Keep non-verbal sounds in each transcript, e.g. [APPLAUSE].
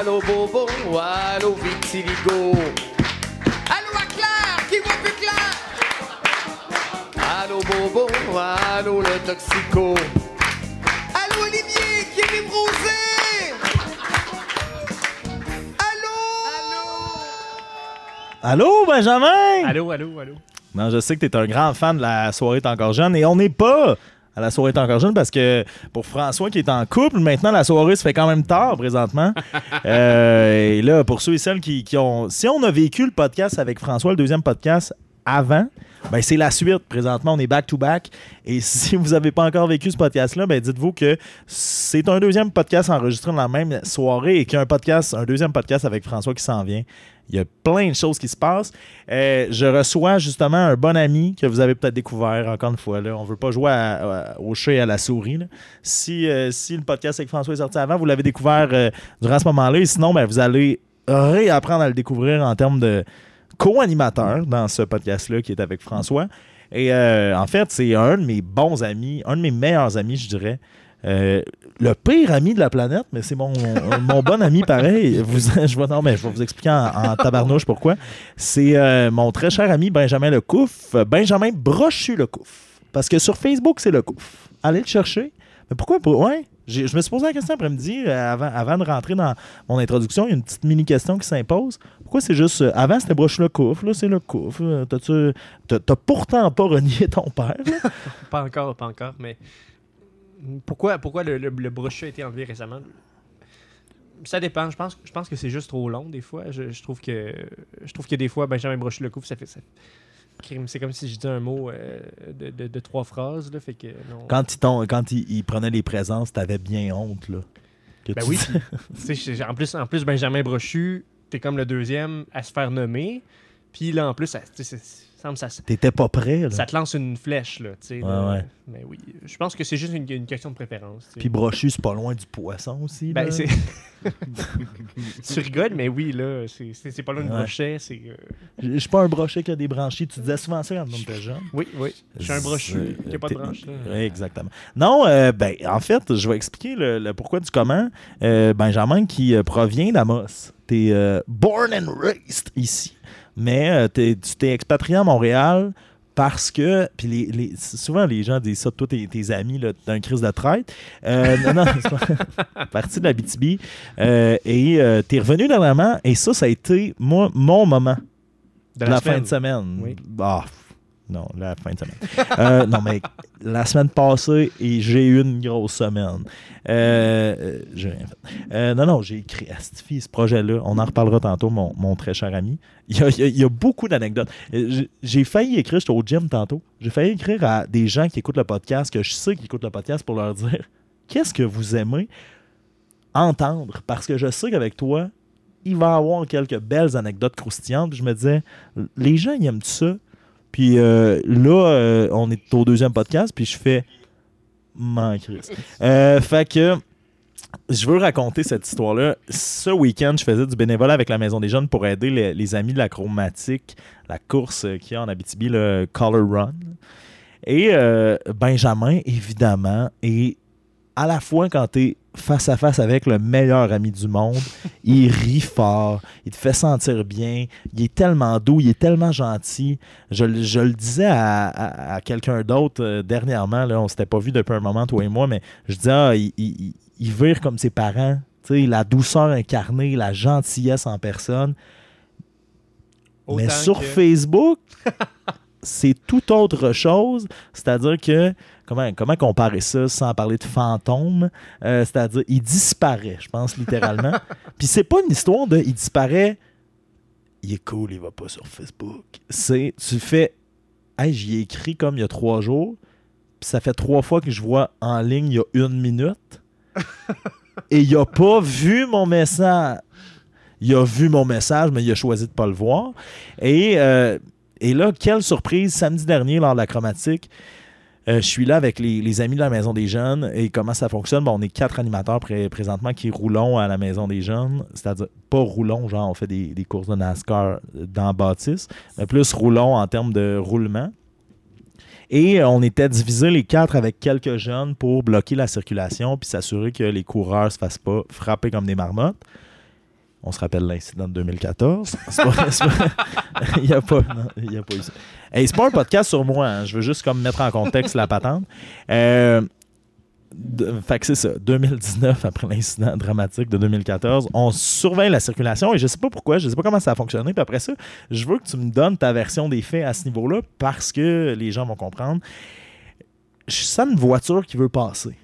Allô Bobo, allô Vitiligo. Allô à Claire, qui voit plus clair. Allô Bobo, allô le toxico. Allô Olivier, qui est névrosé. Allô? Allô, Benjamin? Allô, allô, allô. Non, je sais que tu es un grand fan de la soirée T'es encore jeune et on n'est pas à la soirée T'es encore jeune parce que pour François qui est en couple, maintenant la soirée se fait quand même tard présentement. [LAUGHS] Euh, et là, pour ceux et celles qui, qui ont. Si on a vécu le podcast avec François, le deuxième podcast avant, ben c'est la suite. Présentement, on est back-to-back. Et [LAUGHS] si vous n'avez pas encore vécu ce podcast-là, ben dites-vous que c'est un deuxième podcast enregistré dans la même soirée et qu'il y a un podcast, un deuxième podcast avec François qui s'en vient. Il y a plein de choses qui se passent. Euh, je reçois justement un bon ami que vous avez peut-être découvert, encore une fois. Là. On ne veut pas jouer au chat et à la souris. Si, euh, si le podcast avec François est sorti avant, vous l'avez découvert euh, durant ce moment-là. Et sinon, ben, vous allez réapprendre à le découvrir en termes de co-animateur dans ce podcast-là qui est avec François. Et euh, en fait, c'est un de mes bons amis, un de mes meilleurs amis, je dirais. Euh, le pire ami de la planète, mais c'est mon, [LAUGHS] bon ami pareil. Vous, [LAUGHS] je, vais, non, mais je vais vous expliquer en, tabarnouche pourquoi. C'est euh, mon très cher ami Benjamin Lecouf, Benjamin Brochu Lecouf. Parce que sur Facebook, c'est Lecouf. Allez le chercher. Mais pourquoi pas? Ouais. Je me suis posé la question après-midi, euh, avant, avant de rentrer dans mon introduction. Il y a une petite mini-question qui s'impose. Pourquoi c'est juste. euh, avant, c'était Brochu Lecouf. Là, c'est Lecouf. Euh, T'as-tu- T'as pourtant pas renié ton père. [LAUGHS] Pas encore, pas encore, mais pourquoi, pourquoi le, le, le brochu a été enlevé récemment? Ça dépend. Je pense, je pense que c'est juste trop long des fois. Je, trouve que je trouve que des fois Benjamin brochu le couvre, ça fait ça. C'est comme si je disais un mot euh, de, de- de trois phrases. Là, fait que, non. Quand il, t'ont- quand il, il prenait les présences, t'avais bien honte. Là, que Ben tu oui. [LAUGHS] en, plus, en plus, Benjamin Brochu, t'es comme le deuxième à se faire nommer. Puis là, en plus, ça, semble ça, T'étais pas prêt. Là. ça te lance une flèche. Là, tu sais, Ouais, là. ouais. Mais oui, je pense que c'est juste une, une question de préférence. tu sais. Puis brochu, c'est pas loin du poisson aussi. Ben, c'est. [LAUGHS] tu rigoles, mais oui, là, c'est- pas loin de Ouais. brochet. c'est... euh, Je suis pas un brochet qui a des branchies. Tu disais souvent ça quand on était jeune. Oui, oui. Je suis un brochu qui a pas de t'es- branche. là. Oui, exactement. Non, euh, ben, en fait, je vais expliquer le, le pourquoi du comment. Euh, Benjamin, qui euh, provient d'Amos. Tu es born and raised ici. Mais euh, tu t'es expatrié à Montréal parce que. Puis les, les- souvent, les gens disent ça, toi, tes, tes amis, une crise de traite. Euh, non, non, c'est [LAUGHS] parti de la BTB. Euh, et euh, t'es revenu dernièrement. Et ça, ça a été, moi, mon moment De la, la fin de semaine. Oui. Ah, non, la fin de semaine. Euh, non, mais la semaine passée, et j'ai eu une grosse semaine. Euh, j'ai rien fait. Euh, non, non, j'ai écrit Astifi, ce projet-là. On en reparlera tantôt, mon, très cher ami. Il y a, beaucoup d'anecdotes. J'ai- failli écrire, j'étais au gym tantôt, j'ai failli écrire à des gens qui écoutent le podcast, que je sais qu'ils écoutent le podcast, pour leur dire qu'est-ce que vous aimez entendre? Parce que je sais qu'avec toi, il va y avoir quelques belles anecdotes croustillantes. Je me disais, les gens, ils aiment ça. Puis euh, là, euh, on est au deuxième podcast, puis je fais. Crisse. [LAUGHS] Euh, fait que. Je veux raconter cette histoire-là. Ce week-end, je faisais du bénévolat avec la Maison des Jeunes pour aider les, les amis de la chromatique, la course qu'il y a en Abitibi, le Color Run. Et euh, Benjamin, évidemment, est à la fois quand tu es face à face avec le meilleur ami du monde, il [LAUGHS] rit fort, il te fait sentir bien, il est tellement doux, il est tellement gentil. Je, le- je le disais à, à- à quelqu'un d'autre euh, dernièrement, là, on s'était pas vu depuis un moment, toi et moi, mais je disais, ah, il, il- vire comme ses parents. Tu sais, la douceur incarnée, la gentillesse en personne. Mais sur que- Facebook, [LAUGHS] c'est tout autre chose. C'est-à-dire que, comment, comment comparer ça sans parler de fantôme? Euh, C'est-à-dire, il disparaît, je pense, littéralement. [LAUGHS] Puis c'est pas une histoire de il disparaît, il est cool, il va pas sur Facebook. C'est, tu fais, hey, j'y ai écrit comme il y a trois jours, puis ça fait trois fois que je vois en ligne il y a une minute, [LAUGHS] et il a pas vu mon message. Il a vu mon message, mais il a choisi de pas le voir. Et, euh, et là, quelle surprise, samedi dernier, lors de la chromatique, euh, je suis là avec les, amis de la Maison des Jeunes et comment ça fonctionne? Bon, on est quatre animateurs pré- présentement qui roulons à la Maison des Jeunes, c'est-à-dire pas roulons, genre on fait des, courses de NASCAR dans Bâtisse, mais plus roulons en termes de roulement. Et euh, on était divisés les quatre avec quelques jeunes pour bloquer la circulation puis s'assurer que les coureurs se fassent pas frapper comme des marmottes. On se rappelle l'incident de 2014. C'est pas- c'est pas- [LAUGHS] il n'y a, pas- eu. Hey, c'est pas un podcast sur moi. hein. Je veux juste mettre en contexte la patente. Euh, fait que c'est ça. 2019, après l'incident dramatique de 2014, on surveille la circulation et je sais pas pourquoi, je sais pas comment ça a fonctionné. Puis après ça, je veux que tu me donnes ta version des faits à ce niveau-là parce que les gens vont comprendre. Je sens une voiture qui veut passer.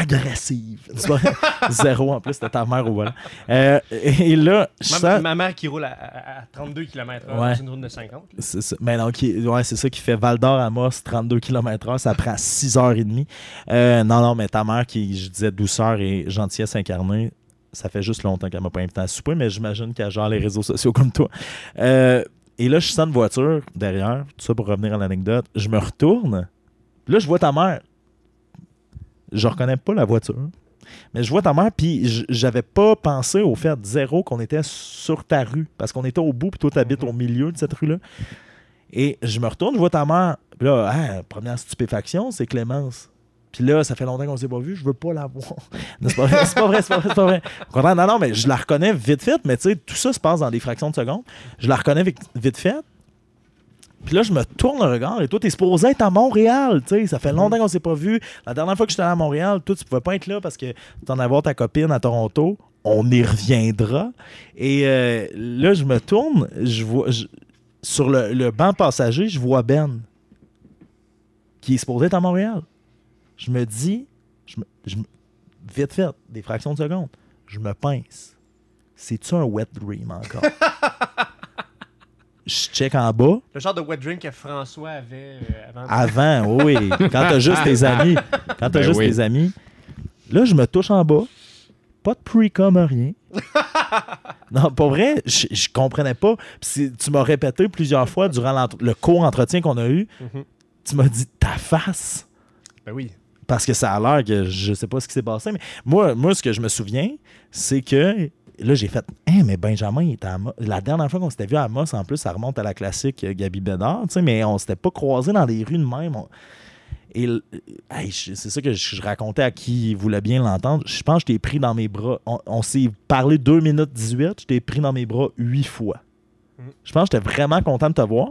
Agressive. [LAUGHS] Zéro en plus, c'était ta mère au volant. Euh, et là, je Ma, sens. ma mère qui roule à, à- à 32 km/h Ouais. dans une route de 50. là. C'est ça. Mais non, qui- ouais, c'est ça qui fait Val d'Or à Moss, 32 km/h. Ça prend 6h30. Euh, non, non, mais ta mère, qui, je disais, douceur et gentillesse incarnée, ça fait juste longtemps qu'elle m'a pas invité à souper, mais j'imagine qu'elle gère les réseaux sociaux comme toi. Euh, et là, je sens une voiture derrière, tout ça pour revenir à l'anecdote. Je me retourne. Là, je vois ta mère. Je reconnais pas la voiture. Mais je vois ta mère, puis j'avais pas pensé au fait zéro qu'on était sur ta rue. Parce qu'on était au bout, puis toi, t'habites au milieu de cette rue-là. Et je me retourne, je vois ta mère. Puis là, ah, première stupéfaction, c'est Clémence. Puis là, ça fait longtemps qu'on s'est pas vu, je veux pas la voir. [LAUGHS] C'est pas vrai, c'est pas vrai, c'est pas vrai, c'est pas vrai. Au contraire, Non, non, mais je la reconnais vite fait, mais tu sais, tout ça se passe dans des fractions de secondes. Je la reconnais vite fait. Puis là, je me tourne le regard et toi, t'es supposé être à Montréal, tu sais. Ça fait longtemps qu'on s'est pas vu. La dernière fois que j'étais allé à Montréal, toi, tu pouvais pas être là parce que t'en avoir ta copine à Toronto. On y reviendra. Et euh, là, je me tourne, je vois... je- sur le, le banc passager, je vois Ben qui est supposé être à Montréal. Je me dis, je me- je me- vite fait, des fractions de seconde, je me pince. C'est-tu un wet dream encore? [LAUGHS] je check en bas. Le genre de wet dream que François avait euh, avant. Avant, oui. [LAUGHS] Quand t'as juste tes amis. Quand t'as Ben juste oui. tes amis. Là, je me touche en bas. Pas de pre-com, rien. [LAUGHS] non, pour vrai, je, je comprenais pas. Puis tu m'as répété plusieurs fois durant le court entretien qu'on a eu. Mhm. Tu m'as dit ta face. Ben oui. Parce que ça a l'air que je sais pas ce qui s'est passé. Mais moi, moi, ce que je me souviens, c'est que là, j'ai fait Hein, mais Benjamin, il était à Amos. La dernière fois qu'on s'était vu à Amos, en plus, ça remonte à la classique euh, Gabi Bédard, tu sais, mais on s'était pas croisés dans des rues de même. On- Et hey, c'est ça que je, je racontais à qui voulait bien l'entendre. Je pense que je t'ai pris dans mes bras. On, on s'est parlé 2 minutes 18, je t'ai pris dans mes bras 8 fois. Mhm. Je pense que j'étais vraiment content de te voir.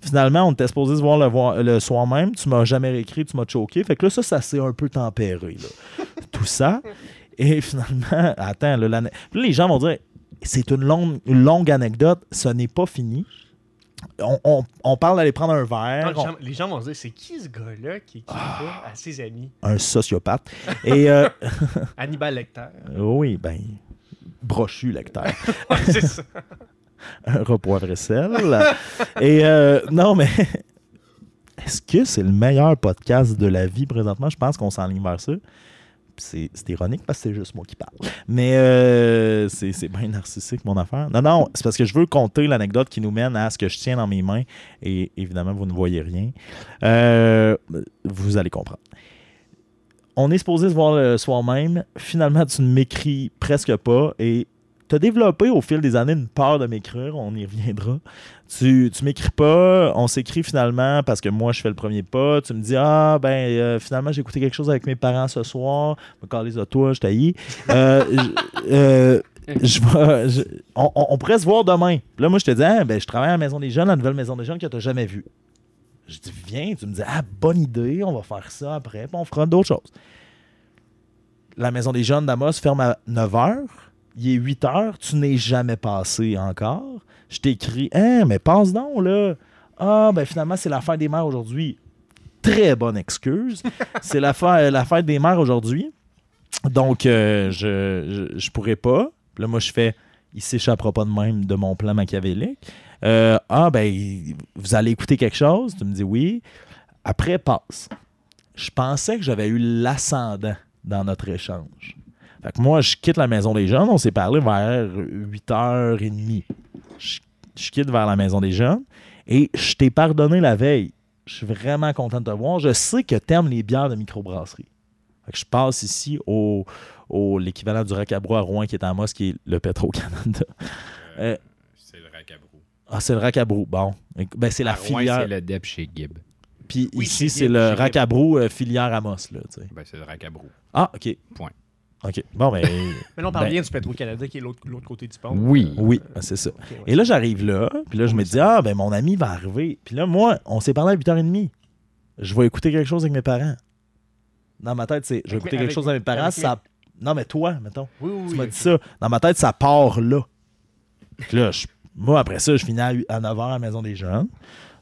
Finalement, on était supposé se voir le, voir- le soir même. Tu m'as jamais réécrit, tu m'as choqué. Fait que là, ça, ça s'est un peu tempéré. là. [LAUGHS] Tout ça. Et [LAUGHS] finalement, attends, là, là, les gens vont dire c'est une longue, une longue anecdote, ce n'est pas fini. On, on- on parle d'aller prendre un verre, les, on- gens, les gens vont se dire c'est qui ce gars-là qui écrit Ah. à ses amis? Un sociopathe. Et euh, [LAUGHS] Hannibal Lecter. oui, ben, brochu lecteur. [LAUGHS] Ouais, c'est ça. un repoivre sel. Et euh, non, mais est-ce que c'est le meilleur podcast de la vie présentement? Je pense qu'on s'enligne vers ça. C'est ironique parce que c'est juste moi qui parle. Mais euh, c'est c'est bien narcissique, mon affaire. Non, non, c'est parce que je veux compter l'anecdote qui nous mène à ce que je tiens dans mes mains. Et évidemment, vous ne voyez rien. Euh, vous allez comprendre. On est supposé se voir le soir même. Finalement, tu ne m'écris presque pas. Et tu as développé au fil des années une peur de m'écrire, on y reviendra. Tu, tu m'écris pas, on s'écrit finalement parce que moi je fais le premier pas. Tu me dis Ah ben euh, finalement j'ai écouté quelque chose avec mes parents ce soir, me à toi, je t'haïs. Euh, euh, je on, on- on pourrait se voir demain. Puis là, moi je te dis Ah, ben, je travaille à la maison des jeunes, la nouvelle maison des jeunes que tu n'as jamais vue. Je dis Viens, tu me dis Ah, bonne idée, on va faire ça après, puis on fera d'autres choses. La maison des jeunes d'Amos ferme à 9 h il est 8 heures, tu n'es jamais passé encore. Je t'écris, hein, mais passe donc, là. Ah, ben finalement, c'est la fête des mères aujourd'hui. Très bonne excuse. [LAUGHS] c'est la, fête- la fête des mères aujourd'hui. Donc, euh, je, je, je pourrais pas. Là, moi, je fais, il s'échappera pas de même de mon plan machiavélique. Euh, ah, ben, vous allez écouter quelque chose? Tu me dis oui. Après, passe. Je pensais que j'avais eu l'ascendant dans notre échange. Fait que moi, je quitte la maison des jeunes. On s'est parlé vers 8h30. Je, je quitte vers la maison des jeunes et je t'ai pardonné la veille. Je suis vraiment content de te voir. Je sais que tu aimes les bières de microbrasserie. Fait que je passe ici au, au l'équivalent du Racabro à Rouen qui est en Moss, qui est le Petro-Canada. Euh, c'est le racabrou. Ah, c'est le Racabro. Bon. Ben, c'est la À Rouen, filière. c'est le Deb chez Gibb. Puis Oui, ici, c'est le. Racabro euh, filière Amos. Là. Ben, c'est le racabrou. Ah, OK. Point. OK. Bon, ben. [LAUGHS] Mais là, on parle Ben- bien du Petro-Canada qui est l'autre l'autre côté du pont. Oui. oui, c'est ça. Ouais. Et là, j'arrive là, puis là, je me dis, ah, ben, mon ami va arriver. Puis là, moi, on s'est parlé à 8h30. Je vais écouter quelque chose avec mes parents. Dans ma tête, c'est, je vais Avec- écouter quelque chose avec mes parents. avec Ça... Non, mais toi, mettons. Oui, oui, Tu oui, m'as dit ça. Dans ma tête, ça part là. Puis là, je- moi, après ça, je finis à, 9h à la Maison des Jeunes.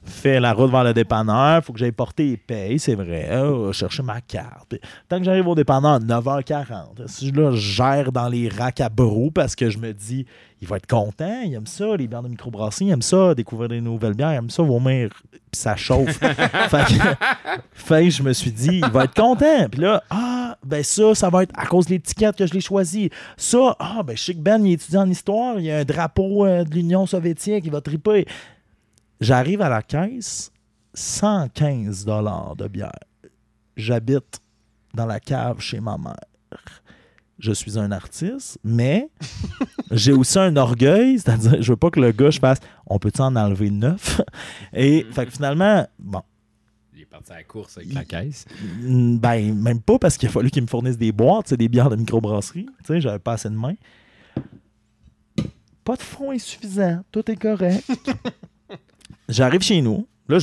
Fais la route vers le dépanneur. faut que j'aille porter les payes, c'est vrai. Euh, chercher ma carte. Tant que j'arrive au dépanneur, 9h40. Si là, je gère dans les racks à brou parce que je me dis, il va être content. Il aime ça, les bières de microbrasserie. Il aime ça, découvrir des nouvelles bières. Il aime ça, vomir. Puis ça chauffe. [LAUGHS] fait, que, fait je me suis dit, il va être content. Puis là, ah, ben ça, ça va être à cause de l'étiquette que je l'ai choisi. Ça, ah, ben je sais que Ben, il étudie en histoire. Il y a un drapeau euh, de l'Union soviétique. Il va triper. J'arrive à la caisse, 115 dollars de bière. J'habite dans la cave chez ma mère. Je suis un artiste, mais [LAUGHS] j'ai aussi un orgueil, c'est-à-dire, je veux pas que le gars, je fasse, on peut-tu en enlever neuf? [LAUGHS] Et, fait que finalement, bon, Il est parti à la course avec la caisse. Mm, Ben, même pas parce qu'il a fallu qu'ils me fournissent des boîtes, des bières de microbrasserie. Tu sais, j'avais pas assez de main. Pas de fond insuffisant, tout est correct. [LAUGHS] J'arrive chez nous. Là,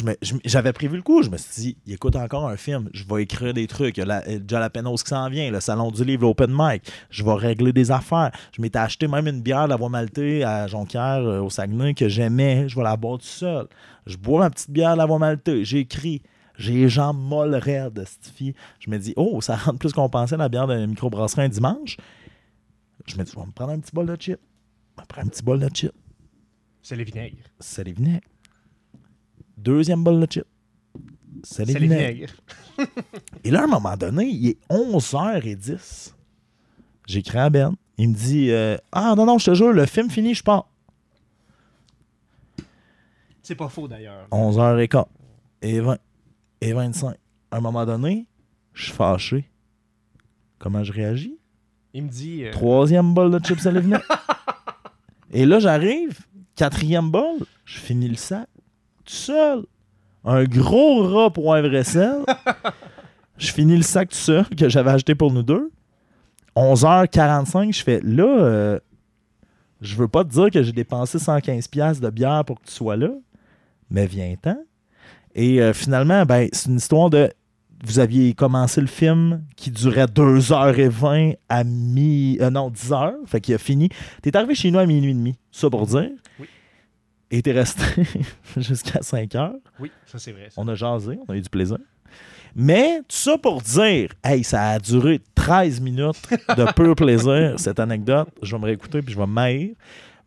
j'avais prévu le coup. Je me suis dit, il écoute encore un film. Je vais écrire des trucs. Il y a la, euh, Jalapenos qui s'en vient, le salon du livre, l'open mic. Je vais régler des affaires. Je m'étais acheté même une bière de la Voie Maltais à Jonquière, euh, au Saguenay, que j'aimais. Je vais la boire tout seul. Je bois ma petite bière de la Voie Maltais. J'écris. J'ai les jambes molles raides, cette fille. Je me dis, oh, ça rentre plus qu'on pensait la bière de microbrasserie un dimanche. Je me dis, je vais me prendre un petit bol de chips. Je me prends un petit bol de chips. C'est les vinaigres. C'est les vinaigres. Deuxième bol de chips. C'est les vinaigres. [LAUGHS] Et là, à un moment donné, il est 11h10. J'écris à Ben. Il me dit euh, Ah non, non, je te jure, le film fini, je pars. C'est pas faux d'ailleurs. 11h15. Et 20. Et 25. À un moment donné, je suis fâché. Comment je réagis? Il me dit. euh, Troisième bol de chips [LAUGHS] à. Et là, j'arrive. Quatrième bol. Je finis le sac. Tout seul. Un gros rat pour un vrai sel. [LAUGHS] je finis le sac tout seul que j'avais acheté pour nous deux. 11h45, je fais là, euh, je veux pas te dire que j'ai dépensé 115$ piastres de bière pour que tu sois là, mais viens-t'en. Et euh, finalement, ben, c'est une histoire de. Vous aviez commencé le film qui durait 2h20 à mi. euh, non, 10h. Fait qu'il a fini. T'es arrivé chez nous à minuit et demi. Ça pour dire. Oui. T'es resté [LAUGHS] jusqu'à 5h. Oui, ça c'est vrai. ça. On a jasé, on a eu du plaisir. Mais tout ça pour dire, hey, ça a duré 13 minutes de [LAUGHS] pur plaisir, cette anecdote. Je vais me réécouter puis je vais me maïr.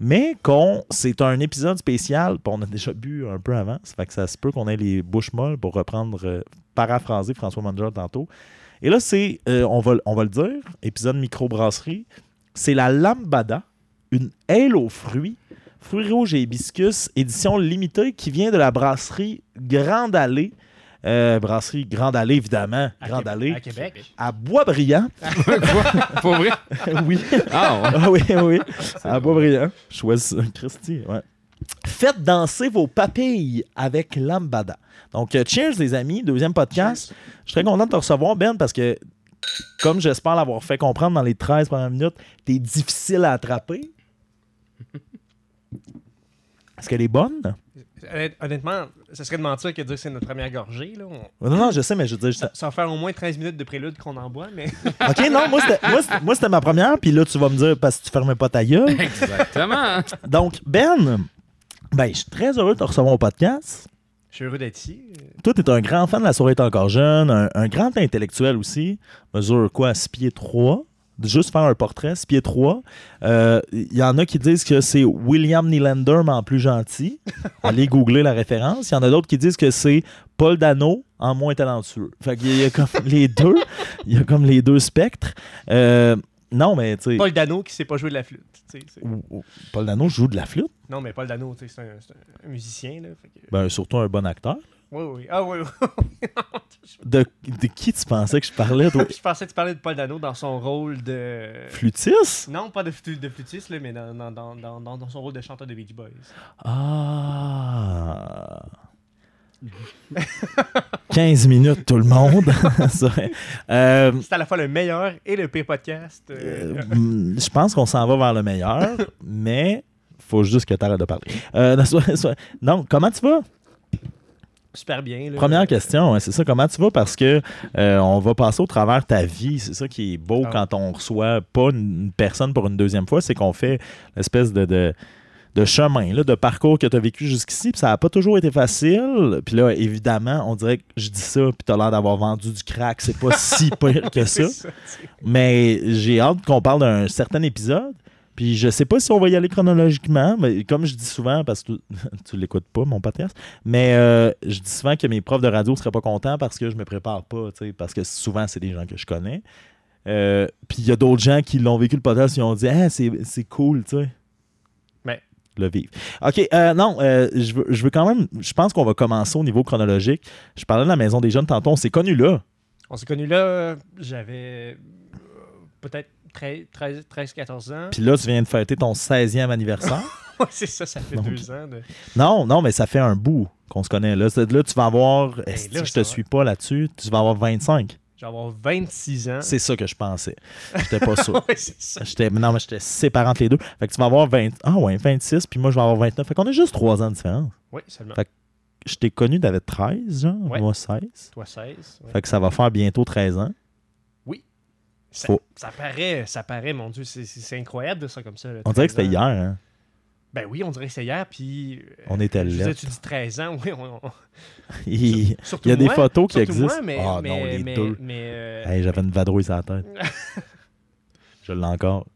Mais qu'on, c'est un épisode spécial, puis on a déjà bu un peu avant. Ça fait que ça se peut qu'on ait les bouches molles pour reprendre, euh, paraphraser François Manger tantôt. Et là, c'est, euh, on, va, on va le dire, épisode microbrasserie. C'est la Lambada, une aile aux fruits, fruits rouges et hibiscus, édition limitée qui vient de la brasserie Grande Allée. Euh, brasserie Grande Allée, évidemment. À Grande Allée. À Québec. À. [LAUGHS] Pour vrai? [LAUGHS] oui. Ah, ouais. Ah oui, oui. [LAUGHS] À Boisbriand. Choisis Christy, ouais. Faites danser vos papilles avec Lambada. Donc, euh, cheers, les amis. Deuxième podcast. Je serais content de te recevoir, Ben, parce que, comme j'espère l'avoir fait comprendre dans les 13 premières minutes, t'es difficile à attraper. Est-ce qu'elle est bonne? Honnêt- Honnêtement, ça serait de mentir que de dire que c'est notre première gorgée. Là. On- Non, non, je sais, mais je veux dire... Ça, ça va faire au moins 13 minutes de prélude qu'on en boit, mais [LAUGHS] OK, non, moi, c'était, moi, c'était- moi, c'était ma première, puis là, tu vas me dire parce que tu fermais pas ta gueule. Exactement. Donc, Ben, ben, je suis très heureux de te recevoir au podcast. je suis heureux d'être ici. Toi, t'es un grand fan de la soirée est encore jeune, un, un grand intellectuel aussi. Mesure quoi, 6 pieds 3? Juste faire un portrait, 6 pieds 3. Il y en a qui disent que c'est William Nylander, mais en plus gentil. [LAUGHS] Allez googler la référence. Il y en a d'autres qui disent que c'est Paul Dano en moins talentueux. Fait qu'il y a comme [LAUGHS] les deux. Il y a comme les deux spectres. Euh, non, mais tu sais. Paul Dano qui sait pas jouer de la flûte. Paul Dano joue de la flûte? Non, mais Paul Dano, c'est un, c'est un- un musicien. Là, fait que- Ben, surtout un bon acteur. Oui, oui. Ah, oui, oui. [LAUGHS] De, de qui tu pensais que je parlais, toi? je pensais que tu parlais de Paul Dano dans son rôle de. Flûtiste? Non, pas de, de flûtiste, là, mais dans, dans, dans, dans, dans- dans son rôle de chanteur de Beach Boys. Ah. [LAUGHS] 15 minutes, tout le monde. [LAUGHS] Euh, C'est à la fois le meilleur et le pire podcast. euh, euh, mm, je pense qu'on s'en va vers le meilleur, mais faut juste que tu arrêtes de parler. Euh, non, comment tu vas? Super bien. là. Première question, c'est ça. Comment tu vas? Parce que euh, on va passer au travers de ta vie. C'est ça qui est beau Ah. quand on reçoit pas une personne pour une deuxième fois, c'est qu'on fait l'espèce de, de, de chemin, là, de parcours que tu as vécu jusqu'ici. Puis ça n'a pas toujours été facile. Puis là, évidemment, on dirait que je dis ça, puis tu as l'air d'avoir vendu du crack. C'est pas si [LAUGHS] pire que ça. Mais j'ai hâte qu'on parle d'un certain épisode. Puis je sais pas si on va y aller chronologiquement, mais comme je dis souvent, parce que tu, [LAUGHS] tu l'écoutes pas, mon podcast, mais euh, je dis souvent que mes profs de radio seraient pas contents parce que je me prépare pas, parce que souvent, c'est des gens que je connais. Euh, puis il y a d'autres gens qui l'ont vécu le podcast, ils ont dit Ah, c'est c'est cool, tu sais. Le vivre. OK, euh, non, euh, je, veux, je veux quand même. Je pense qu'on va commencer au niveau chronologique. Je parlais de la Maison des Jeunes tantôt, on s'est connus là. On s'est connus là, j'avais peut-être 13, 13, 13, 14 ans. Puis là, tu viens de fêter ton 16e anniversaire. [LAUGHS] Ouais, c'est ça, ça fait Donc. deux ans. De... Non, non, mais ça fait un bout qu'on se connaît. Là, tu vas avoir. Ben que je te va. suis pas là-dessus? Tu vas avoir 25. Je vais avoir 26 ans. C'est ça que je pensais. J'étais pas sûr. [LAUGHS] Ouais, c'est ça. J'étais, non, mais j'étais séparé entre les deux. Fait que tu vas avoir 20. Ah ouais, 26, puis moi je vais avoir 29. Fait qu'on a juste 3 ans de différence. Oui, seulement. Fait- Je t'ai connu, t'avais 13, genre. Ouais. Moi 16. Toi, 16. ouais. Fait que ça va faire bientôt 13 ans. Ça, Faut- ça paraît, ça paraît, mon Dieu, c'est- c'est c'est incroyable de ça comme ça. là, On dirait que 13 c'était hier, hein. Ben oui, on dirait que c'était hier, puis... euh, On était là. tu dis 13 ans, [LAUGHS] oui. On, on- Il, [LAUGHS] il y a des moi, photos qui existent. Ah non, les mais, deux. mais, euh, Hey, j'avais une vadrouille sur la tête. [LAUGHS] je l'ai encore.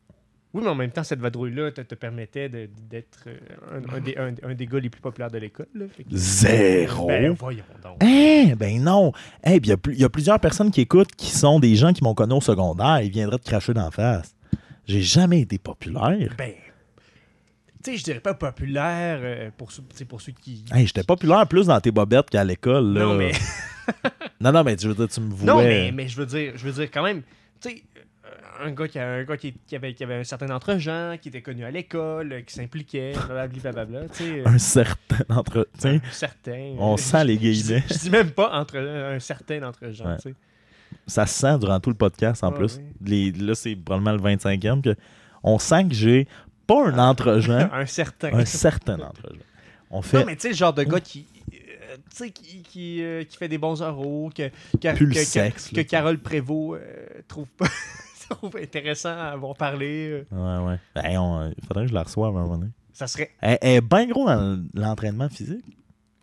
Oui, mais en même temps, cette vadrouille-là te, te permettait de- d'être euh, un, un des, un- un des gars les plus populaires de l'école. que- Zéro. Ben, voyons donc. Hein? Ben non. Hey, puis il y a y, plusieurs personnes qui écoutent qui sont des gens qui m'ont connu au secondaire. Ils viendraient te cracher d'en face. J'ai jamais été populaire. Ben, tu sais, je dirais pas populaire euh, pour, tu pour ceux qui... Hey, j'étais populaire plus dans tes bobettes qu'à l'école. là. Non, mais... [LAUGHS] non, non, mais je veux dire, tu me vois. Non, mais, mais je veux dire, je veux dire quand même, tu sais, un gars, qui, un gars qui, qui avait, qui avait un certain entre-gens, qui était connu à l'école, qui s'impliquait, blablabla, euh, Un certain entre. tu sais, un certain. on sent les je, guillemets. dis- je dis même pas entre un certain entre-gens, Ouais. sais. Ça se sent durant tout le podcast en Ah, plus. Les- là, c'est probablement le 25e. Que on sent que j'ai pas un entre-gens, [LAUGHS] Un certain. un certain entre-gens. On fait. Non, mais tu sais, le genre de gars qui. euh, tu sais, qui, qui, euh, qui fait des bons euros, que, que, que, que-. Carole Prévost euh, trouve pas. [LAUGHS] trouve intéressant à avoir parlé. euh. Ouais, ouais. Ben, on- il faudrait que je la reçoive à un moment donné. Ça serait. Elle, elle est bien gros dans l'entraînement physique.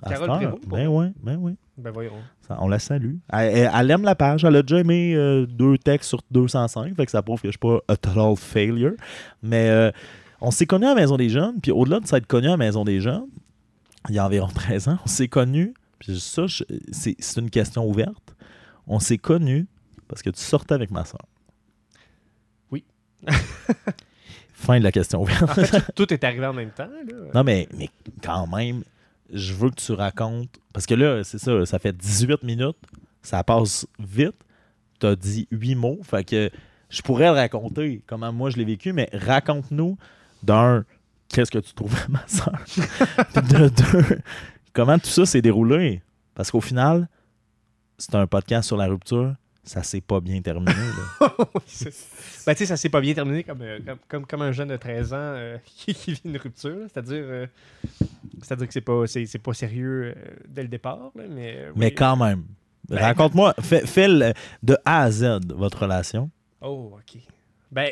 À Carole. Prévost, Ben ouais, ben ouais. Ben voyons. Ça, on la salue. Elle, elle- elle aime la page. Elle a déjà aimé euh, deux textes sur 205. Fait que ça prouve que je suis pas a total failure. Mais euh, on s'est connus à la Maison des Jeunes. Puis au-delà de s'être connus à la Maison des Jeunes, il y a environ [LAUGHS] 13 ans, on s'est connus. Puis ça, c'est une question ouverte. On s'est connus parce que tu sortais avec ma soeur. [LAUGHS] Fin de la question ouverte. En fait, tout est arrivé en même temps. Là. Non, mais, mais quand même, je veux que tu racontes. Parce que là, c'est ça, ça fait 18 minutes, ça passe vite. Tu as dit 8 mots. Fait que je pourrais le raconter comment moi je l'ai vécu, mais raconte-nous d'un, qu'est-ce que tu trouvais ma soeur? [LAUGHS] de deux, comment tout ça s'est déroulé? Parce qu'au final, c'est un podcast sur la rupture. Ça s'est pas bien terminé. là. [LAUGHS] Ben, tu sais, ça s'est pas bien terminé comme, euh, comme, comme, comme un jeune de 13 ans euh, [LAUGHS] qui, qui vit une rupture. C'est-à-dire euh, c'est-à-dire que c'est pas, c'est, c'est pas sérieux euh, dès le départ. là, mais, Mais quand même, Ben- raconte-moi, fais, fais le- de A à Z votre relation. Oh, OK. Ben,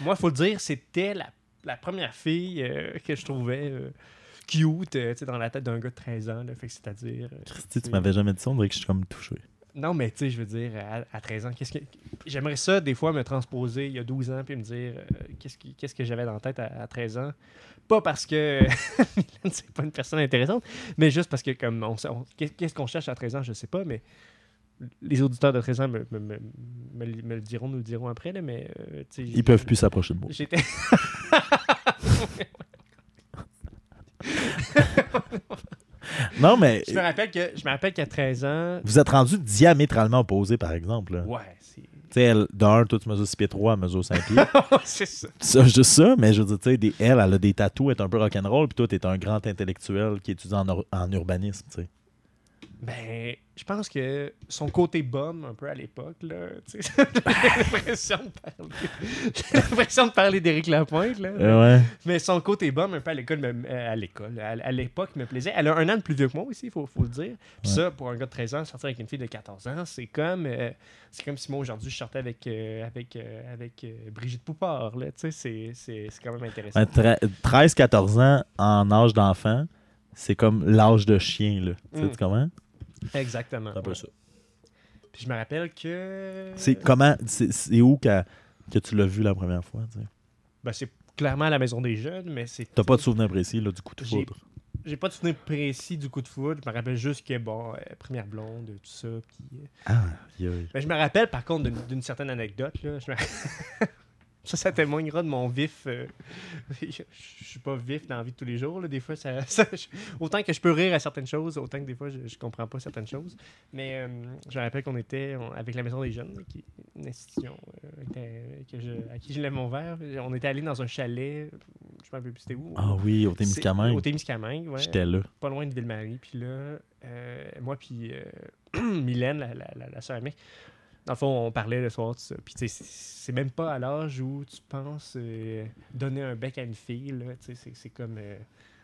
moi, faut le dire, c'était la, la première fille euh, que je trouvais euh, cute euh, tu sais, dans la tête d'un gars de 13 ans. Là, fait que c'est-à-dire. euh, Christy, tu m'avais jamais dit ça, on dirait que je suis comme touché. Non, mais tu sais, je veux dire, à, à 13 ans, qu'est-ce que. J'aimerais ça, des fois, me transposer il y a 12 ans puis me dire euh, qu'est-ce, qui- qu'est-ce que j'avais dans la tête à, à 13 ans? Pas parce que [LAUGHS] c'est pas une personne intéressante, mais juste parce que, comme, on, sait- on- qu'est- qu'est-ce qu'on cherche à 13 ans, je sais pas, mais les auditeurs de 13 ans me, me- me- me le- diront, nous le diront après, là, mais. euh, tu sais, Ils peuvent plus s'approcher de moi. J'étais. [LAUGHS] Non, mais je me rappelle que je me rappelle qu'à 13 ans. vous êtes rendus diamétralement opposés, par exemple. là. Ouais, c'est. Tu sais, elle, d'un, toi, tu mesures 6 pieds 3, elle mesure 5 pieds. [LAUGHS] c'est ça. ça, juste ça, mais je veux dire, tu sais, des- elle, elle a des tatous, elle est un peu rock'n'roll, puis toi, t'es un grand intellectuel qui étudie en, en urbanisme, tu sais. Ben, je pense que son côté bum, un peu à l'époque, là, tu sais, [LAUGHS] j'ai l'impression de parler. J'ai l'impression de parler d'Éric Lapointe, là. Euh, ouais. Mais son côté bum, un peu à l'école, me- euh, à l'école, à, à l'époque, me plaisait. Elle a un an de plus vieux que moi aussi, il faut, faut le dire. Puis Ouais. ça, pour un gars de 13 ans, sortir avec une fille de 14 ans, c'est comme, euh, c'est comme si moi aujourd'hui je sortais avec, euh, avec, euh, avec Brigitte Poupard, là. Tu sais, c'est, c'est, c'est quand même intéressant. Ben, tre- 13-14 ans en âge d'enfant, c'est comme l'âge de chien, là. Tu sais Mm. tu comment? Exactement. C'est un peu ouais. ça. Puis je me rappelle que. C'est comment, c'est où que, que tu l'as vu la première fois? tu sais? Ben, c'est clairement à la maison des jeunes, mais c'est. T'as pas de souvenir précis là, du coup de foudre? J'ai pas de souvenir précis du coup de foudre. Je me rappelle juste que, bon, euh, première blonde, tout ça. Puis, euh, Ah, aïe, aïe. Ben, je me rappelle par contre d'une- d'une certaine anecdote. Là. Je me- [LAUGHS] ça, ça témoignera de mon vif. euh, [LAUGHS] Je suis pas vif dans la vie de tous les jours. là. Des fois, ça, [LAUGHS] autant que je peux rire à certaines choses, autant que des fois, je, je comprends pas certaines choses. Mais euh, je me rappelle qu'on était on- avec la Maison des Jeunes, qui est une institution euh, était- que je- à qui je lève mon verre. On était allé dans un chalet. Je me rappelle plus c'était où. Ah oui, au Témiscamingue. Au Témiscamingue, ouais J'étais là. pas loin de Ville-Marie. Puis là, euh, moi, puis euh, [CLEARS THROAT] Mylène, la, la, la, la soeur amie, dans le fond, on parlait le soir, tout ça. Puis, tu sais, c'est- même pas à l'âge où tu penses euh, donner un bec à une fille. Tu sais, c'est- comme. euh,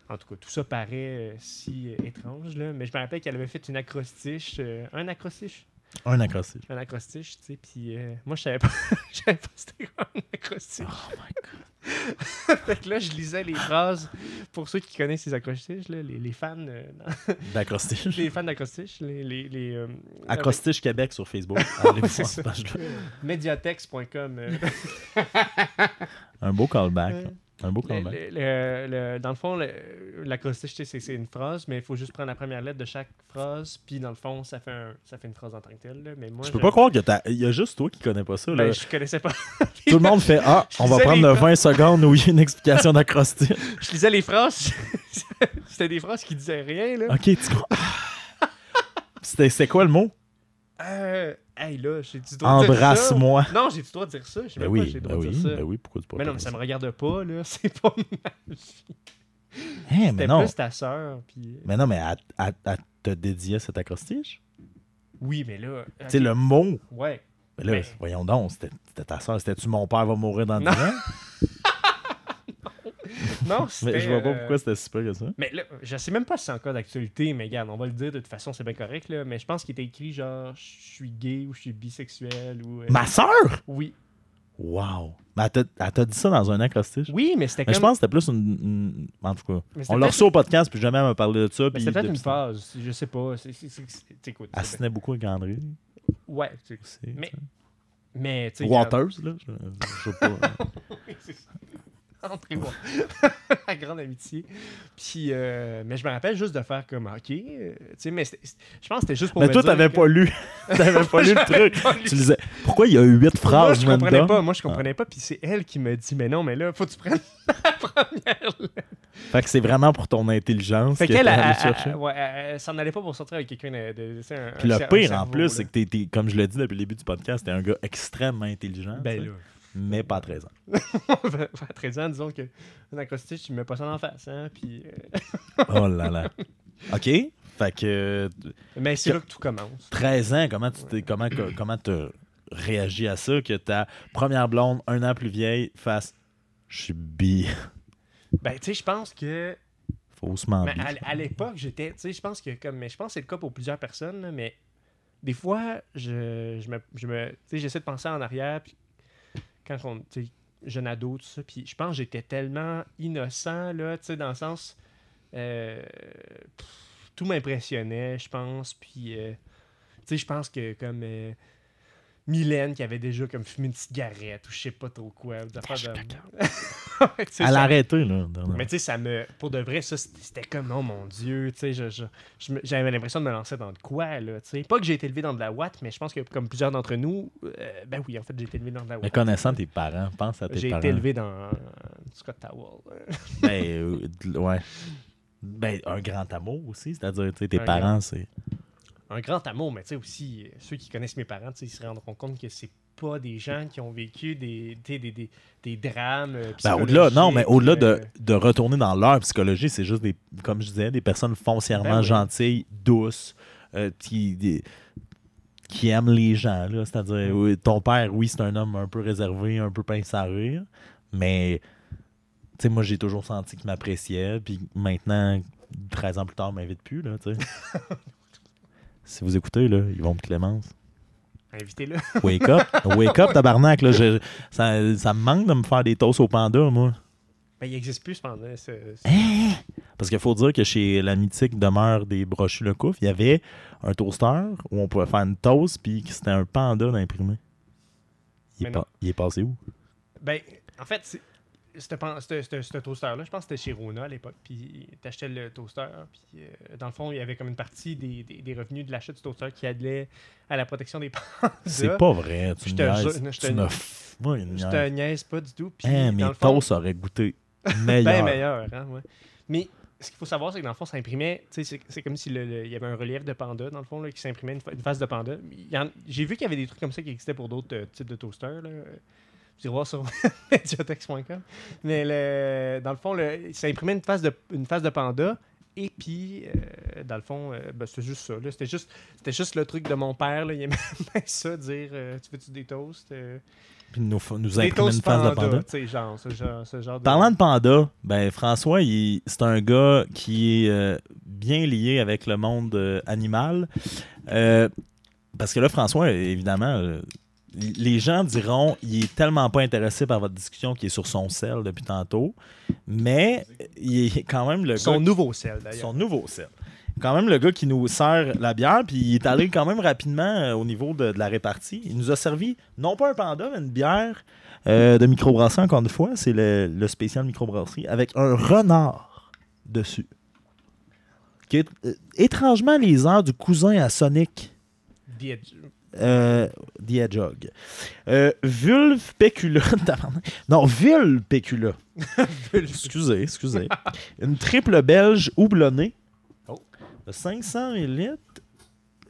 en tout cas, tout ça paraît euh, si étrange, là. Mais je me rappelle qu'elle avait fait une acrostiche. un acrostiche Un acrostiche. Un acrostiche, tu sais. Puis euh, moi, je savais pas, [LAUGHS] je savais pas c'était quoi un acrostiche. Oh my god. [LAUGHS] fait que là, je lisais les phrases. Pour ceux qui connaissent ces acrostiches, là, les, les fans. euh, [LAUGHS] D'acrostiche. les fans d'acrostiche, les, les, les, euh, Acrostiche Québec sur Facebook. Allez voir cette page-là. Mediatex.com. euh, Un beau callback. Euh, Un beau callback. le- le- le- dans le fond, l'acrostiche, c'est une phrase, mais il faut juste prendre la première lettre de chaque phrase, puis dans le fond, ça fait, un- ça fait une phrase en tant que telle. là. Mais moi, Je peux pas croire que t'as. Il y a juste toi qui connais pas ça. Là. Ben, je connaissais pas. [LAUGHS] Tout le monde fait Ah, on va prendre les le phrases. 20 secondes où il y a une explication d'acrostiche. [LAUGHS] je lisais les phrases. [LAUGHS] C'était des phrases qui disaient rien, là. ok, tu crois. C'était c'est quoi le mot? Euh, hey, là, j'ai du droit de dire ça. Embrasse-moi. Non, j'ai du droit de dire ça. Je sais Ben même pas oui, j'ai le ben de oui, dire ça. ben oui, pourquoi tu peux Mais pas non, mais ça me regarde pas, là. [LAUGHS] C'est pas ma vie. Hein, mais C'était non. plus ta sœur, puis... Mais non, mais elle, elle- elle te dédiait cet acrostiche? Oui, mais là... Tu sais, le mot. Ouais. Mais là, Mais- voyons donc, c'était c'était ta soeur. C'était-tu mon père va mourir dans 10 [LAUGHS] [LAUGHS] Non. Mais je vois pas euh, pourquoi c'était si peu que ça. Mais là, je sais même pas si c'est encore d'actualité, mais regarde, on va le dire, de toute façon, c'est bien correct, là. Mais je pense qu'il était écrit genre, je suis gay ou je suis bisexuel ou... euh, Ma soeur? Oui. Wow! Mais elle t'a- elle t'a dit ça dans un acrostiche? Oui, mais c'était Mais comme... je pense que c'était plus une, une- En tout cas, Mais c'était on l'a peut-être- reçu au podcast, puis jamais elle m'a parlé de ça. mais Puis c'était peut-être une phase, je sais pas. C'est, c'est, c'est, c'est- écoute, Elle c'est- se tenait beaucoup avec André. Ouais, tu sais, aussi, Mais, mais, tu sais... Waters, là. Je, je sais pas. [LAUGHS] [LAUGHS] André Wa- [LAUGHS] La grande amitié. Puis, euh, mais je me rappelle juste de faire comme, OK, euh, tu sais, mais c'était- je pense que c'était juste pour Mais me toi, dire t'avais que- pas lu. [LAUGHS] T'avais pas lu le truc. lu. Tu lisais. Pourquoi il y a eu huit Moi, phrases je comprenais pas. Moi, je comprenais pas. Puis c'est elle qui me dit, mais non, mais là, faut que tu prennes la première. Fait que c'est vraiment pour ton intelligence Fait que qu'elle, elle- ouais, elle- s'en allait pas pour sortir avec quelqu'un de. de- tu sais, un- Puis un le un pire en cerveau, plus, là. c'est que t'es, t'es- comme je l'ai dit depuis le début du podcast, t'es un gars extrêmement intelligent. Ben là. Mais pas à 13 ans. [LAUGHS] à 13 ans, disons que un acrostiche, tu me mets pas ça en face. Hein, puis, euh, Oh là là. [LAUGHS] OK? Fait que Mais c'est là que tout commence. 13 ans, comment tu comment, comment t'as réagi à ça que ta première blonde, un an plus vieille, fasse Je suis bi. [LAUGHS] Ben, tu sais, je pense que. Faussement Mais à, à l'époque, j'étais. Tu sais, je pense que comme. Mais je pense que c'est le cas pour plusieurs personnes, là, mais des fois, je, je me. Je me tu sais, j'essaie de penser en arrière, puis quand on. Jeune ado, tout ça, puis je pense que j'étais tellement innocent, là, tu dans le sens. euh, tout m'impressionnait, je pense, puis. euh, tu sais, je pense que comme. euh, Mylène qui avait déjà comme fumé une cigarette ou je sais pas trop quoi. des affaires de- [LAUGHS] Elle ça- a arrêté, là. mais tu sais, ça me. Pour de vrai, ça, c'était comme, oh mon Dieu, tu sais, je- je- je j'avais l'impression de me lancer dans de quoi, là, tu sais. Pas que j'ai été élevé dans de la Watt, mais je pense que comme plusieurs d'entre nous, euh, ben oui, en fait, j'ai été élevé dans de la Mais Watt. connaissant tes parents, pense à tes J'ai parents. été élevé dans euh, Scott Towel. [LAUGHS] Ben, euh, ouais. Ben, un grand amour aussi, c'est-à-dire, tu sais, tes Un parents, c'est. Un grand amour, mais tu sais aussi, ceux qui connaissent mes parents, ils se rendront compte que c'est pas des gens qui ont vécu des, sais, des, des, des drames. euh, Ben, au-delà, non, mais au-delà de, euh, de retourner dans leur psychologie, c'est juste des, comme je disais, des personnes foncièrement Ben oui. gentilles, douces, euh, qui, des- qui aime les gens. là. C'est-à-dire, oui, ton père, oui, c'est un homme un peu réservé, un peu pince à rire, mais tu sais, moi, j'ai toujours senti qu'il m'appréciait. Puis maintenant, 13 ans plus tard, il m'invite plus. Là, tu sais. [LAUGHS] si vous écoutez, là, ils vont me Clémence. Invitez-le. [LAUGHS] Wake up, wake up, tabarnak. Là, je- ça, ça me manque de me faire des toasts au panda, moi. Ben, il n'existe plus cependant. ce- ce- Hein? Parce qu'il faut dire que chez la mythique demeure des brochus le couf, il y avait un toaster où on pouvait faire une toast, puis que c'était un panda d'imprimé. Il, est pas- il est passé où? Ben, en fait, c'est- ce toaster-là, je pense que c'était chez Rona à l'époque. Puis t'achetais le toaster. Puis euh, dans le fond, il y avait comme une partie des, des- des revenus de l'achat du toaster qui allait à la protection des [LAUGHS] pandas. C'est pas vrai. Tu Je me te niaises. je te- Moi, Je niaise. te niaise pas du tout. Puis Hein, mes toasts auraient goûté [LAUGHS] ben meilleur. meilleur. Hein, ouais. Mais ce qu'il faut savoir, c'est que dans le fond, ça imprimait. C'est c'est comme s'il il y avait un relief de panda, dans le fond, là, qui s'imprimait une, une face de panda. J'ai vu qu'il y avait des trucs comme ça qui existaient pour d'autres euh, types de toasters. Là. Vous irez voir sur [LAUGHS] mediotex.com. Mais le- dans le fond, le- ça imprimait une face de, une face de panda. Et puis, euh, dans le fond, euh, ben, c'était juste ça. là. C'était juste, c'était juste le truc de mon père. Là. Il aimait [LAUGHS] bien ça, dire euh, Tu veux-tu des toasts Puis nous, nous Des imprimer une face de panda. genre, ce genre, ce genre de. Parlant de panda, ben François, c'est un gars qui est bien lié avec le monde animal. Parce que là, François, évidemment, les gens diront il est tellement pas intéressé par votre discussion qu'il est sur son sel depuis tantôt. Mais il est quand même le Son gars. nouveau sel, d'ailleurs. Son nouveau sel. Quand même le gars qui nous sert la bière, puis il est allé quand même rapidement euh, au niveau de, de la répartie. Il nous a servi non pas un panda, mais une bière euh, de microbrasserie, encore une fois. C'est le, le spécial microbrasserie avec un renard dessus. Qui est euh, étrangement les airs du cousin à Sonic. Euh, The Hedgehog. Euh, Vulpecula. [LAUGHS] tabarnak. non, Vulpecula. [LAUGHS] excusez, excusez. [LAUGHS] Une triple belge houblonnée. Oh. De 500 ml.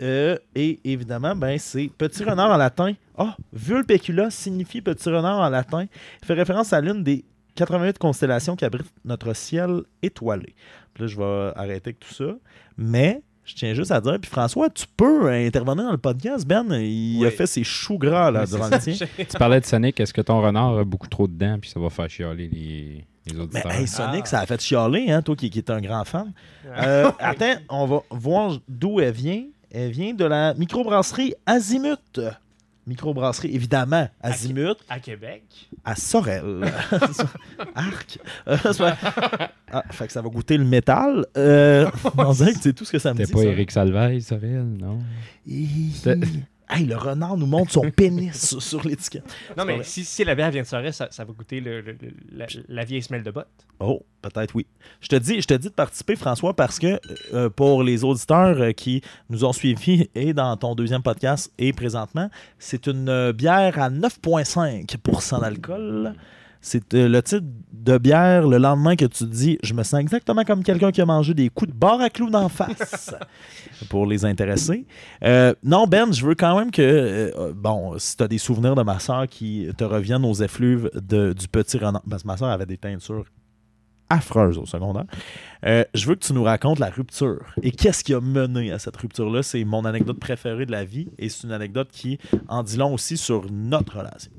Euh, et évidemment, ben, c'est petit renard en latin. Ah, Vulpecula signifie petit renard en latin. Il fait référence à l'une des 88 constellations qui abritent notre ciel étoilé. Puis là, je vais arrêter avec tout ça. Mais je tiens juste à dire, puis François, tu peux intervenir dans le podcast. Ben, il a fait ses choux gras là, Oui, durant le tien. [LAUGHS] Tu parlais de Sonic, est-ce que ton renard a beaucoup trop de dents puis ça va faire chialer les, les Mais auditeurs? hey, Sonic, Ah. ça a fait chialer, hein, toi qui, qui es un grand fan. Euh, [LAUGHS] attends, on va voir d'où elle vient. Elle vient de la microbrasserie Azimut. Microbrasserie, évidemment, Azimut, À Québec. à Sorel. [LAUGHS] [LAUGHS] Arc. Euh, [LAUGHS] ah, fait que ça va goûter le métal. Euh, on dirait que c'est tout ce que ça me dit. C'était pas ça. Eric Salvaille, Sorel, non? Hey, le renard nous montre son [LAUGHS] pénis sur, sur l'étiquette. Non, mais si, si la bière vient de Sorel, ça, ça va goûter le, le- le- la, la vieille semelle de botte. Oh, peut-être oui. Je te dis, je te dis de participer, François, parce que euh, pour les auditeurs euh, qui nous ont suivis et dans ton deuxième podcast et présentement, c'est une euh, bière à 9,5% d'alcool. C'est euh, le type de bière le lendemain que tu te dis Je me sens exactement comme quelqu'un qui a mangé des coups de barre à clous d'en face. [LAUGHS] pour les intéresser. Euh, non, Ben, je veux quand même que, euh, bon, si tu as des souvenirs de ma soeur qui te reviennent aux effluves de- du petit renard, parce que ma soeur avait des teintures affreuses au secondaire, euh, je veux que tu nous racontes la rupture. Et qu'est-ce qui a mené à cette rupture-là? C'est mon anecdote préférée de la vie et c'est une anecdote qui en dit long aussi sur notre relation.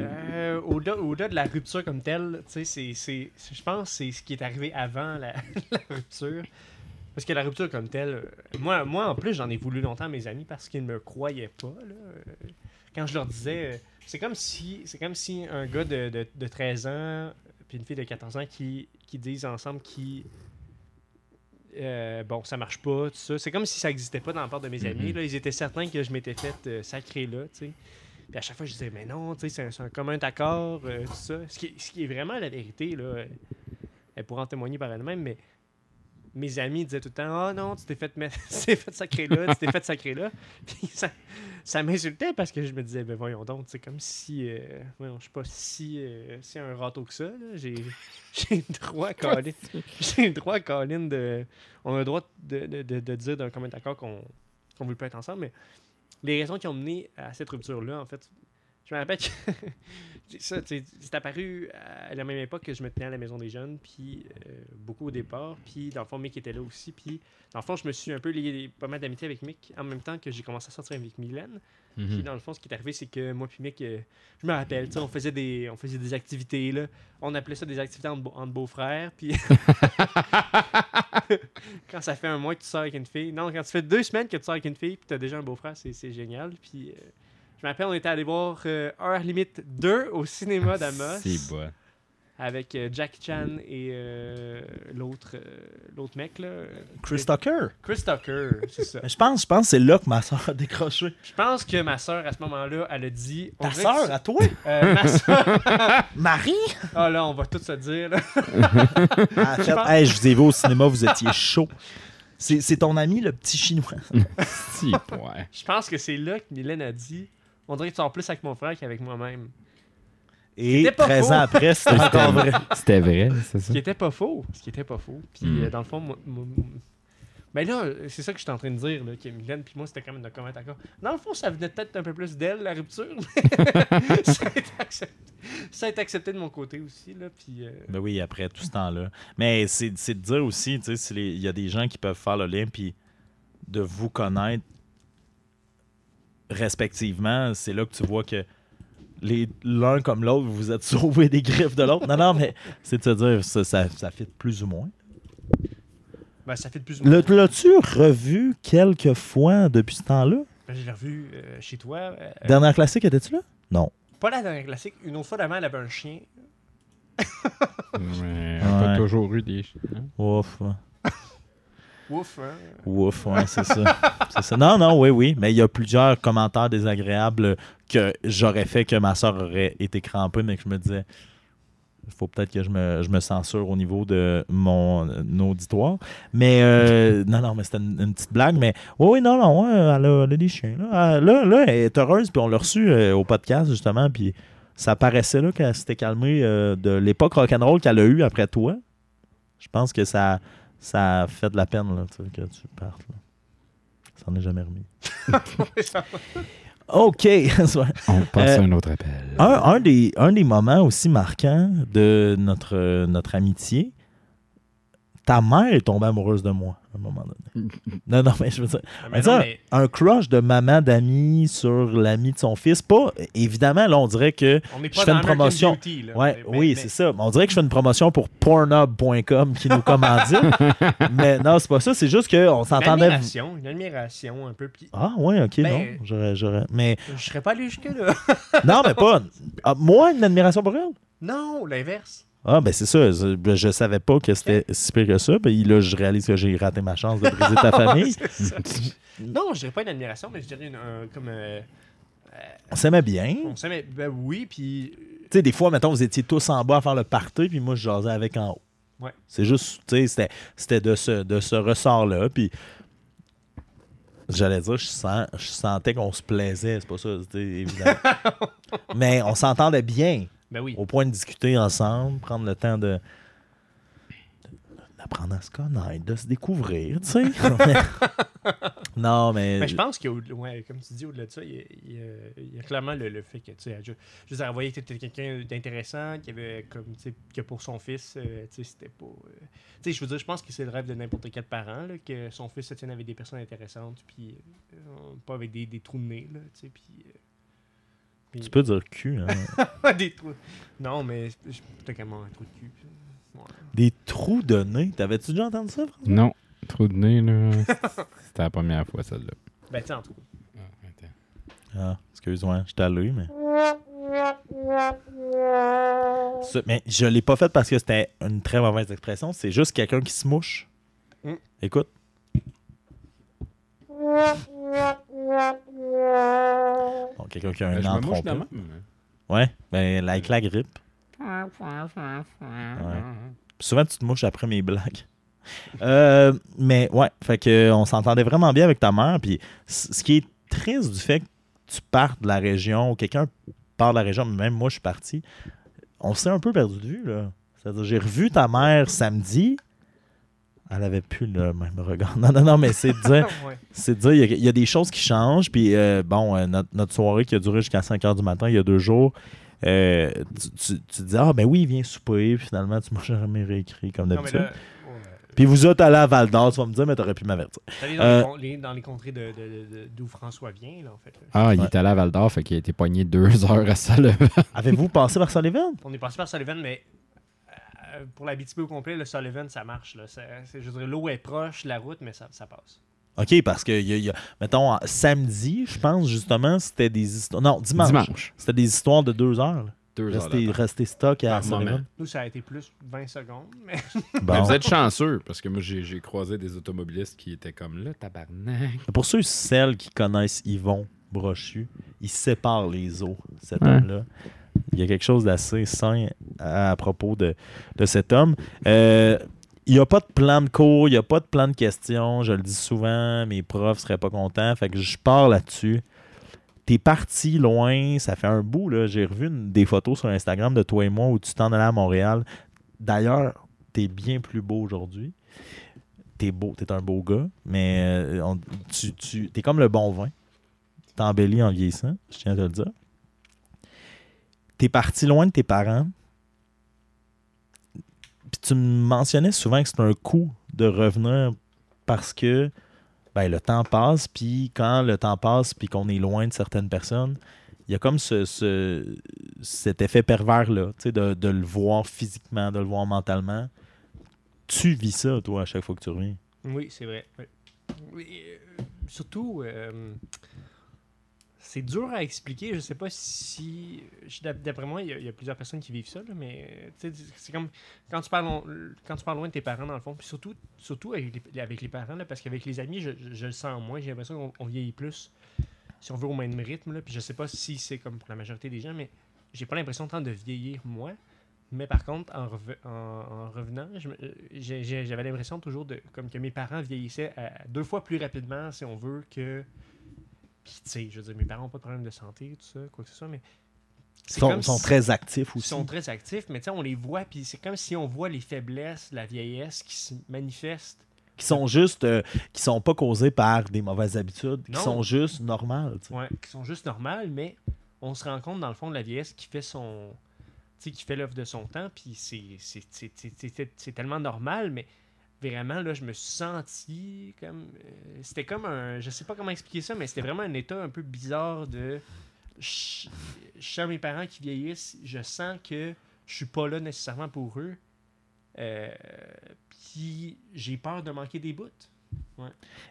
Euh, au-delà, au-delà de la rupture comme telle, tu sais, c'est, c'est, c'est- je pense que c'est ce qui est arrivé avant la, [LAUGHS] la rupture. Parce que la rupture comme telle, euh, moi, moi en plus, j'en ai voulu longtemps à mes amis parce qu'ils ne me croyaient pas. là. Quand je leur disais, euh, c'est comme si, c'est comme si un gars de, de, de 13 ans puis une fille de 14 ans qui, qui disent ensemble qui euh, bon, ça marche pas, tout ça. C'est comme si ça n'existait pas dans la part de mes amis. Là. Ils étaient certains que je m'étais fait euh, sacrer là, tu sais. Puis à chaque fois, je disais, mais non, tu sais, c'est un, commun accord, euh, tout ça. Ce qui, est- ce qui est vraiment la vérité, là, elle pourra en témoigner par elle-même, mais mes amis disaient tout le temps, ah non, tu t'es fait, [LAUGHS] fait sacrer là, tu t'es fait sacrer là. [LAUGHS] Puis ça, ça m'insultait parce que je me disais, ben voyons donc, c'est comme si, euh, voyons, je suis pas si, euh, si un râteau que ça, là. J'ai, [LAUGHS] le droit, Colin, j'ai le droit, Colin, de, on a le droit de, de, de, de dire d'un commun accord qu'on, qu'on veut pas être ensemble, mais les raisons qui ont mené à cette rupture-là, en fait, je me rappelle que [LAUGHS] ça, tu c'est apparu à la même époque que je me tenais à la maison des jeunes, puis euh, beaucoup au départ, puis dans le fond, Mick était là aussi, puis dans le fond, je me suis un peu lié pas mal d'amitié avec Mick en même temps que j'ai commencé à sortir avec Mylène. Puis Mhm. dans le fond, ce qui est arrivé, c'est que moi puis Mick, euh, je me rappelle, tu on faisait des, on faisait des activités là. On appelait ça des activités entre, entre beaux-frères. Puis [LAUGHS] quand ça fait un mois que tu sors avec une fille, non, quand tu fais deux semaines que tu sors avec une fille, puis t'as déjà un beau-frère, c'est, c'est génial. Puis euh, je me rappelle, on était allé voir euh, Heure Limite 2 au cinéma d'Amos C'est bon. avec euh, Jackie Chan et euh, l'autre, euh, l'autre mec là, Chris Tucker. Chris Tucker, c'est ça. Je pense, je pense que c'est là que ma soeur a décroché. Je pense que ma soeur à ce moment-là, elle a dit. Ta soeur, à toi? Euh, ma soeur. [LAUGHS] Marie? Ah là, on va tout se dire. Là. [LAUGHS] Ah, fait, hey, je vous ai vu au cinéma, vous étiez chaud. C'est c'est ton ami, le petit chinois. [LAUGHS] Si, ouais. Je pense que c'est là que Mylène a dit On dirait que tu sors plus avec mon frère qu'avec moi-même. Et C'était pas 13 faux. ans après, c'était [LAUGHS] encore vrai. C'était vrai, c'est Ce ça? qui était pas faux. Ce qui était pas faux. Puis Hmm. euh, dans le fond, moi. moi- ben là, c'est ça que je suis en train de dire, là, que Mylène puis moi, c'était quand même de comment d'accord. Dans le fond, ça venait peut-être un peu plus d'elle, la rupture. mais [LAUGHS] ça, a été accepté. ça a été accepté de mon côté aussi, là. Puis. euh, Ben oui, après tout ce temps-là. Mais c'est c'est de dire aussi, tu sais, il y a des gens qui peuvent faire le lien, puis de vous connaître respectivement, c'est là que tu vois que les l'un comme l'autre, vous êtes [LAUGHS] sauvés des griffes de l'autre. Non, non, mais c'est de se dire, ça, ça, ça fit plus ou moins. ben, ça fait de plus ou moins. Le- L'as-tu revu quelques fois depuis ce temps-là? Ben, je l'ai revu euh, chez toi. euh, Dernière classique, étais-tu là? Non. Pas la dernière classique. Une autre fois d'avant, elle avait un chien. Ouais, on a toujours eu des. hein? Ouf. Ouf, hein. Ouf, ouais, c'est ça. [LAUGHS] Ça. Non, non, oui, oui. Mais il y a plusieurs commentaires désagréables que j'aurais fait que ma soeur aurait été crampée, mais que je me disais, il faut peut-être que je me, je me censure au niveau de mon auditoire. Mais euh, non, non, mais c'était une, petite blague. Mais oui, non, non, elle, a, elle a des chiens. Là, là, là, elle est heureuse, puis on l'a reçue euh, au podcast, justement, puis ça paraissait là qu'elle s'était calmée euh, de l'époque rock'n'roll qu'elle a eue après toi. Je pense que ça, ça a fait de la peine là, que tu partes. Là. Ça n'en est jamais remis. [LAUGHS] OK. [LAUGHS] On passe Euh, à un autre appel. un, un des, un des moments aussi marquants de notre, notre amitié, ta mère est tombée amoureuse de moi à un moment donné. [LAUGHS] non, non, mais je veux dire, Mais mais ça, non, mais un crush de maman d'ami sur l'ami de son fils. Pas, évidemment, là, on dirait que on je fais une promotion. Beauty. Ouais, Mais- oui, mais- c'est ça. On dirait que je fais une promotion pour pornhub.com qui nous commandit. [LAUGHS] mais non, c'est pas ça. C'est juste qu'on Une s'entendait. admiration, une admiration un peu. Puis Ah, ouais, ok, Ben- non. J'aurais, j'aurais. Mais je serais pas allé jusque-là. non, mais pas. [LAUGHS] Ah, moi, une admiration pour elle? non, l'inverse. Ah, ben c'est ça. Je, ben, je savais pas que c'était si pire que ça. Puis là, je réalise que j'ai raté ma chance de briser ta [LAUGHS] famille. Non, je dirais pas une admiration, mais je dirais une, un- comme. euh, On s'aimait bien. on s'aimait- ben oui, puis. Tu sais, des fois, mettons, vous étiez tous en bas à faire le party, puis moi, je jasais avec en haut. Ouais. C'est juste, tu sais, c'était, de ce, de ce ressort-là. Puis, j'allais dire, je, sens, je sentais qu'on se plaisait. C'est pas ça, évidemment. [LAUGHS] Mais on s'entendait bien, Ben oui. au point de discuter ensemble, prendre le temps de d'apprendre à se connaître, de se découvrir, tu sais. [LAUGHS] [LAUGHS] non, mais... Mais je pense que, ouais, comme tu dis, au-delà de ça, il y a, il y a- il y a clairement le, le fait que, tu sais, je, je veux dire, que tu étais quelqu'un d'intéressant, qui avait, comme, tu sais, que pour son fils, euh, tu sais, c'était pas. euh, tu sais, je veux dire, je pense que c'est le rêve de n'importe quel parent, là, que son fils se tienne avec des personnes intéressantes, puis euh, pas avec des, des trous de nez, là, tu sais, puis. Puis- Tu peux dire cul, hein? [LAUGHS] des trous. Non, mais t'as quand même un trou de cul. Ouais. Des trous de nez. T'avais-tu déjà entendu ça, François? Non, trop de nez, là. [LAUGHS] C'était la première fois, celle-là. Ben, tu sais, en tout cas. Ah, attends. Ah, excuse-moi, je t'ai allé, mais. Ça- mais je l'ai pas fait parce que c'était une très mauvaise expression. C'est juste quelqu'un qui se mouche. Mm. Écoute. Bon, quelqu'un qui a un Ben, entrompé. même. Ouais, ben avec la grippe. Souvent, tu te mouches après mes blagues. [LAUGHS] Euh, mais ouais, fait que on s'entendait vraiment bien avec ta mère. Puis ce qui est triste du fait que tu partes de la région, ou quelqu'un part de la région, même moi je suis parti, on s'est un peu perdu de vue. là. C'est-à-dire, j'ai revu ta mère samedi. Elle avait plus le même regard. [LAUGHS] Non, non, non, mais c'est de dire, [LAUGHS] Ouais. c'est de dire, il y, a- il y a des choses qui changent. Puis, euh, bon, euh, notre, notre soirée qui a duré jusqu'à 5 h du matin, il y a deux jours, euh, tu, tu, tu dis, ah, ben oui, viens souper. Puis finalement, tu m'as [LAUGHS] jamais réécrit comme d'habitude. Puis vous êtes allé à Val d'Or, tu vas me dire, mais t'aurais pu m'avertir. Dans, Euh, les, dans les contrées de, de- de- de- d'où François vient, là, en fait. là. Ah, il Ouais. est allé à Val d'Or, fait qu'il a été pogné deux heures à Sullivan. Avez-vous passé par Sullivan? On est passé par Sullivan, mais pour la BTB au complet, le Sullivan, ça marche. Là. Ça- c'est- je dirais, l'eau est proche, la route, mais ça, ça passe. OK, parce que, il y a- il y a- mettons, samedi, je pense, justement, c'était des histoires. Non, dimanche. Dimanche. C'était des histoires de deux heures. là. Deux heures. Rester stock à Sullivan. Nous, ça a été plus 20 secondes, mais [LAUGHS] Mais Bon. vous êtes chanceux, parce que moi, j'ai j'ai croisé des automobilistes qui étaient comme là, tabarnak. Pour ceux et celles qui connaissent Yvon Brochu, il sépare les eaux, cet Ouais. homme-là. Il y a quelque chose d'assez sain à, propos de, de cet homme. Euh, il n'y a pas de plan de cours, il n'y a pas de plan de questions. Je le dis souvent, mes profs seraient pas contents. Fait que je pars là-dessus. T'es parti loin, ça fait un bout. J'ai revu des photos sur Instagram de toi et moi où tu t'en allais à Montréal. D'ailleurs, t'es bien plus beau aujourd'hui. T'es beau, t'es un beau gars, mais euh, tu, tu es comme le bon vin. T'embellis en vieillissant, je tiens à te le dire. T'es parti loin de tes parents. Puis tu me mentionnais souvent que c'est un coup de revenir parce que ben, le temps passe, puis quand le temps passe, puis qu'on est loin de certaines personnes, il y a comme ce, ce- cet effet pervers-là, de, de le voir physiquement, de le voir mentalement. Tu vis ça, toi, à chaque fois que tu reviens? oui, c'est vrai. euh, surtout, euh, c'est dur à expliquer. Je sais pas si. D'après moi, il y, a- plusieurs personnes qui vivent ça, là, mais c'est comme quand tu, parles, quand tu parles loin de tes parents, dans le fond, puis surtout, surtout avec, les, avec les parents, là, parce qu'avec les amis, je, le sens moins. J'ai l'impression qu'on on vieillit plus, si on veut, au même rythme. Là, puis je sais pas si c'est comme pour la majorité des gens, mais j'ai pas l'impression tant de vieillir, moi. Mais par contre, en, en- en revenant, euh, j'avais l'impression toujours de comme que mes parents vieillissaient à- deux fois plus rapidement, si on veut, que. Puis, tu sais, je veux dire, mes parents n'ont pas de problème de santé, tout ça, quoi que ce soit, mais. Ils sont, comme sont si- très actifs Ils aussi. sont très actifs, mais tu sais, on les voit, puis c'est comme si on voit les faiblesses, la vieillesse qui se manifestent. Qui sont juste. euh, qui sont pas causés par des mauvaises habitudes, qui sont juste normales. tu sais. Ouais, qui sont juste normales, mais on se rend compte, dans le fond, de la vieillesse qui fait son. Tu sais, qui fait l'œuvre de son temps, puis c'est tellement normal, mais vraiment, là, je me suis senti comme. euh, c'était comme un. Je sais pas comment expliquer ça, mais c'était vraiment un état un peu bizarre de. Je sens mes parents qui vieillissent, je sens que je suis pas là nécessairement pour eux. Euh, puis j'ai peur de manquer des bouts.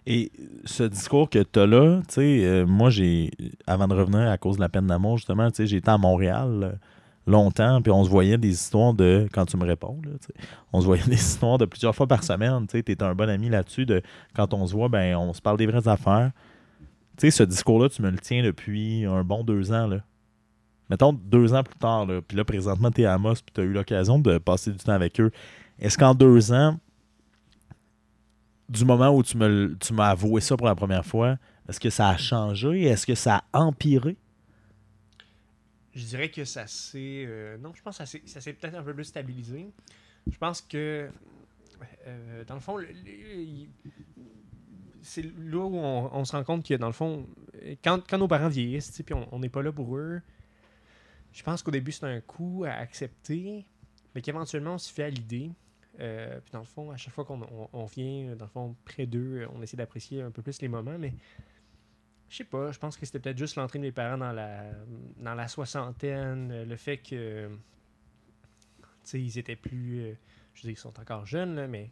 Et ce discours que tu as là, tu sais, euh, moi, j'ai, avant de revenir à cause de la peine d'amour, justement, tu sais, j'étais à Montréal longtemps, puis on se voyait des histoires de, quand tu me réponds, là, tu on se voyait [LAUGHS] des histoires de plusieurs fois par semaine, tu t'es un bon ami là-dessus, de quand on se voit, ben, on se parle des vraies affaires. Tu sais, ce discours-là, tu me le tiens depuis un bon deux ans, là. Mettons deux ans plus tard, puis là, présentement, t'es à Amos, puis t'as eu l'occasion de passer du temps avec eux. Est-ce qu'en deux ans, du moment où tu l- tu m'as avoué ça pour la première fois, est-ce que ça a changé? Est-ce que ça a empiré? Je dirais que ça s'est. euh, non, je pense que ça s'est, peut-être un peu plus stabilisé. Je pense que. euh, dans le fond, c'est là où on, se rend compte que, dans le fond, quand, nos parents vieillissent, puis on n'est pas là pour eux, je pense qu'au début, c'est un coup à accepter, mais qu'éventuellement, on se fait à l'idée. Euh, puis dans le fond, à chaque fois qu'on on- on vient, dans le fond, près d'eux, on essaie d'apprécier un peu plus les moments, mais je sais pas, je pense que c'était peut-être juste l'entrée de mes parents dans la, dans la soixantaine, euh, le fait que, tu sais, ils étaient plus, euh, je veux dire, ils sont encore jeunes, là, mais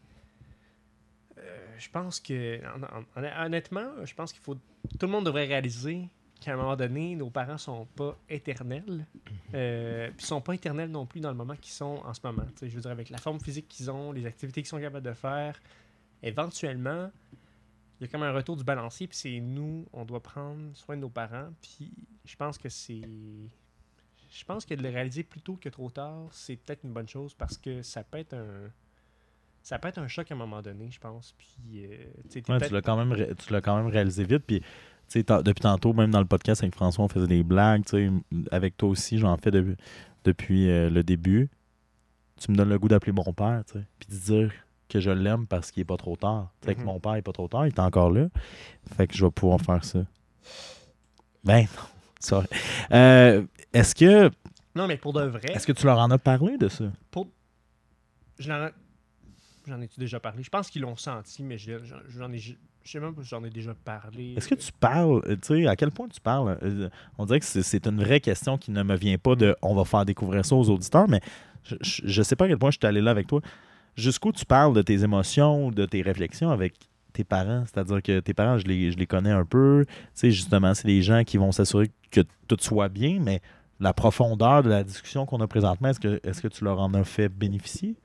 euh, je pense que, hon- hon- honnêtement, je pense qu'il faut, tout le monde devrait réaliser qu'à un moment donné, nos parents sont pas éternels, euh, puis ils sont pas éternels non plus dans le moment qu'ils sont en ce moment. Tu sais, je veux dire, avec la forme physique qu'ils ont, les activités qu'ils sont capables de faire, éventuellement, il y a comme un retour du balancier, puis c'est nous, on doit prendre soin de nos parents, puis je pense que c'est... Je pense que de le réaliser plus tôt que trop tard, c'est peut-être une bonne chose, parce que ça peut être un... Ça peut être un choc à un moment donné, je pense. Puis, euh, Ouais, tu l'as quand même ré- tu l'as quand même réalisé vite. Puis, tu sais, ta- depuis tantôt, même dans le podcast avec François, on faisait des blagues. tu Avec toi aussi, j'en fais de- depuis euh, le début. Tu me donnes le goût d'appeler mon père, tu sais, puis de dire que je l'aime parce qu'il est pas trop tard. Tu sais, que Mhm. mon père est pas trop tard, il est encore là. Fait que je vais pouvoir faire ça. Ben non, [LAUGHS] sorry. Euh, est-ce que Non, mais pour de vrai, est-ce que tu leur en as parlé de ça? je l'en- j'en ai-tu déjà parlé? Je pense qu'ils l'ont senti, mais je- j'en j'en ai, je sais même pas si j'en ai déjà parlé. Est-ce que tu parles, euh, tu sais, à quel point tu parles? Euh, On dirait que c'est- une vraie question qui ne me vient pas de on va faire découvrir ça aux auditeurs, mais je, je, je sais pas à quel point je suis allé là avec toi. Jusqu'où tu parles de tes émotions, de tes réflexions avec tes parents? C'est-à-dire que tes parents, je les, je les connais un peu. Tu sais, justement, c'est des gens qui vont s'assurer que tout soit bien, mais la profondeur de la discussion qu'on a présentement, est-ce que, est que tu leur en as fait bénéficier?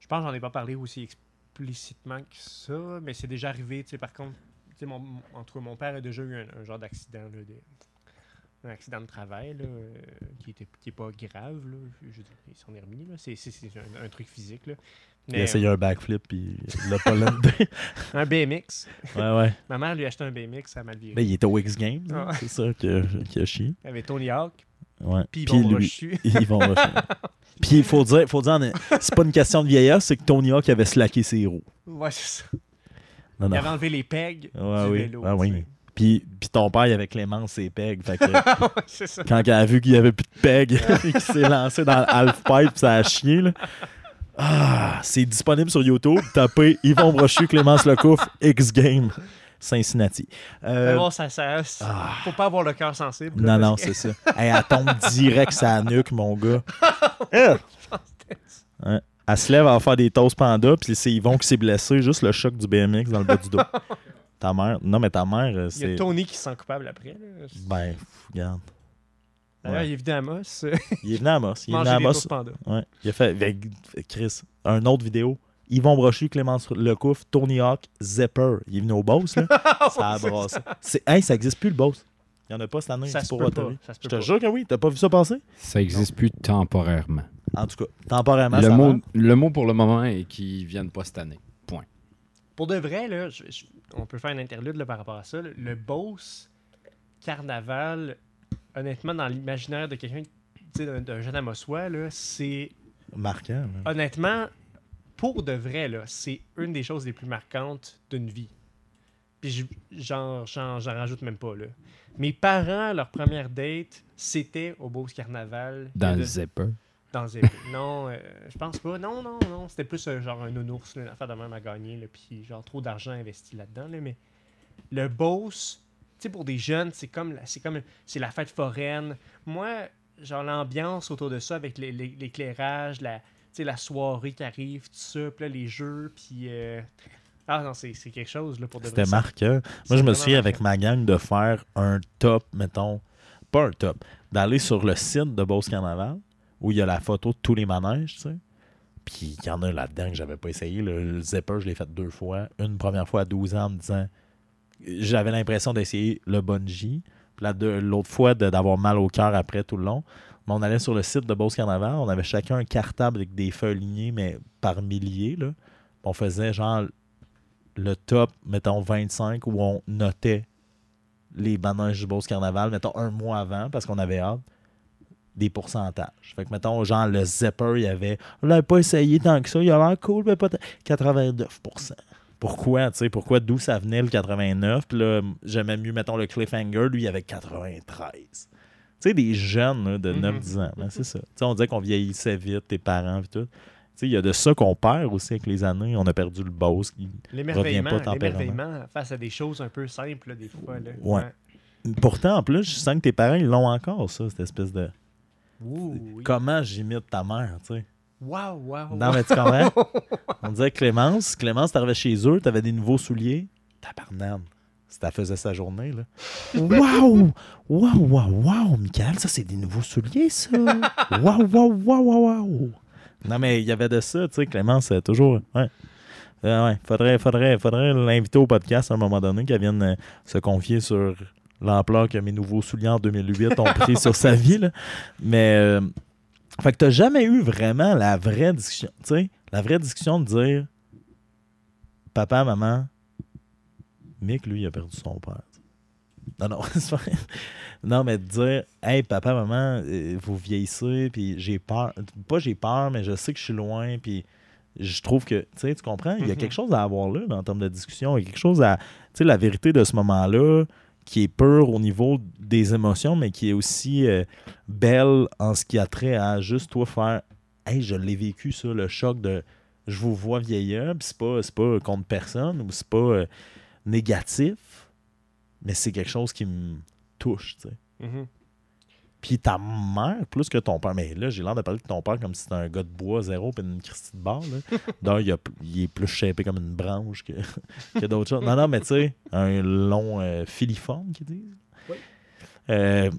Je pense que j'en ai pas parlé aussi explicitement que ça, mais c'est déjà arrivé, tu sais, par contre, tu sais, mon, en tout cas, mon père a déjà eu un, genre d'accident, un accident de travail, là, euh, qui était qui est pas grave, là, je est remis, c'est un, un truc physique, là. Il a essayé un backflip, puis il l'a pas landé. un BMX, ouais, ouais. ma mère lui a acheté un BMX, ça m'a viré. Ben, il était au X-Games, hein, Ah. c'est ça qui a, qui a chié. Il y avait Tony Hawk, Ouais. puis. Ils vont [LAUGHS] [LAUGHS] Puis il faut dire, faut dire c'est pas une question de vieillesse, c'est que Tony Hawk avait slacké ses roues. Ouais, c'est ça. Non, Il avait enlevé les pegs Ouais, du oui. vélo. Ah, oui. Puis, puis ton père, il avait Clémence ses pegs. Fait que [LAUGHS] Ouais, ça. quand il a vu qu'il y avait plus de pegs, et qu'il s'est lancé dans le half-pipe, ça a chié. Là. Ah, c'est disponible sur YouTube. Tapez [LAUGHS] Yvon Brochu, Clémence Lecouf, X-Game, Cincinnati. Euh, voir, ça, ça, ah. Faut pas avoir le cœur sensible. non, là, non, que- c'est ça. Hey, elle tombe direct sa nuque, mon gars. [LAUGHS] Eh! Ouais. Elle se lève à faire des toasts panda, puis c'est Yvon qui s'est blessé, juste le choc du BMX dans le bas du dos. [LAUGHS] Ta mère, non, mais ta mère, euh, Il y a c'est. Tony qui se sent coupable après. là. Ben, regarde. D'ailleurs, Ouais. il est venu à Amos. euh, Il est venu à Amos. Il est venu à panda. Ouais. Il a fait, avec Chris, un autre vidéo. Yvon Brochu, Clémence Lecouf, Tony Hawk, Zepper. Il est venu au Boss, là. [LAUGHS] ça a brassé. C'est, hey, ça existe plus le Boss. Il n'y en a pas cette année. Ça se pour peut pas. Ça se Je te pas. jure que oui. T'as pas vu ça passer? Ça n'existe plus temporairement. En tout cas, temporairement, Le ça mot, le mot pour le moment est qu'ils viennent pas cette année. Point. Pour de vrai, là, je- je- on peut faire un interlude là, par rapport à ça. là. Le Beauce Carnaval, honnêtement, dans l'imaginaire de quelqu'un, d'un jeune Amossois, là, c'est Marquant. là. honnêtement, pour de vrai, là, c'est une des choses les plus marquantes d'une vie. Puis je- j'en, j'en, j'en rajoute même pas. Là. Mes parents, leur première date, c'était au Beauce Carnaval. Dans de- le zipper. Dans Zé- [LAUGHS] non, euh, je pense pas. Non, non, non. C'était plus euh, genre un nounours, là, une affaire de même à gagner. Là, puis genre trop d'argent investi là-dedans. Là, mais le Beauce, sais, pour des jeunes, c'est comme, la- c'est comme c'est la fête foraine. Moi, genre l'ambiance autour de ça avec l'éclairage, la, la soirée qui arrive, tout ça, puis là, les jeux, puis. euh, Ah non, c'est quelque chose là, pour de C'était marquant. Moi, je me suis avec ma gang de faire un top, mettons, pas un top, d'aller sur le site de Beauce Carnaval où il y a la photo de tous les manèges, tu sais. Puis il y en a là-dedans que j'avais pas essayé. Le, le zipper, je l'ai fait deux fois. Une première fois à 12 ans en me disant j'avais l'impression d'essayer le bungee. L'autre fois d'avoir mal au cœur après tout le long. Mais on allait sur le site de Beauce Carnaval. On avait chacun un cartable avec des feuilles lignées, mais par milliers. Là. On faisait genre le top, mettons 25, où on notait les manèges du Beauce Carnaval, mettons un mois avant, parce qu'on avait hâte, des pourcentages. Fait que, mettons, genre, le zipper, il y avait, on l'avait pas essayé tant que ça, il a l'air cool, mais pas tant. 89%. Pourquoi, tu sais, pourquoi, d'où ça venait le 89? Puis là, j'aimais mieux, mettons, le cliffhanger, lui, il avait 93. Tu sais, des jeunes là, de Mhm. 9-10 ans, ben, c'est ça. Tu sais, on disait qu'on vieillissait vite, tes parents, et tout. Tu sais, il y a de ça qu'on perd aussi avec les années. On a perdu le boss. qui- revient pas l'émerveillement face à des choses un peu simples, là, des fois. Là. Ouais. Pourtant, en plus, je sens que tes parents, ils l'ont encore, ça, cette espèce de. Ouh, oui. Comment j'imite ta mère, tu sais. Wow, wow, Non, mais tu comprends? On disait Clémence, Clémence, t'arrivais chez eux, t'avais des nouveaux souliers. Tabarnane. Si elle faisait sa journée, là. Waouh! Waouh, waouh, waouh, Michael, ça, c'est des nouveaux souliers, ça. Waouh, waouh, waouh, waouh, waouh. Non, mais il y avait de ça, tu sais, Clémence, c'est toujours. Ouais. Euh, ouais, faudrait, faudrait, faudrait l'inviter au podcast à un moment donné, qu'elle vienne euh, se confier sur l'ampleur que mes nouveaux souliers en 2008 ont pris sur sa vie. Là. Mais, euh, fait que t'as jamais eu vraiment la vraie discussion, tu sais, la vraie discussion de dire papa, maman, Mick, lui, il a perdu son père. Non, non, [LAUGHS] c'est pas vrai. Non, mais de dire, hey, papa, maman, euh, vous vieillissez, puis j'ai peur. Pas j'ai peur, mais je sais que je suis loin, puis je trouve que, tu sais, tu comprends, il y a Mhm. quelque chose à avoir là, là, en termes de discussion. Il y a quelque chose à. Tu sais, la vérité de ce moment-là, qui est pure au niveau des émotions, mais qui est aussi euh, belle en ce qui a trait à juste toi faire Hey, je l'ai vécu, ça, le choc de je vous vois vieillir, puis c'est pas, pas contre personne ou c'est pas euh, négatif, mais c'est quelque chose qui me touche, tu sais. Mhm. Puis ta mère, plus que ton père. Mais là, j'ai l'air de parler de ton père comme si c'était un gars de bois zéro puis une Christie de barre. [LAUGHS] D'ailleurs, il, il est plus shapé comme une branche que, [LAUGHS] que d'autres choses. Non, non, mais tu sais, un long euh, filiforme, qu'ils disent. Oui. Euh,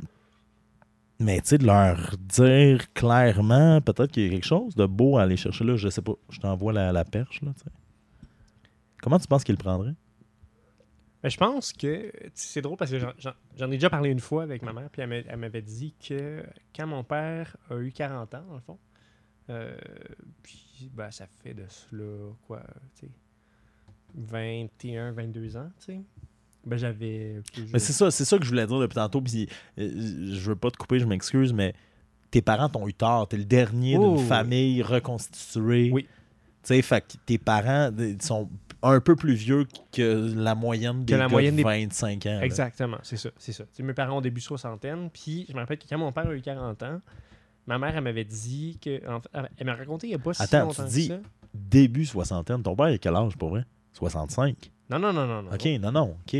mais tu sais, de leur dire clairement, peut-être qu'il y a quelque chose de beau à aller chercher là. Je sais pas. Je t'envoie la, la perche, là, tu sais. Comment tu penses qu'il le prendrait? Mais je pense que c'est drôle parce que j'en- ai déjà parlé une fois avec ma mère, puis elle m'a- elle m'avait dit que quand mon père a eu 40 ans, dans le fond, euh, puis ben, ça fait de cela, quoi, tu sais, 21, 22 ans, tu sais, ben j'avais. Mais c'est ça, c'est ça que je voulais dire depuis tantôt. Puis, euh, je veux pas te couper, je m'excuse, mais tes parents t'ont eu tort. T'es le dernier Oh, d'une oui. famille reconstituée. Oui. Tu sais, fait que tes parents sont un peu plus vieux que la moyenne des la gars moyenne de des- 25 ans. là. Exactement, c'est ça, c'est ça. Tu mes parents ont début soixantaine, puis je me rappelle que quand mon père a eu 40 ans, ma mère, elle m'avait dit que. en fait, elle- m'a raconté il n'y a pas si Attends, longtemps tu que dis- ça. Début soixantaine. Ton père, il a quel âge pour vrai? 65. Non, non, non, non. non. Ok, non, non, ok.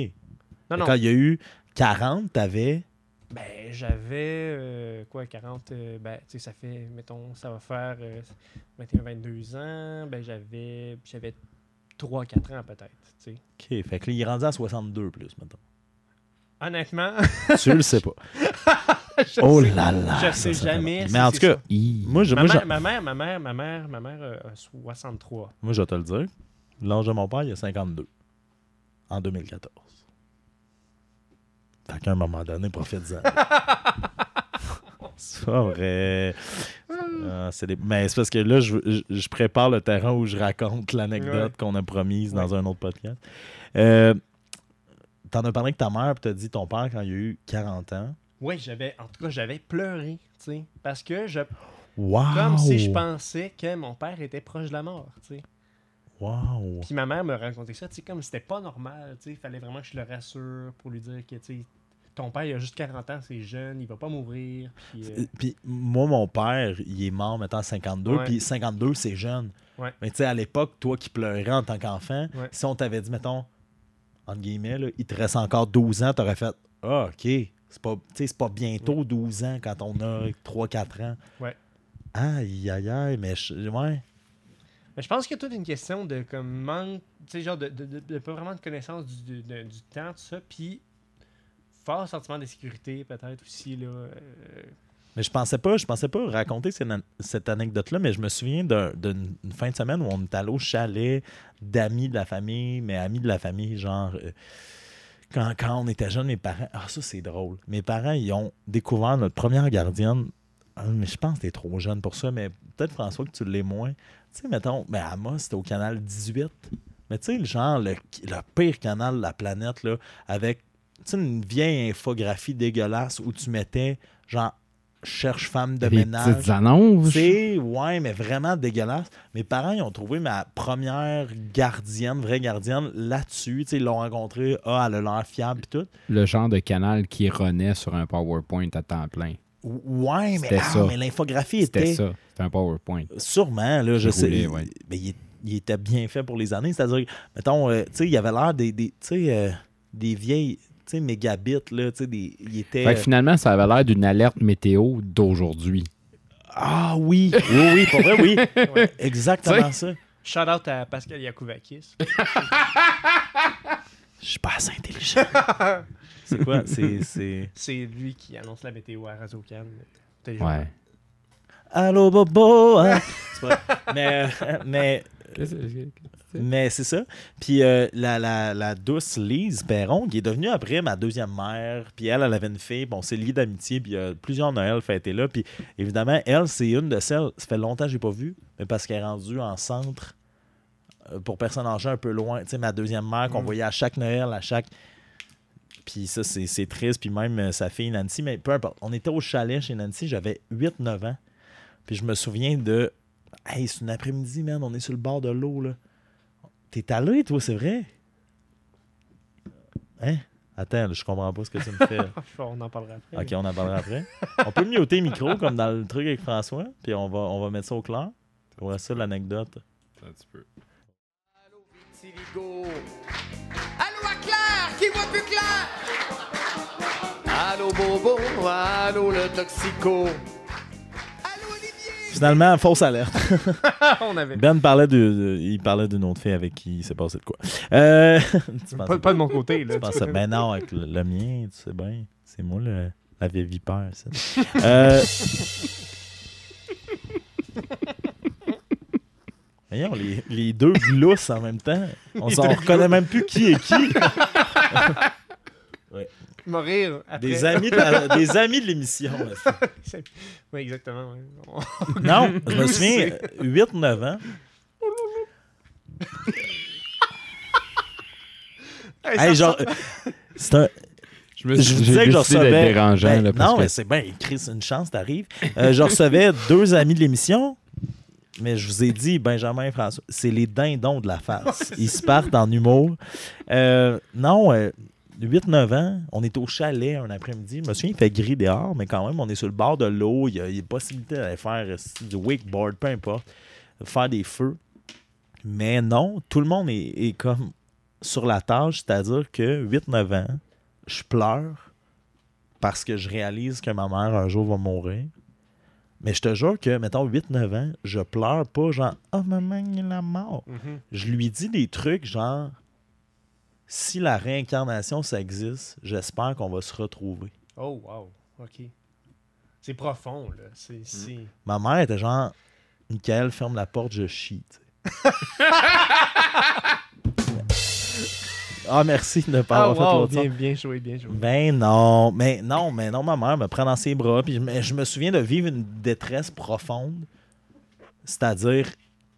Non, non. Quand il y a eu 40, t'avais? Ben, j'avais euh, quoi, 40, euh, ben, tu sais, ça fait, mettons, ça va faire euh, 21, 22 ans, ben, j'avais, j'avais 3, 4 ans peut-être, tu sais. Ok, fait que là, il est rendu à 62 plus, mettons. Honnêtement, [LAUGHS] tu le sais pas. [LAUGHS] je Oh sais, là là. je sais ça jamais. si Mais en tout cas, ça. moi, je, ma, moi, mère, ma mère, ma mère, ma mère, ma mère euh, a 63. Moi, je vais te le dire. L'âge de mon père, il a 52. En 2014. Fait qu'à un moment donné, profite-en. [LAUGHS] c'est pas vrai. Ah, c'est des- Mais c'est parce que là, je, je- je prépare le terrain où je raconte l'anecdote Ouais. qu'on a promise dans un autre podcast. Euh, T'en as parlé avec ta mère, puis t'as dit ton père, quand il a eu 40 ans. Oui, j'avais, en tout cas, j'avais pleuré, tu sais, parce que je, Wow! comme si je pensais que mon père était proche de la mort, tu sais. Wow! Puis ma mère me racontait ça, tu sais, comme c'était pas normal, tu sais, il fallait vraiment que je le rassure pour lui dire que, tu sais, ton père, il a juste 40 ans, c'est jeune, il va pas mourir. Puis, euh, Euh, Puis moi, mon père, il est mort maintenant à 52. Ouais. Puis 52, c'est jeune. Ouais. Mais tu sais, à l'époque, toi qui pleurais en tant qu'enfant, Ouais. si on t'avait dit, mettons, entre guillemets, là, il te reste encore 12 ans, t'aurais fait Ah, OK. C'est pas, pas bientôt 12 ans quand on a 3-4 ans. Ouais. Aïe, aïe, aïe. Mais je- ouais. Mais je pense qu'il y a toute une question de comme manque, tu sais, genre de, de, de- de pas vraiment de connaissance du, du temps, tout ça, puis fort sentiment d'insécurité peut-être aussi, là. euh, Mais je pensais pas, je pensais pas raconter cette, an- cette anecdote-là, mais je me souviens d'un- d'une une fin de semaine où on est allé au chalet d'amis de la famille, mais amis de la famille, genre euh, quand, quand on était jeunes, mes parents. Ah, ça c'est drôle. Mes parents, ils ont découvert notre première gardienne. Ah, mais je pense que t'es trop jeune pour ça, mais peut-être François que tu l'es moins. Tu sais, mettons, mais Amos, c'était au canal 18. Mais tu sais, genre, le, le pire canal de la planète, là, avec une vieille infographie dégueulasse où tu mettais genre cherche femme de Des ménage. petites annonces. C'est, ouais, mais vraiment dégueulasse. Mes parents, ils ont trouvé ma première gardienne, vraie gardienne, là-dessus. Ils l'ont rencontrée. Ah, elle a l'air fiable et tout. Le genre de canal qui renaît sur un PowerPoint à temps plein. Ouais, mais, C'était ah, mais l'infographie C'était était. ça. C'était un PowerPoint. Sûrement, là, je sais. ouais. mais il, il était bien fait pour les années. C'est-à-dire, mettons, euh, tu sais, il avait l'air des, des, tu sais, euh, des vieilles, mégabits, là, tu sais, des, il était... Fait que finalement, ça avait l'air d'une alerte météo d'aujourd'hui. Ah oui, oui, oui, pour vrai, oui. [LAUGHS] Ouais. Exactement ça. Shout out à Pascal Yakouvakis. Je suis pas assez intelligent. c'est quoi? C'est... c'est... C'est lui qui annonce la météo à Radio Can. Ouais. Allô, Bobo! hein? C'est pas- mais, euh, mais, mais c'est ça. Puis euh, la, la, la douce Lise Perron, qui est devenue après ma deuxième mère, puis elle, elle avait une fille, bon, on s'est liés d'amitié, puis il y a plusieurs Noëls fêtés là. Puis évidemment, elle, c'est une de celles, ça fait longtemps que je l'ai pas vue, mais parce qu'elle est rendue en centre euh, pour personnes âgées un peu loin. Tu sais, ma deuxième mère qu'on Mm. voyait à chaque Noël, à chaque. Puis ça, c'est c'est triste. Puis même euh, sa fille Nancy, mais peu importe. On était au chalet chez Nancy, j'avais 8-9 ans. Puis je me souviens de Hey, c'est une après-midi, man. On est sur le bord de l'eau, là. T'es allé, toi, c'est vrai? Hein? Attends, là, je comprends pas ce que tu me fais. [LAUGHS] On en parlera après. ok, on en parlera après. On peut muter le micro, comme dans le truc avec François, puis on va, on va mettre ça au clair. On va ça, l'anecdote. Un petit peu. Allô, Vitiligo. Allô, à Claire, qui voit plus clair? Allô, Bobo. Allô, le toxico. Finalement, fausse alerte. [LAUGHS] on avait. Ben parlait de, de- il parlait d'une autre fille avec qui il s'est passé de quoi. Euh, [LAUGHS] tu Pas, pas de mon côté, là. Tu pensais, ben non, avec le, le mien, tu sais bien. C'est moi le, la vieille vipère, ça. [LAUGHS] Euh... Voyons, les, les deux glousses en même temps. On s'en reconnaît même plus qui est qui. Mourir après. Des amis de la- [LAUGHS] des amis de l'émission. oui, exactement. ouais. [LAUGHS] Non, je me souviens, 8-9 ans. Hey, genre, c'est un, Je me Je vous disais que je recevais. d'être dérangeant. Ben, là, parce non, que mais c'est bien, Chris, une chance, t'arrives. Euh, je recevais [LAUGHS] deux amis de l'émission, mais je vous ai dit, Benjamin et François, c'est les dindons de la face. Ils se partent en humour. Euh, non, euh, 8-9 ans, on est au chalet un après-midi. Je me souviens, il fait gris dehors, mais quand même, on est sur le bord de l'eau. Il y a, a possibilité d'aller faire euh, du wakeboard, peu importe, faire des feux. Mais non, tout le monde est, est comme sur la tâche, c'est-à-dire que 8-9 ans, je pleure parce que je réalise que ma mère un jour va mourir. Mais je te jure que, mettons, 8-9 ans, je pleure pas genre « Oh, maman, il est mort Mhm. ». Je lui dis des trucs genre « Si la réincarnation, ça existe, j'espère qu'on va se retrouver Oh, wow. OK. C'est profond, là. C'est. Mm. c'est- ». Ma mère était genre « Michael, ferme la porte, je chie. ». [LAUGHS] Ah, merci de ne pas Ah, avoir fait wow, l'autre son. bien, bien joué, bien joué. Ben non, mais non, mais non, ma mère me prend dans ses bras. Puis je me souviens de vivre une détresse profonde. C'est-à-dire,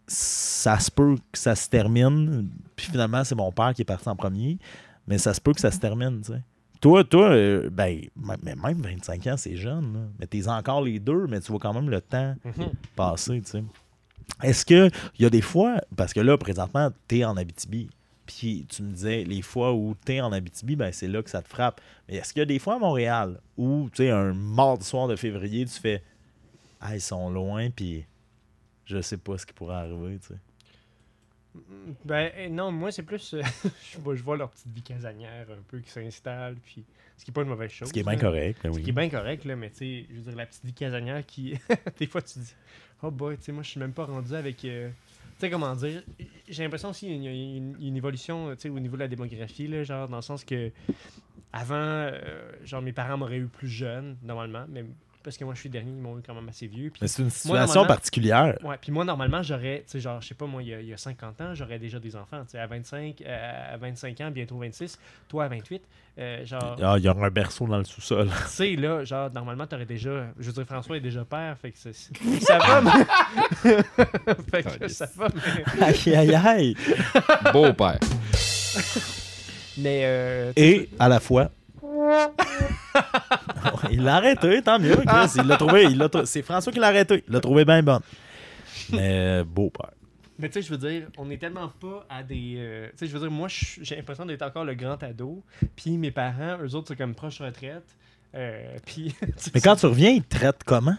ça se peut que ça se termine. Puis finalement, c'est mon père qui est parti en premier. Mais ça se peut que ça se termine, tu sais. Toi, toi, euh, ben, mais même 25 ans, c'est jeune. là. Mais t'es encore les deux, mais tu vois quand même le temps Mhm. passer, tu sais. Est-ce que il y a des fois, parce que là, présentement, t'es en Abitibi, puis tu me disais, les fois où t'es en Abitibi, ben c'est là que ça te frappe. Mais est-ce qu'il y a des fois à Montréal où, tu sais, un mardi soir de février, tu fais, ah, ils sont loin, puis je sais pas ce qui pourrait arriver, tu sais. Ben eh, non, moi c'est plus. euh, [LAUGHS] je, vois, je vois leur petite vie casanière un peu qui s'installe, puis. Ce qui est pas une mauvaise chose. Ce qui est bien correct, ben Ce oui. qui est bien correct, là, mais tu sais, je veux dire, la petite vie casanière qui. [LAUGHS] des fois, tu dis, oh boy, tu sais, moi, je suis même pas rendu avec. euh, Tu sais, comment dire, j'ai l'impression aussi qu'il y a une, une évolution, tu sais, au niveau de la démographie, là, genre, dans le sens que. Avant, euh, genre, mes parents m'auraient eu plus jeune, normalement, mais parce que moi, je suis le dernier, ils m'ont eu quand même assez vieux. Puis Mais c'est une situation particulière. Ouais, puis moi, normalement, j'aurais, tu sais, genre, je sais pas, moi, il y, a, il y a 50 ans, j'aurais déjà des enfants, tu sais, à 25, euh, à 25 ans, bientôt 26, toi à 28, euh, genre, Ah, il y aura un berceau dans le sous-sol. tu sais, là, genre, normalement, t'aurais déjà, je veux dire, François est déjà père, fait que c'est- [LAUGHS] ça va, mais... [LAUGHS] fait que ça va, mais... aïe, aïe, aïe. Beau-père. [LAUGHS] Mais, euh, Et à la fois. Il l'a arrêté, tant mieux. Chris. Il l'a trouvé. il l'a trou- C'est François qui l'a arrêté. Il l'a trouvé bien bonne. Mais beau père. Mais tu sais, je veux dire, on est tellement pas à des. euh, tu sais, je veux dire, moi, je- j'ai l'impression d'être encore le grand ado. Puis mes parents, eux autres, c'est comme proche retraite. Euh, puis. tu sais, [LAUGHS] Mais quand tu reviens, il te traite comment?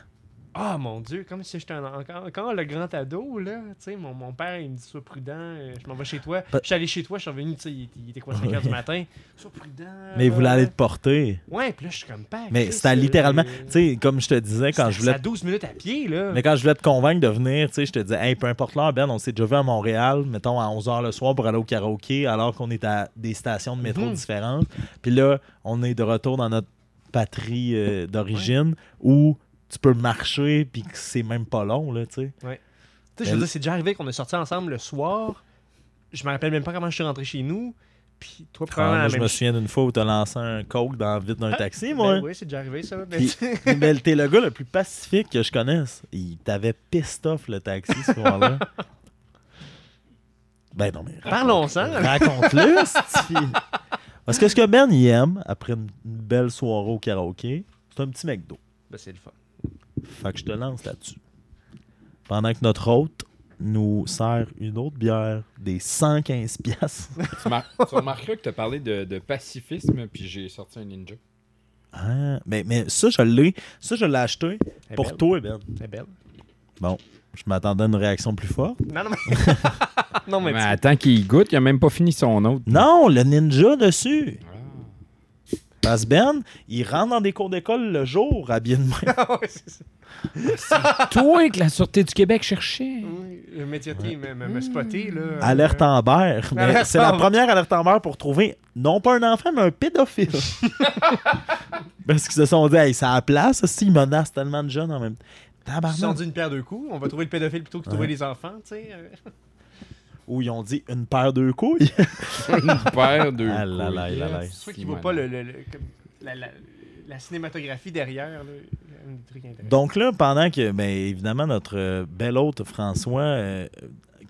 Ah mon dieu, comme si j'étais un- encore, encore le grand ado, là. Tu sais, mon, mon père, il me dit Sois prudent, euh, je m'en vais chez toi. Pa- Je suis allé chez toi, je suis revenu, tu sais, il, il était quoi, 5 heures du matin. Sois prudent. Mais il voulait aller te porter. Ouais, puis là, je suis comme père. Mais c'était littéralement. Tu sais, comme je te disais, quand je voulais. C'est à 12 minutes à pied, là. Mais quand je voulais te convaincre de venir, tu sais, je te disais, hey, peu importe l'heure, Ben, on s'est déjà vu à Montréal, mettons à 11h le soir pour aller au karaoké, alors qu'on est à des stations de métro Mhm. différentes. Puis là, on est de retour dans notre patrie euh, d'origine où tu peux marcher, puis que c'est même pas long, là, tu sais. Tu sais, je veux dire, c'est déjà arrivé qu'on est sortis ensemble le soir. Je me rappelle même pas comment je suis rentré chez nous. Puis toi, Ah, moi, je me souviens d'une fois où tu as lancé un coke dans le vide d'un Ah, taxi, Ben moi. oui, c'est déjà arrivé ça. Mais ben, [LAUGHS] t'es le gars le plus pacifique que je connaisse. Il t'avait pissed off le taxi ce soir-là. Ben non, mais. Parlons-en. Raconte-le. [LAUGHS] Parce que ce que Ben il aime, après une, une belle soirée au karaoké, c'est un petit McDo. Ben, c'est le fun. Fait que je te lance là-dessus. pendant que notre hôte nous sert une autre bière des 115 piastres. [LAUGHS] tu, mar- tu remarqueras que tu as parlé de, de pacifisme, puis j'ai sorti un ninja. Ah, mais, mais ça, je l'ai. Ça, je l'ai acheté Elle pour belle. toi, Ben. Elle est belle. Bon, je m'attendais à une réaction plus forte. Non, non, mais. [LAUGHS] non, mais. Mais attends qu'il goûte, il a même pas fini son autre. Non, le ninja dessus. Parce Ben, il rentre dans des cours d'école le jour, habillé de même. [LAUGHS] Ah ouais, c'est. Toi que la Sûreté du Québec cherchait. Oui, le médiatier me, me, me spotter, là. Alerte Euh, Amber. Mais Alerte c'est la première alerte Amber pour trouver non pas un enfant, mais un pédophile. [LAUGHS] Parce qu'ils se sont dit, hey, ça a la place, s'ils menacent tellement de jeunes en même temps. Ils se sont dit une paire de coups. On va trouver le pédophile plutôt que de trouver les enfants, tu sais. Ou ils ont dit une paire de couilles. [LAUGHS] Une paire de. Ah là là couilles. C'est sûr qu'il voit pas le, le- le- comme la, la- la cinématographie derrière. Là. Donc là, pendant que, ben, évidemment, notre euh, bel hôte François, euh,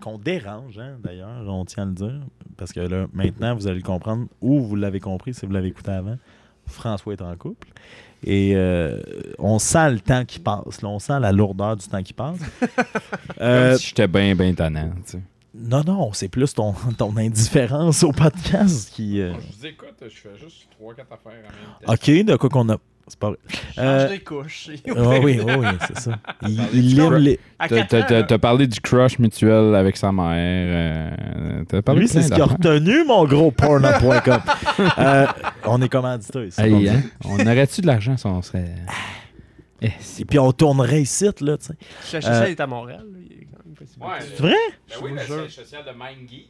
qu'on dérange, hein, d'ailleurs, on tient à le dire, parce que là, maintenant, vous allez le comprendre, ou vous l'avez compris si vous l'avez écouté avant, François est en couple. Et euh, on sent le temps qui passe, là, on sent la lourdeur du temps qui passe. Euh, Comme si j'étais bien, bien tannant. tu sais. Non, non, c'est plus ton, [LAUGHS] ton indifférence au podcast qui... euh, Je vous écoute, je fais juste 3-4 affaires en même temps. OK, de quoi qu'on a... C'est pas vrai. Change Euh, des couches. ah oui, oui, oui, c'est ça. [LAUGHS] Il, il les... T'as- 4 T'as ans, t'as- là. t'as parlé du crush mutuel avec sa mère. euh, parlé Lui, c'est ce qu'il a retenu, mon gros porno.com. [LAUGHS] euh, on est commandité ici. Hey, hein? On aurait-tu de l'argent si on serait. Eh, Et puis on tournerait ici, là, tu sais. Chercher Euh, ça, il est à Montréal. là. Ouais, C'est vrai? Ben oui, le siège social de MindGeek,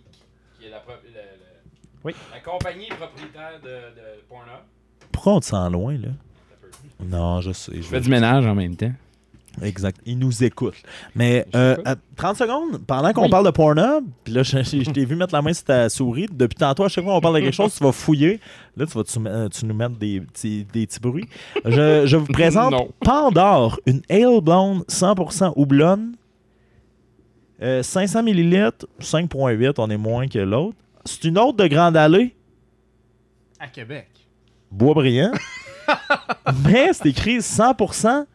qui est la, pro- le- le- Oui. la compagnie propriétaire de, de Pornhub. Pourquoi on te sent loin, là? Non, je sais. Je fais du ménage en même temps. Exact. Il nous écoute. Mais Je euh, t'écoute. à 30 secondes, pendant qu'on Oui. parle de Pornhub, puis là, je, je- je t'ai vu mettre la main sur ta souris. Depuis tantôt, à chaque fois qu'on parle de quelque chose, tu vas fouiller. Là, tu vas tu, euh, tu nous mettre des petits, des petits bruits. Je, je vous présente Non. Pandore, une ale blonde 100% houblonne. Euh, 500 ml, 5.8, on est moins que l'autre. C'est une autre de Grande Allée. À Québec. Boisbriand. [LAUGHS] Mais c'est écrit 100%.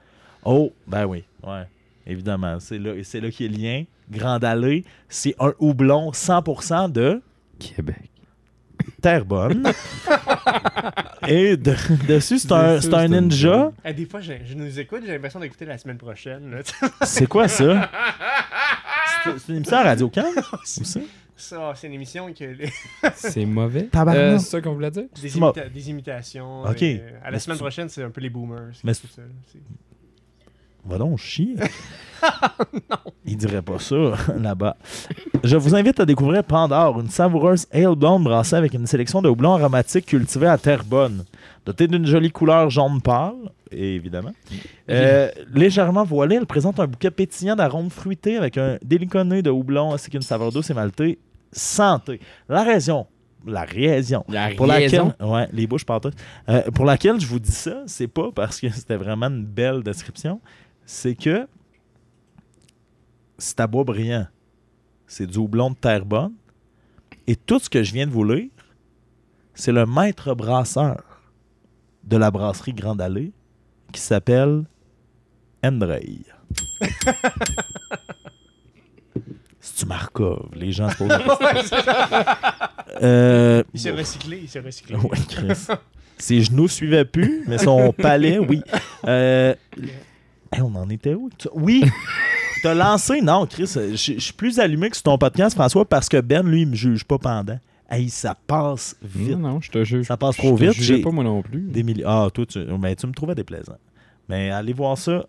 Oh, ben oui, ouais, évidemment. C'est là, c'est là qu'il y a le lien. Grande Allée, c'est un houblon 100% de Québec. Terrebonne. [LAUGHS] Et de- dessus, c'est un, c'est un ninja. Eh, des fois, je, je nous écoute, j'ai l'impression d'écouter la semaine prochaine. là. C'est quoi ça? [LAUGHS] C'est une émission à Radio Can? [LAUGHS] Ça? c'est une émission que les- [LAUGHS] C'est mauvais. Euh, c'est ça qu'on voulait dire? des, imita- des imitations. Ok. euh, à la Mais semaine prochaine, c'est un peu les boomers. Mais c'est tout ça. Va donc chier. [LAUGHS] Il dirait pas ça là-bas. Je vous invite à découvrir Pandore, une savoureuse ale blonde brassée avec une sélection de houblons aromatiques cultivés à Terrebonne. Dotée d'une jolie couleur jaune pâle, évidemment. Euh, légèrement voilée, elle présente un bouquet pétillant d'arômes fruités avec un délicat nez de houblon ainsi qu'une saveur douce et maltée. Santé. La raison. La raison La pour raison? laquelle, ouais, les bouches partout. Euh, pour laquelle je vous dis ça, c'est pas parce que c'était vraiment une belle description, c'est que c'est à bois brillant. C'est du houblon de terre bonne. Et tout ce que je viens de vous lire, c'est le maître brasseur de la brasserie Grande Allée qui s'appelle Andrei. [LAUGHS] C'est-tu Markov? Les gens se posent. [LAUGHS] Euh, Il s'est recyclé, il s'est recyclé. [LAUGHS] Ouais, Chris. Ses genoux suivaient plus, mais son palais, oui. Euh, hey, on en était où? Tu- Oui! T'as lancé? Non, Chris, je je suis plus allumé que sur ton podcast, François, parce que Ben, lui, il me juge pas pendant. Hey, ça passe vite. Non, non, je te juge. Ça passe Je trop te vite. pas moi non plus. des milliers. Ah, toi, tu, mais tu me trouvais déplaisant. Mais allez voir ça.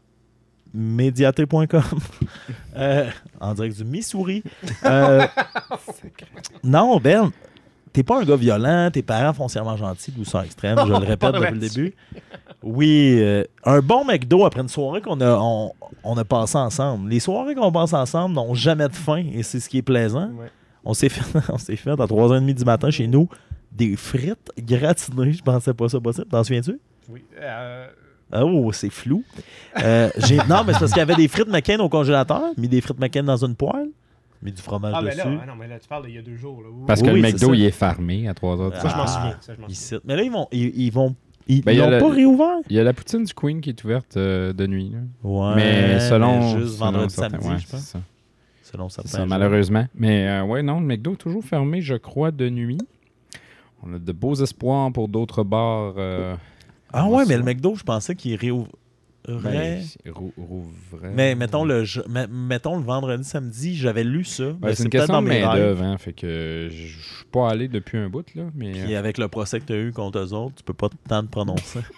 Médiaté.com. [LAUGHS] Euh, en direct du Missouri. Euh, non, Ben, t'es pas un gars violent, tes parents foncièrement gentils, douceur extrême, je le répète depuis le début. Oui, euh, un bon McDo après une soirée qu'on a, on, on a passé ensemble. Les soirées qu'on passe ensemble n'ont jamais de fin et c'est ce qui est plaisant. Ouais. On s'est fait, [LAUGHS] on s'est fait à 3h30 du matin chez nous des frites gratinées. Je pensais pas ça possible. T'en souviens-tu? Oui. Euh, Oh, c'est flou. Euh, non, mais c'est parce qu'il y avait des frites McCain au congélateur, mis des frites McCain dans une poêle, mis du fromage Ah, mais dessus. là, ah non, mais là, tu parles d'il y a deux jours. Là. Parce Oui, que oui, le McDo, il est farmé à 3 heures du Ça, je m'en Ah, souviens. Ça, je m'en souviens. Mais là, ils vont, ils, ils vont Ils Ben, il l'ont pas réouvert? Il y a la poutine du Queen qui est ouverte euh, de nuit. là. Ouais. mais selon. Juste selon vendredi, certains- samedi, ouais, je pense. Selon certains ça, malheureusement. Mais euh, ouais, non, le McDo est toujours fermé, je crois, de nuit. On a de beaux espoirs pour d'autres bars. euh, Ah on ouais, mais le McDo, je pensais qu'il réouvrait. ben, rou- rouvrait. mais mettons le, je- me- mettons le vendredi, samedi, j'avais lu ça. Ben, mais c'est une question dans de main-d'œuvre, hein, fait que je je suis pas allé depuis un bout, là. Mais Puis euh, avec le procès que tu as eu contre eux autres, tu peux pas tant te prononcer. [LAUGHS]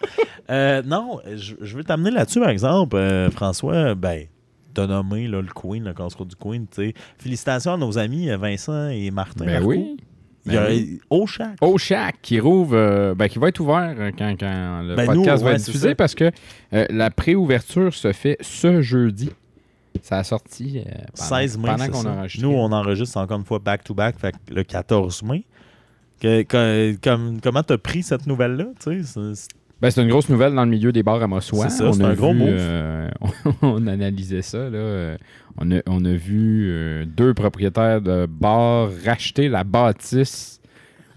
Euh, non, je, je veux t'amener là-dessus, par exemple, euh, François. Ben, t'as nommé là, le Queen, le casse du Queen. Félicitations à nos amis euh, Vincent et Martin. ben Marcoux. oui. Il y a Ben oui. au Shack. Au Shack qui rouvre, euh, ben, qui va être ouvert euh, quand, quand le Ben, podcast nous, va ouais, être diffusé parce que euh, la préouverture se fait ce jeudi. Ça a sorti euh, pendant, 16 mai. pendant qu'on enregistré. Nous, on enregistre encore une fois back-to-back, le 14 mai. Que- que- comme, comment t'as pris cette nouvelle-là? Ben, c'est une grosse nouvelle dans le milieu des bars à Mossois. C'est ça, On c'est a un gros vu, move. euh, [LAUGHS] on analysait ça. Là. Euh, On, a, on a vu euh, deux propriétaires de bars racheter la bâtisse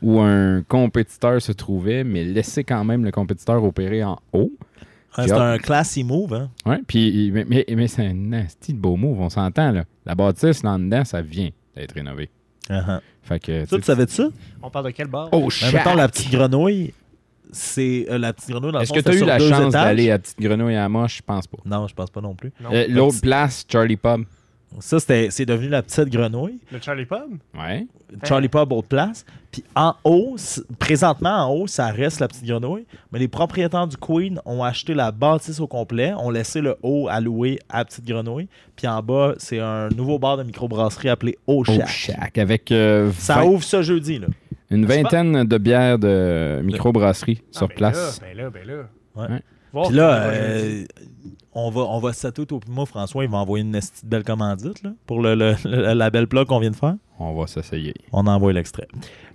où un compétiteur se trouvait, mais laisser quand même le compétiteur opérer en haut. C'est un classy move, hein? Ouais, puis, mais, mais, mais c'est un nasty de beau move, on s'entend. là. La bâtisse, là dedans, ça vient d'être rénové. Uh-huh. Fait que, Ça, tu savais de ça? On parle de quel bar? Oh, Ben, mettons, la petite grenouille, c'est euh, la petite grenouille dans le Est-ce que tu as eu la chance d'aller à Petite Grenouille à Moche? Je pense pas. Non, je pense pas non plus. Euh, L'autre place, Charlie Pub. Ça, c'était, c'est devenu la petite grenouille. Le Charlie Pub? Ouais. Charlie Pub, autre place. Puis en haut, présentement, en haut, ça reste la petite grenouille. Mais les propriétaires du Queen ont acheté la bâtisse au complet, ont laissé le haut à louer à petite grenouille. Puis en bas, c'est un nouveau bar de microbrasserie appelé Au Au Shack. Avec euh, Ça ouvre ce jeudi, là. Une C'est vingtaine de bières de microbrasserie Ah, sur ben place. Là, ben là, ben là. Ouais. Ouais. Voir Puis là, comment il va euh, on va, on va tout au moi, François, il va envoyer une belle commandite là, pour le, le- le- la belle plug qu'on vient de faire. On va s'essayer. On envoie l'extrait.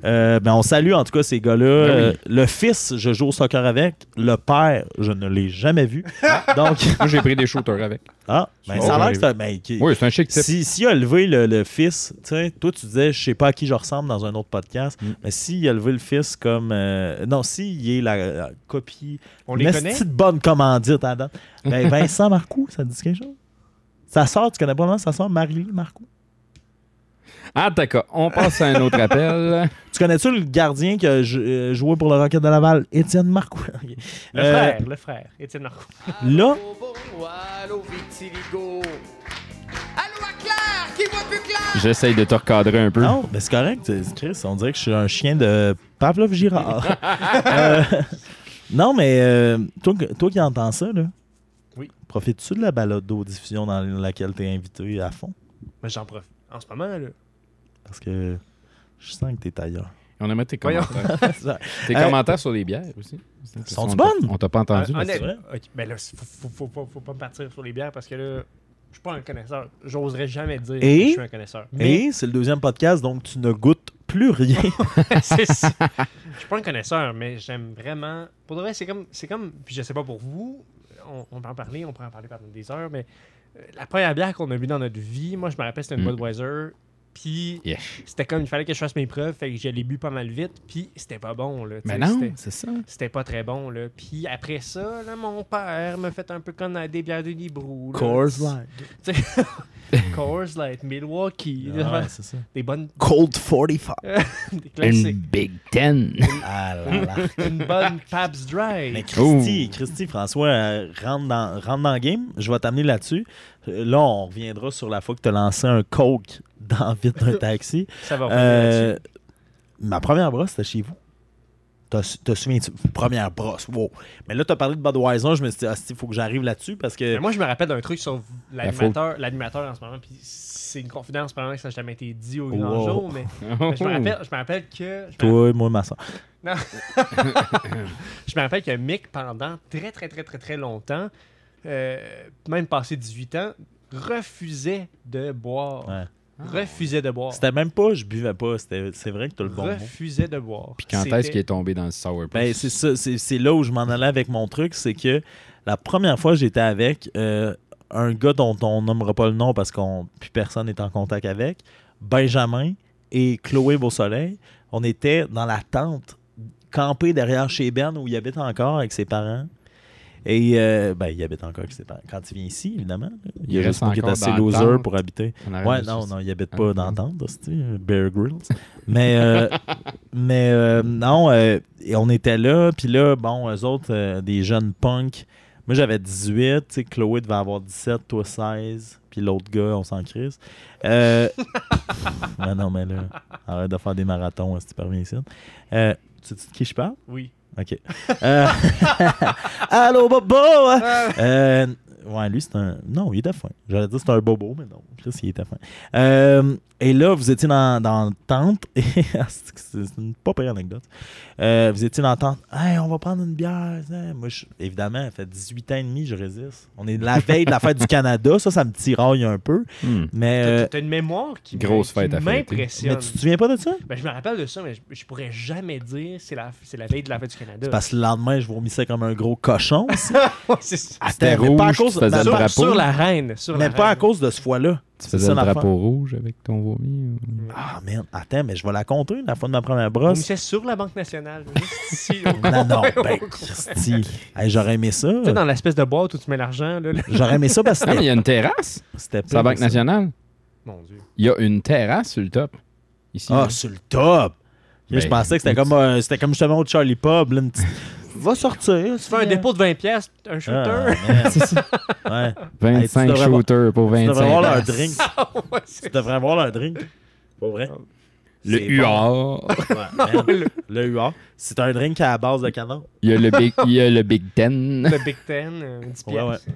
Euh, ben, on salue en tout cas ces gars-là. Ben oui. Euh, le fils, je joue au soccer avec. Le père, je ne l'ai jamais vu. [LAUGHS] Donc, [LAUGHS] Moi, j'ai pris des shooters avec. ah, ben, Oh, ça a l'air oui. que c'est un- ben, qui- Oui, c'est un chic type. Si, s'il a élevé le, le fils, tu sais, toi tu disais, je sais pas à qui je ressemble dans un autre podcast, Mm. mais s'il a élevé le fils comme. euh, non, s'il est la, la copie. On les une connaît? petite bonne commandite à date. Ben, Vincent Marcoux, ça te dit quelque chose? Sa sœur, tu connais pas le nom, sa sœur Marie Marcoux. Ah, d'accord. On passe à un autre appel. [LAUGHS] Tu connais-tu le gardien qui a euh, joué pour le Rocket de Laval, Étienne Marcoux? Ok. [LAUGHS] Le Euh, frère, le frère, Étienne Marcoux. Là- Allô, Vitiligo. Claire, qui voit plus clair? J'essaye de te recadrer un peu. Non, mais c'est correct, Chris. On dirait que je suis un chien de Pavlov Girard. [LAUGHS] Euh, non, mais euh, toi, toi qui entends ça, là, Oui. profites-tu de la balado-diffusion dans laquelle tu es invité à fond? Mais j'en profite. En ce moment, là. Parce que je sens que t'es ailleurs. On aimerait tes Voyons. commentaires. [LAUGHS] tes Euh, commentaires sur les bières aussi. Sont-tu On t'a- bonnes? On t'a pas entendu. Ah, mais c'est honnête- vrai. ok, ben là, faut, faut, faut, faut, faut pas me partir sur les bières parce que là, je suis pas un connaisseur. J'oserais jamais dire Et? que je suis un connaisseur. Mais Et c'est le deuxième podcast, donc tu ne goûtes plus rien. [LAUGHS] c'est ça. Je suis pas un connaisseur, mais j'aime vraiment. Pour de vrai, c'est comme, c'est comme. Puis je sais pas pour vous, on, on peut en parler, on pourrait en parler pendant des heures, mais euh, la première bière qu'on a bu dans notre vie, moi je me rappelle, c'était une Mm. Budweiser. Puis c'était comme il fallait que je fasse mes preuves, fait que je l'ai bu pas mal vite, puis c'était pas bon là. Mais non, c'était- c'est ça. C'était pas très bon là. Puis après ça, là, mon père m'a fait un peu connaître des bières de Librou. là. Coors Light. [LAUGHS] Coors Light, Milwaukee, Ah ouais, c'est ça. des bonnes, Cold 45. [LAUGHS] des Une classiques. Big Ten. Ah là là. [LAUGHS] Une bonne Pabst Dry. Mais Christy, Christy, François, euh, rentre, dans, rentre dans le game. Je vais t'amener là-dessus. Euh, Là, on reviendra sur la fois que tu as lancé un Coke dans le vide d'un taxi. [LAUGHS] Ça va Euh, ma première brosse, c'était chez vous. T'as- Te souviens-tu? Première brosse, wow. Mais là, tu as parlé de Budweiser. Je me suis dit, ah, il faut que j'arrive là-dessus parce que. Mais moi, je me rappelle d'un truc sur l'animateur, l'animateur en ce moment, puis c'est une confidence probablement que ça n'a jamais été dit au grand Wow. jour, mais, mais je me [LAUGHS] rappelle, je me rappelle que je me Toi, moi, ma soeur. [LAUGHS] Je me rappelle que Mick, pendant très, très, très, très, très longtemps, euh, même passé 18 ans, refusait de boire. Ouais. Refusait de boire. C'était même pas, je buvais pas. C'était- C'est vrai que tu as le bon mot. refusait de boire. Puis quand est-ce qu'il est tombé dans le sour Ben, c'est ça. C'est là où je m'en allais avec mon truc. C'est que la première fois j'étais avec euh, un gars dont on nommera pas le nom parce qu'on plus personne n'est en contact avec, Benjamin et Chloé Beausoleil, on était dans la tente campé derrière chez Ben où il habite encore avec ses parents. Et euh, ben, il habite encore avec ses parents. Quand il vient ici, évidemment. Il, Il reste juste est assez loser pour habiter. Ouais, non, non, il habite Ah, pas ouais. dans la tente, c'est Bear Grylls. Mais, euh, [LAUGHS] mais euh, non, euh, et on était là, puis là, bon, eux autres, euh, des jeunes punks. Moi, j'avais 18, tu sais, Chloé devait avoir 17, toi 16, puis l'autre gars, on s'en crise. Euh, [LAUGHS] ouais, non, mais là, arrête de faire des marathons, si tu parviens ici. Euh, tu sais de qui je parle? Oui. OK. Euh, [LAUGHS] Allô, Bobo! Euh, ouais, lui, c'est un. Non, il était fin. J'allais dire que c'est un bobo, mais non. Chris, il était fin. Euh, et là, vous étiez dans, dans la tente. Et [LAUGHS] c'est c'est une pas pire anecdote. Euh, vous étiez dans la tente. Hey, on va prendre une bière. Moi, je- évidemment, ça fait 18 ans et demi, je résiste. On est la veille de la fête du Canada. Ça, ça me tiraille un peu. Hmm. Mais. T'as- euh, T'as une mémoire qui grosse m- fête qui à fêter. m'impressionne. mais tu te souviens pas de ça? Ben, je me rappelle de ça, mais je, je pourrais jamais dire c'est la, c'est la veille de la fête du Canada. Parce que le lendemain, je vomissais comme un gros cochon. [LAUGHS] Ouais, c'est ça. C'était mais pas à rouge, cause- sur, la reine. Sur mais la pas à cause de ce fois-là. Tu C'est faisais ça le drapeau rouge avec ton vomi? ou- Ah, merde. Attends, mais je vais la compter la fois de ma première On brosse. c'est sur la Banque nationale. Juste ici. [LAUGHS] Non, non, ben, Christy. [LAUGHS] Hey, j'aurais aimé ça. Tu sais, dans l'espèce de boîte où tu mets l'argent. Là, là. J'aurais aimé ça parce que Ah, mais il y a une terrasse. c'était C'est la Banque ça. nationale. Mon Dieu. Il y a une terrasse sur le top. Ici. Ah, sur le top. Ben, je pensais que c'était comme, euh, c'était comme justement au Charlie Pub. Là, une petite- Va sortir. Tu fais un dépôt de 20$, piastres, un shooter. Ah, [LAUGHS] C'est ça. man. ouais. 25 Hey, tu devrais shooters pour Tu 25 devrais avoir leur drink. Ouais, Tu devrais avoir leur drink. Pas vrai? Le C'est UR. bon. Ouais, man. [LAUGHS] le UA. C'est un drink à la base de canon. Il y a le Big, il y a le Big Ten. le Big Ten, euh, 10$. Ouais, ouais. piastres.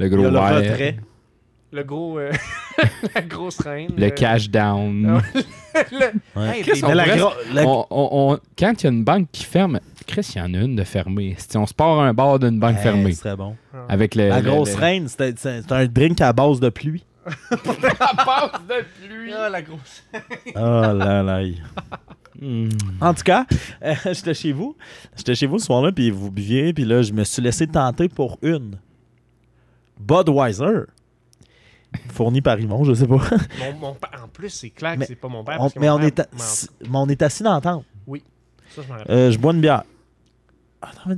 Le Il gros y a le wire. retrait. Le gros. euh, [LAUGHS] la grosse reine. Le euh, cash down. [LAUGHS] le- Ouais. Hey, Chris, des- on Mais la pourrait- gro- la- On- on- on- quand il y a une banque qui ferme, Chris, il y en a une de fermée. Si on se part un bar d'une banque Hey, fermée. Ce serait bon. Avec le, La le- grosse le- reine, c'était c'est c'est un drink à base de pluie. [LAUGHS] Ah, la grosse. Oh là là. Hmm. En tout cas, euh, j'étais chez vous. J'étais chez vous ce soir-là, puis vous buviez, puis là, je me suis laissé tenter pour une. Budweiser. Fournie par Yvon, je sais pas. Mon, mon pa- en plus, c'est clair que c'est pas mon père. On- parce que mais mon on père est, mais on est assis la tente. Ça, je rappelle. Euh, je bois une bière. Attends, mais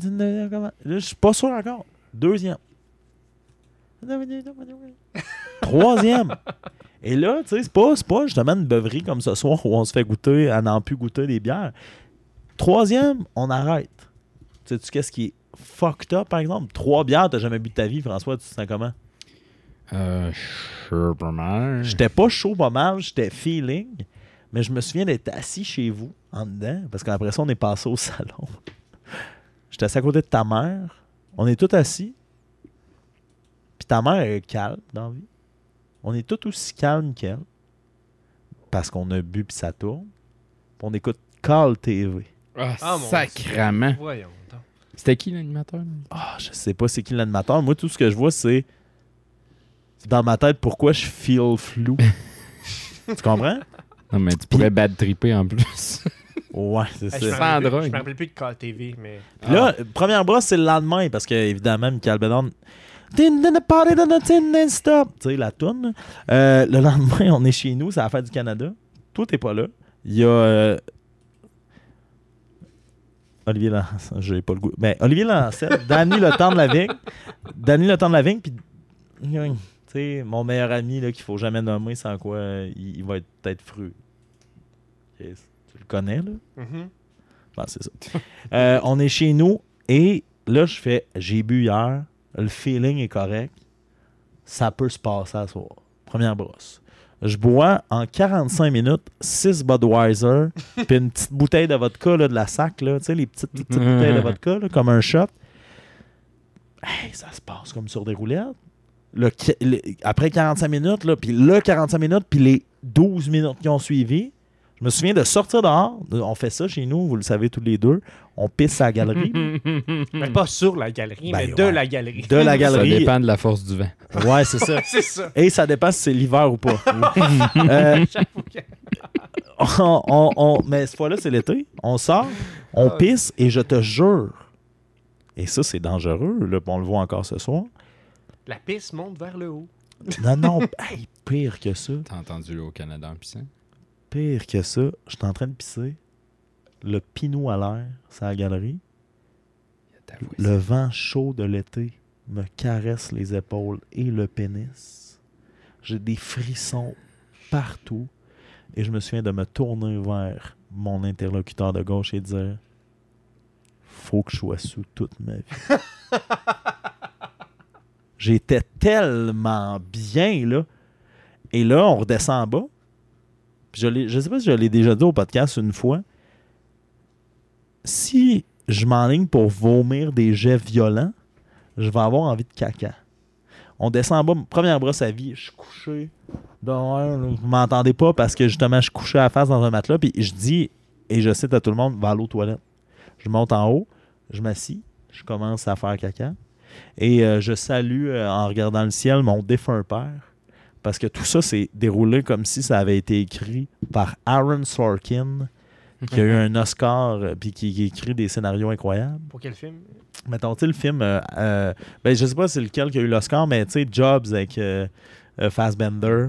comment? Là, je suis pas sûr encore. Deuxième. [LAUGHS] Troisième. Et là, tu sais, c'est pas, pas justement une beuverie comme ce soir où on se fait goûter à n'en plus goûter des bières. Troisième, on arrête. Tu sais-tu qu'est-ce qui est fucked up, par exemple? Trois bières, t'as jamais bu de ta vie, François, tu te sens comment? Euh, sure, pas mal. J'étais pas chaud pas mal, j'étais feeling, mais je me souviens d'être assis chez vous, en dedans, parce qu'après ça, on est passé au [LAUGHS] salon. J'étais assis à côté de ta mère, on est tous assis, puis ta mère est calme dans la vie. On est tous aussi calmes qu'elle, parce qu'on a bu puis ça tourne, puis on écoute Call TV. Ah, Ah, sacrament. Voyons. C'était qui l'animateur? Ah, je sais pas c'est qui l'animateur. Moi, tout ce que je vois, c'est dans ma tête pourquoi je feel flou. [LAUGHS] tu comprends? Non, mais tu pourrais bad tripper en plus. Ouais, c'est Hey, ça. je me Sans rappelle plus- drogue. Je me rappelle plus de KTV, mais. Puis là, première brosse, c'est le lendemain, parce que, évidemment, Michael din, Stop! Tu sais, la toune. là. Euh, le [LAUGHS] lendemain, on est chez nous, c'est la fête du Canada. Toi, t'es pas là. Il y a. euh, Olivier Lancette, j'ai pas le goût. Mais Olivier Lancette, Danny Le Temps de la Vigne. Danny Le Temps de la Vigne, puis. Sais, mon meilleur ami, là, qu'il faut jamais nommer sans quoi euh, il, il va être peut-être fru. Yes. Tu le connais, là? Mhm. Ouais, c'est ça. [LAUGHS] Euh, on est chez nous et là, je fais j'ai bu hier, le feeling est correct, ça peut se passer à soir. Première brosse. Je bois en 45 minutes 6 Budweiser, [LAUGHS] puis une petite bouteille de vodka là, de la sac, là, les petites, petites bouteilles de vodka, là, comme un shot. Hey, ça se passe comme sur des roulettes. Le qui- le- après 45 minutes, là, puis le 45 minutes, puis les 12 minutes qui ont suivi, je me souviens de sortir dehors. On fait ça chez nous, vous le savez tous les deux. On pisse à la galerie. Mais [LAUGHS] pas sur la galerie, Ben, mais de la galerie. De la Ça galerie. dépend de la force du vent. Ouais, c'est ça. [LAUGHS] ça. Et ça dépend si c'est l'hiver ou pas. [LAUGHS] Euh, on- on- on- mais cette fois-là, c'est l'été. On sort, on Ah. pisse et je te jure. Et ça, c'est dangereux. Là, on le voit encore ce soir. La piste monte vers le haut. [LAUGHS] Non, non, hey, pire que ça. T'as entendu le au Canada en pissant? Pire que ça. Je suis en train de pisser. le pinou à l'air, c'est la galerie. Le vent chaud de l'été me caresse les épaules et le pénis. J'ai des frissons partout. Et je me souviens de me tourner vers mon interlocuteur de gauche et dire Faut que je sois sous toute ma vie. [LAUGHS] J'étais tellement bien, là. Et là, on redescend en bas. Je, je sais pas si je l'ai déjà dit au podcast une fois. Si je m'enligne pour vomir des jets violents, je vais avoir envie de caca. On descend en bas, première brosse à vie, je suis couché. là. Vous m'entendez pas parce que justement, je suis couché à la face dans un matelas, puis je dis, et je cite à tout le monde, va aller aux toilettes. Je monte en haut, je m'assis, je commence à faire caca. Et euh, je salue, euh, en regardant le ciel, mon défunt père. Parce que tout ça s'est déroulé comme si ça avait été écrit par Aaron Sorkin, qui a eu un Oscar, euh, puis qui, qui écrit des scénarios incroyables. Pour quel film? Mettons, tu le film, euh, ben, je sais pas c'est lequel qui a eu l'Oscar, mais tu sais, Jobs avec Fassbender.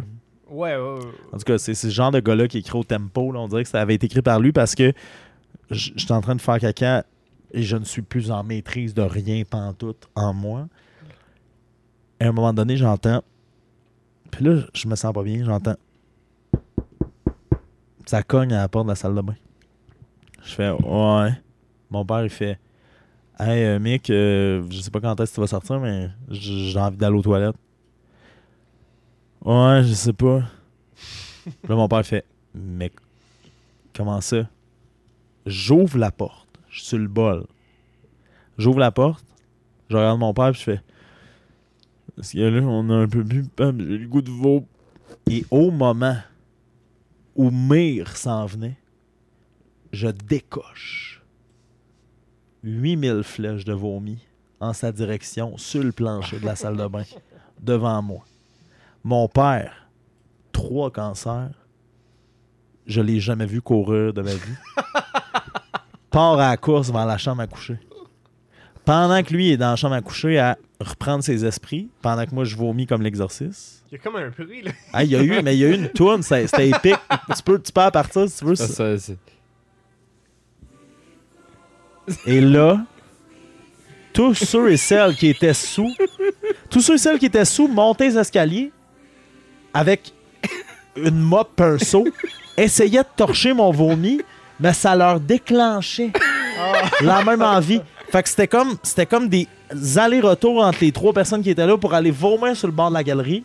Ouais, ouais, ouais. En tout cas, c'est ce genre de gars-là qui écrit au tempo. là. On dirait que ça avait été écrit par lui parce que j'étais en train de faire caca et je ne suis plus en maîtrise de rien pantoute en moi. Et à un moment donné, j'entends. Puis là, je me sens pas bien, j'entends. Ça cogne à la porte de la salle de bain. Je fais Ouais. Mon père, il fait Hey, euh, Mick, euh, je sais pas quand est-ce que tu vas sortir, mais j'ai envie d'aller aux toilettes. Ouais, je sais pas. Là, mon père fait Mais comment ça? J'ouvre la porte. Je suis sur le bol. J'ouvre la porte. Je regarde mon père, puis je fais Parce que là, on a un peu bu, j'ai le goût de veau. Et au moment où Mire s'en venait, je décoche 8000 flèches de vomi en sa direction sur le plancher de la salle de bain [LAUGHS] devant moi. Mon père, trois cancers, je l'ai jamais vu courir de ma vie. [LAUGHS] Part à la course vers la chambre à coucher. Pendant que lui est dans la chambre à coucher à reprendre ses esprits, pendant que moi je vomis comme l'exorciste. Il y a comme un bruit, là. Ah, il y a eu, mais il y a eu une tourne, c'était épique. Tu peux, tu peux à partir si tu veux. Ça, ça, Et là, tous ceux et celles qui étaient sous, tous ceux et celles qui étaient sous montaient les escaliers avec une mop un seau, essayaient de torcher mon vomi, mais ça leur déclenchait la même envie. Fait que c'était comme, c'était comme des allers-retours entre les trois personnes qui étaient là pour aller vomir sur le bord de la galerie.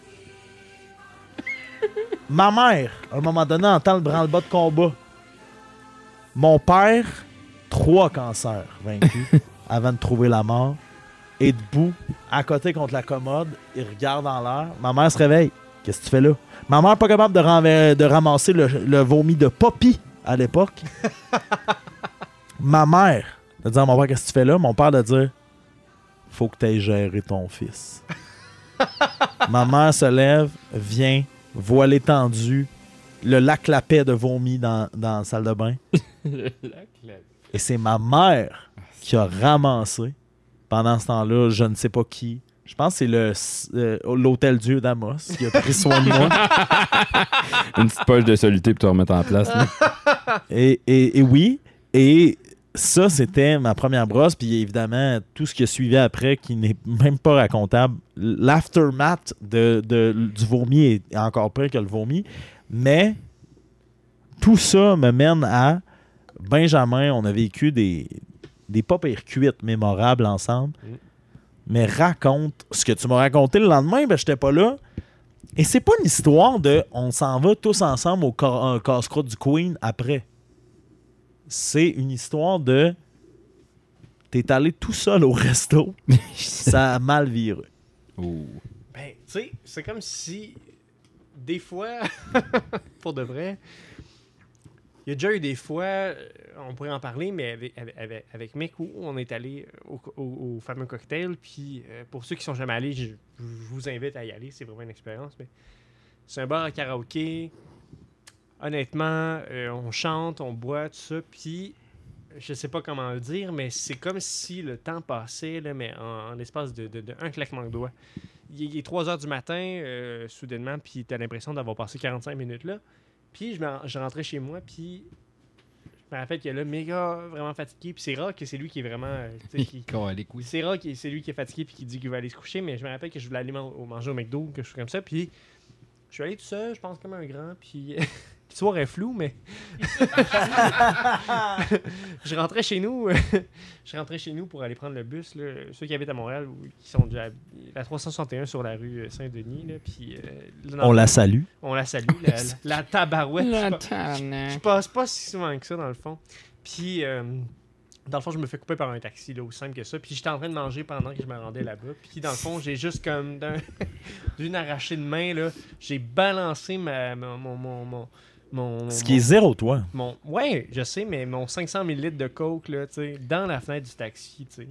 Ma mère, à un moment donné, entend le branle-bas de combat. Mon père, trois cancers vaincus [LAUGHS] avant de trouver la mort, est debout, à côté contre la commode, il regarde en l'air. Ma mère se réveille. Qu'est-ce que tu fais là? Ma mère pas capable de, ramasser le, le vomi de Poppy à l'époque. [LAUGHS] Ma mère de dire à mon père qu'est-ce que tu fais là? Mon père de dire faut que tu ailles gérer ton fils. [LAUGHS] Ma mère se lève, vient, voile étendue, le lac la paix de vomi dans, dans la salle de bain. [LAUGHS] Et c'est ma mère qui a ramassé pendant ce temps-là, je ne sais pas qui. Je pense que c'est le euh, l'hôtel Dieu d'Amos qui a pris soin de moi. [LAUGHS] Une petite poche de soluté pour te remettre en place. là. [LAUGHS] Et, et- et oui, et ça, c'était ma première brosse. Puis évidemment, tout ce qui a suivi après, qui n'est même pas racontable. L'aftermath de, de- du vomi est encore pire que le vomi. Mais tout ça me mène à Benjamin. On a vécu des, des pas pires cuites mémorables ensemble. Mm. Mais raconte ce que tu m'as raconté le lendemain, ben j'étais pas là. Et c'est pas une histoire de on s'en va tous ensemble au ca- un casse-croûte du Queen après. C'est une histoire de t'es allé tout seul au resto, [LAUGHS] ça a mal viré. Ben, tu sais, c'est comme si, des fois, [LAUGHS] pour de vrai, il y a déjà eu des fois, euh, on pourrait en parler, mais avec, avec, Mick, où on est allé au, fameux cocktail. Puis, euh, pour ceux qui sont jamais allés, je, vous invite à y aller. C'est vraiment une expérience. C'est un bar à karaoké. Honnêtement, euh, on chante, on boit, tout ça. Puis, je sais pas comment le dire, mais c'est comme si le temps passait, là, mais en, l'espace de, claquement de doigts. Il est- il est 3 heures du matin, soudainement, puis tu as l'impression d'avoir passé 45 minutes là. Puis je, je rentrais chez moi, puis me rappelle qu'il est là, méga, vraiment fatigué. Puis c'est rare que c'est lui qui est vraiment. euh, [LAUGHS] qui-. C'est rare que c'est lui qui est fatigué puis qui dit qu'il va aller se coucher, mais je me rappelle que je voulais aller man- manger au McDo, que je suis comme ça, puis je suis allé tout seul, je pense comme un grand, puis [LAUGHS] l'histoire est floue, mais [LAUGHS] je rentrais chez nous, je rentrais chez nous pour aller prendre le bus, là, ceux qui habitent à Montréal ou qui sont déjà la 361 sur la rue Saint-Denis, là, puis euh, On la salue. on la salue, la, la- la tabarouette. je je passe pas si souvent que ça, dans le fond. Puis, euh, dans le fond, je me fais couper par un taxi, là, aussi simple que ça. Puis, j'étais en train de manger pendant que je me rendais là-bas. Puis, dans le fond, j'ai juste comme d'un- [LAUGHS] d'une arrachée de main, là, j'ai balancé ma, mon, mon, mon, mon, Ce qui est zéro, toi. mon- Ouais, je sais, mais mon 500 ml de coke, là, tu sais, dans la fenêtre du taxi, tu sais.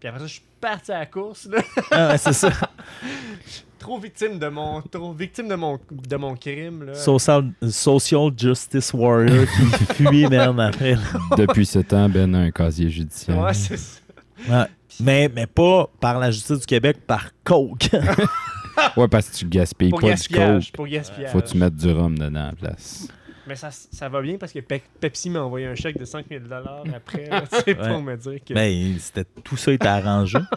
Puis après ça, je suis parti à la course, là. Ah, ouais, c'est ça. [LAUGHS] trop victime de mon, trop victime de mon, de mon crime, là. Social, social Justice Warrior qui [LAUGHS] fuit, man, après. là. Depuis ce temps, Ben a un casier judiciaire. Ouais, c'est ça. Ouais. Mais, mais pas par la justice du Québec, par Coke. [LAUGHS] Ouais, parce que tu gaspilles Pour pas du coke. pour gaspillage. Faut que tu mettes du rhum dedans à la place. Mais ça, ça va bien parce que Pe- Pepsi m'a envoyé un chèque de 5000 après, là, tu sais, pour Ouais. me dire que. Ben, c'était tout ça était arrangé. [LAUGHS]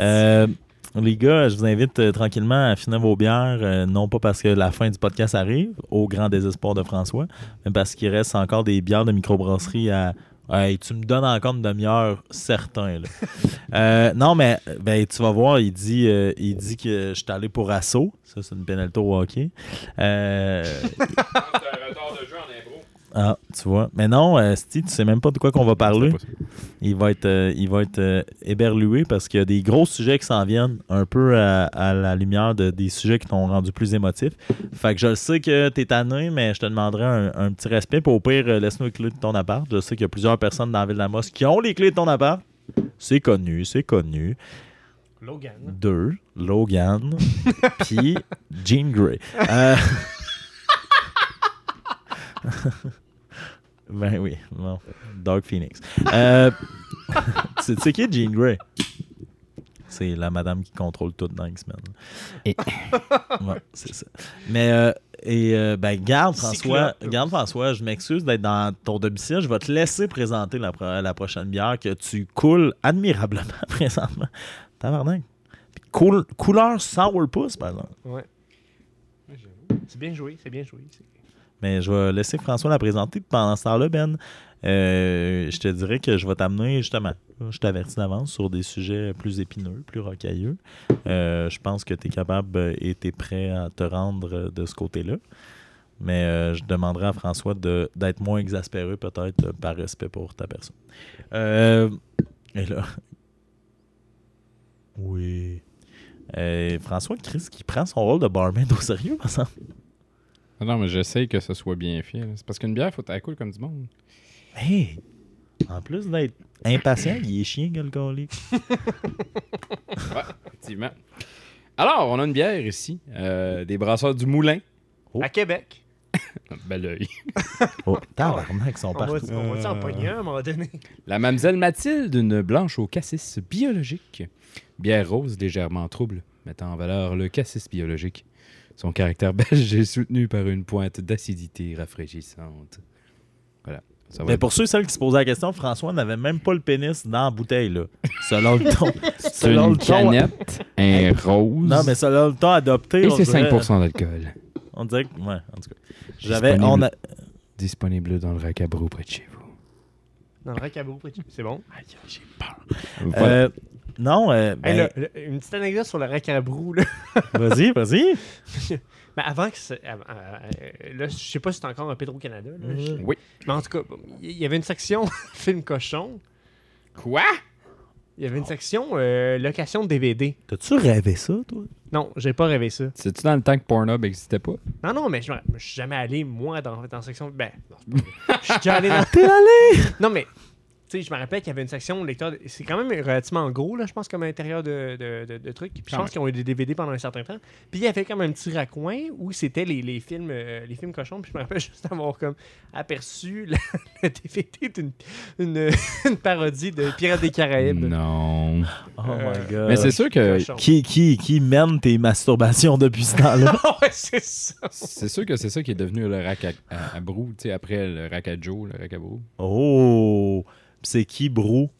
Euh, les gars, je vous invite euh, tranquillement à finir vos bières, euh, non pas parce que la fin du podcast arrive, au grand désespoir de François, mais parce qu'il reste encore des bières de microbrasserie à. Hey, tu me donnes encore une demi-heure, certain. là. [LAUGHS] Euh, non, mais ben, tu vas voir, il dit, euh, il dit que je suis allé pour assaut. Ça, c'est une pénalité au hockey. Euh, [LAUGHS] ah, tu vois. Mais non, euh, Steve, tu sais même pas de quoi qu'on va parler. Il va être, euh, il va être euh, éberlué parce qu'il y a des gros sujets qui s'en viennent un peu à, à la lumière de, des sujets qui t'ont rendu plus émotif. Fait que je sais que t'es tanné, mais je te demanderai un, un petit respect. Puis au pire, euh, laisse-nous les clés de ton appart. Je sais qu'il y a plusieurs personnes dans la ville d'Amos qui ont les clés de ton appart. C'est connu, c'est connu. Logan. Deux, Logan, [LAUGHS] puis Jean Grey. [LAUGHS] Euh, [LAUGHS] ben oui, bon. Dark Phoenix. Euh, tu tu sais qui est Jean Grey? C'est la madame qui contrôle tout dans X-Men. Et- [LAUGHS] Ouais, c'est ça. Mais, euh, et, euh, ben, garde François, garde François, je m'excuse d'être dans ton domicile. Je vais te laisser présenter la, pro- la prochaine bière que tu coules admirablement [LAUGHS] présentement. Tabarnak. Coul- couleur sourpuss, par exemple. Ouais. C'est bien joué, c'est bien joué. Mais je vais laisser François la présenter. Pendant ce temps-là, Ben, euh, je te dirais que je vais t'amener justement. Je t'avertis d'avance sur des sujets plus épineux, plus rocailleux. Euh, je pense que tu es capable et tu es prêt à te rendre de ce côté-là. Mais euh, je demanderai à François d'être moins exaspéré, peut-être, par respect pour ta personne. Et là. Oui. François Chris qui prend son rôle de barman au sérieux, par exemple. Non, mais j'essaye que ce soit bien fait. là. C'est parce qu'une bière, faut qu'elle coule comme du monde. Hey! En plus d'être impatient, il est chien, que le colique. [LAUGHS] Effectivement. Alors, on a une bière ici. euh, des brasseurs du Moulin. Oh. À Québec. [LAUGHS] Bel oeil. [LAUGHS] Oh, tabarnak, ils sont On va, partout. on va s'en Euh. pogner un à un moment donné? La Mamselle Mathilde, une blanche au cassis biologique. Bière rose légèrement trouble, mettant en valeur le cassis biologique. Son caractère belge [LAUGHS] est soutenu par une pointe d'acidité rafraîchissante. Voilà. Ça va Mais être- pour ceux et celles qui se posaient la question, François n'avait même pas le pénis dans la bouteille, là. Selon le ton. [LAUGHS] C'est selon une le ton. canette, un rose. Non, mais selon le ton adopté, Et on c'est dirait, 5% d'alcool. on dirait que. Ouais, en tout cas. J'avais. On a... Disponible dans le rack à brou près de chez vous. Dans le racabou, c'est bon? J'ai peur. Voilà. Euh, non, euh, ben, Hey, là, là, une petite anecdote sur le racabrou. Là. [LAUGHS] vas-y, vas-y. [LAUGHS] Mais avant que. avant- euh, là, je sais pas si c'est encore un Petro-Canada. là. Mhm. Je- Oui. Mais en tout cas, il y avait une section [LAUGHS] film cochon. Quoi? Il y avait une section euh, location de DVD. T'as-tu rêvé ça, toi? Non, j'ai pas rêvé ça. C'est-tu dans le temps que Pornhub n'existait pas? Non, non, mais je, suis jamais allé, moi, dans, dans la section. Ben, non, c'est pas vrai. Je suis déjà allé dans. T'es allé? Non, mais sais, je me rappelle qu'il y avait une section lecteur. de- C'est quand même relativement gros, là, je pense, comme intérieur de, de, de- de trucs. Puis je pense qu'ils ont eu des DVD pendant un certain temps. Puis il y avait comme un petit raccoin où c'était les, les films euh, les films cochons. Puis je me rappelle [LAUGHS] juste avoir comme aperçu la, le [LAUGHS] DVD d'une une, [LAUGHS] une parodie de Pirates des Caraïbes. Non. Oh Euh, my god. Mais c'est sûr que. Qui, qui, qui mène tes masturbations depuis ce temps-là? ouais, c'est ça. c'est sûr que c'est ça qui est devenu le rack à, à, à Brou, tu sais, après le rack à Joe, le rack à Brou. Oh! C'est qui, Brou?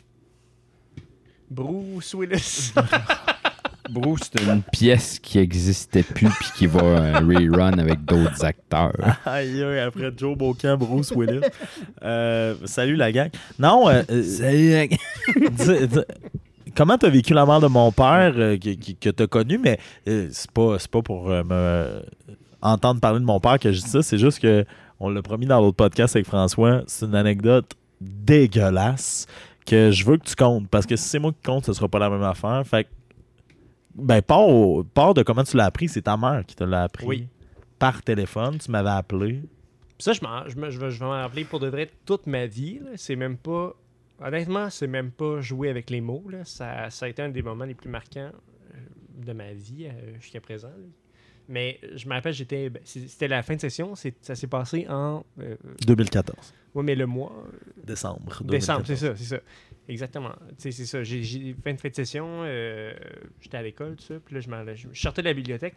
Bruce Willis. [LAUGHS] Brou, c'est une pièce qui existait plus puis qui va euh, rerun avec d'autres acteurs. Aïe, aïe, après Joe Bocan, Bruce Willis. Euh, salut la gang. Non, euh, Salut, la gang. [LAUGHS] dis- dis- comment t'as vécu la mort de mon père euh, qui- qui- que t'as connu, mais euh, c'est pas, c'est pas pour euh, me entendre parler de mon père que je dis ça, c'est juste que on l'a promis dans l'autre podcast avec François, c'est une anecdote dégueulasse que je veux que tu comptes, parce que si c'est moi qui compte, ce sera pas la même affaire. Fait que, ben, part, au- part de comment tu l'as appris, c'est ta mère qui te l'a appris. Oui. Par téléphone, tu m'avais appelé. Ça, je, m'en- je, me- je vais, je vais m'en rappeler pour de vrai toute ma vie. là. C'est même pas. Honnêtement, c'est même pas jouer avec les mots. là. Ça, ça a été un des moments les plus marquants euh, de ma vie euh, jusqu'à présent. là. Mais je me rappelle, j'étais. ben, C'était la fin de session. c'est- Ça s'est passé en. Euh, 2014. ouais, mais le mois. Décembre. Décembre, 2014. c'est ça, c'est ça. Exactement. C'est ça. J'ai, fin de fin de session, euh, j'étais à l'école, tout ça. Puis là, je, m'en allais- je sortais de la bibliothèque.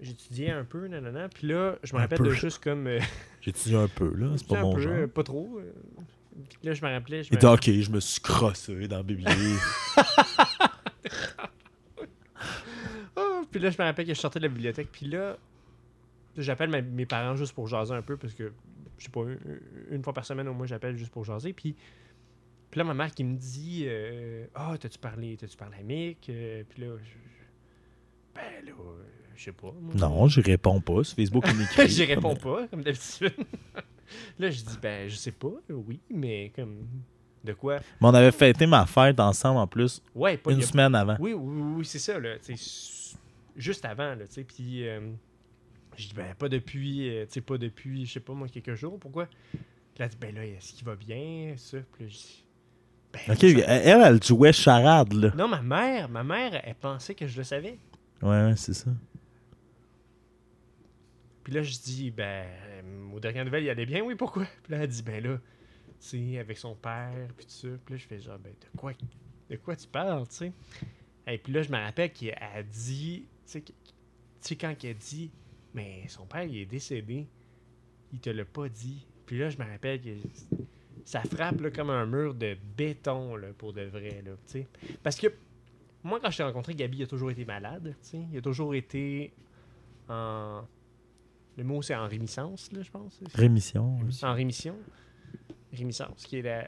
J'étudiais un peu, nanana. Puis là, je me rappelle peu. de juste comme. euh, [LAUGHS] J'étudie un peu, là. C'est pas mon peu, genre. euh, Pas trop. euh. Puis là, je me rappelais. Je me OK, je me suis crossé dans la bibliothèque. [LAUGHS] Puis là, je me rappelle que je sortais de la bibliothèque. Puis là, j'appelle mes parents juste pour jaser un peu parce que, je sais pas, une, fois par semaine au moins, j'appelle juste pour jaser. Puis, puis là, ma mère qui me dit euh, Ah, t'as-tu parlé, t'as-tu parlé à Mick Euh, Puis là, je, je- ben là, je sais pas. moi. non, j'y réponds pas. Sur Facebook, il m'écrit. [LAUGHS] J'y réponds pas, comme d'habitude. [LAUGHS] là, je dis Ben, je sais pas, oui, mais comme. De quoi? Mais on avait fêté ma fête ensemble en plus Ouais, pas une a- semaine avant. Oui, oui, oui, c'est ça, là. Juste avant, là, tu sais. Puis, euh, je dis, ben, pas depuis, euh, tu sais, pas depuis, je sais pas moi, quelques jours. Pourquoi? Puis elle dit, ben là, est-ce qu'il va bien, ça? Puis là, je dis, ben, OK, elle, elle jouait charade, là. Non, ma mère, ma mère, elle pensait que je le savais. Ouais, ouais, c'est ça. Puis là, je dis, ben, euh, aux dernières nouvelles, il allait bien, oui, pourquoi? Puis là, elle dit, ben là, tu sais, avec son père, puis tout ça. Puis là, je fais genre, ben, de quoi, de quoi tu parles, tu sais? Et puis là, je me rappelle qu'elle a dit, tu sais, quand elle a dit, mais son père, il est décédé, il te l'a pas dit. Puis là, je me rappelle que ça frappe là, comme un mur de béton, là, pour de vrai, là. Parce que moi, quand je t'ai rencontré, Gabi, il a toujours été malade. Il a toujours été en... Le mot, c'est en rémissance, là, je pense. Rémission. En rémission. Rémissance, qui est la,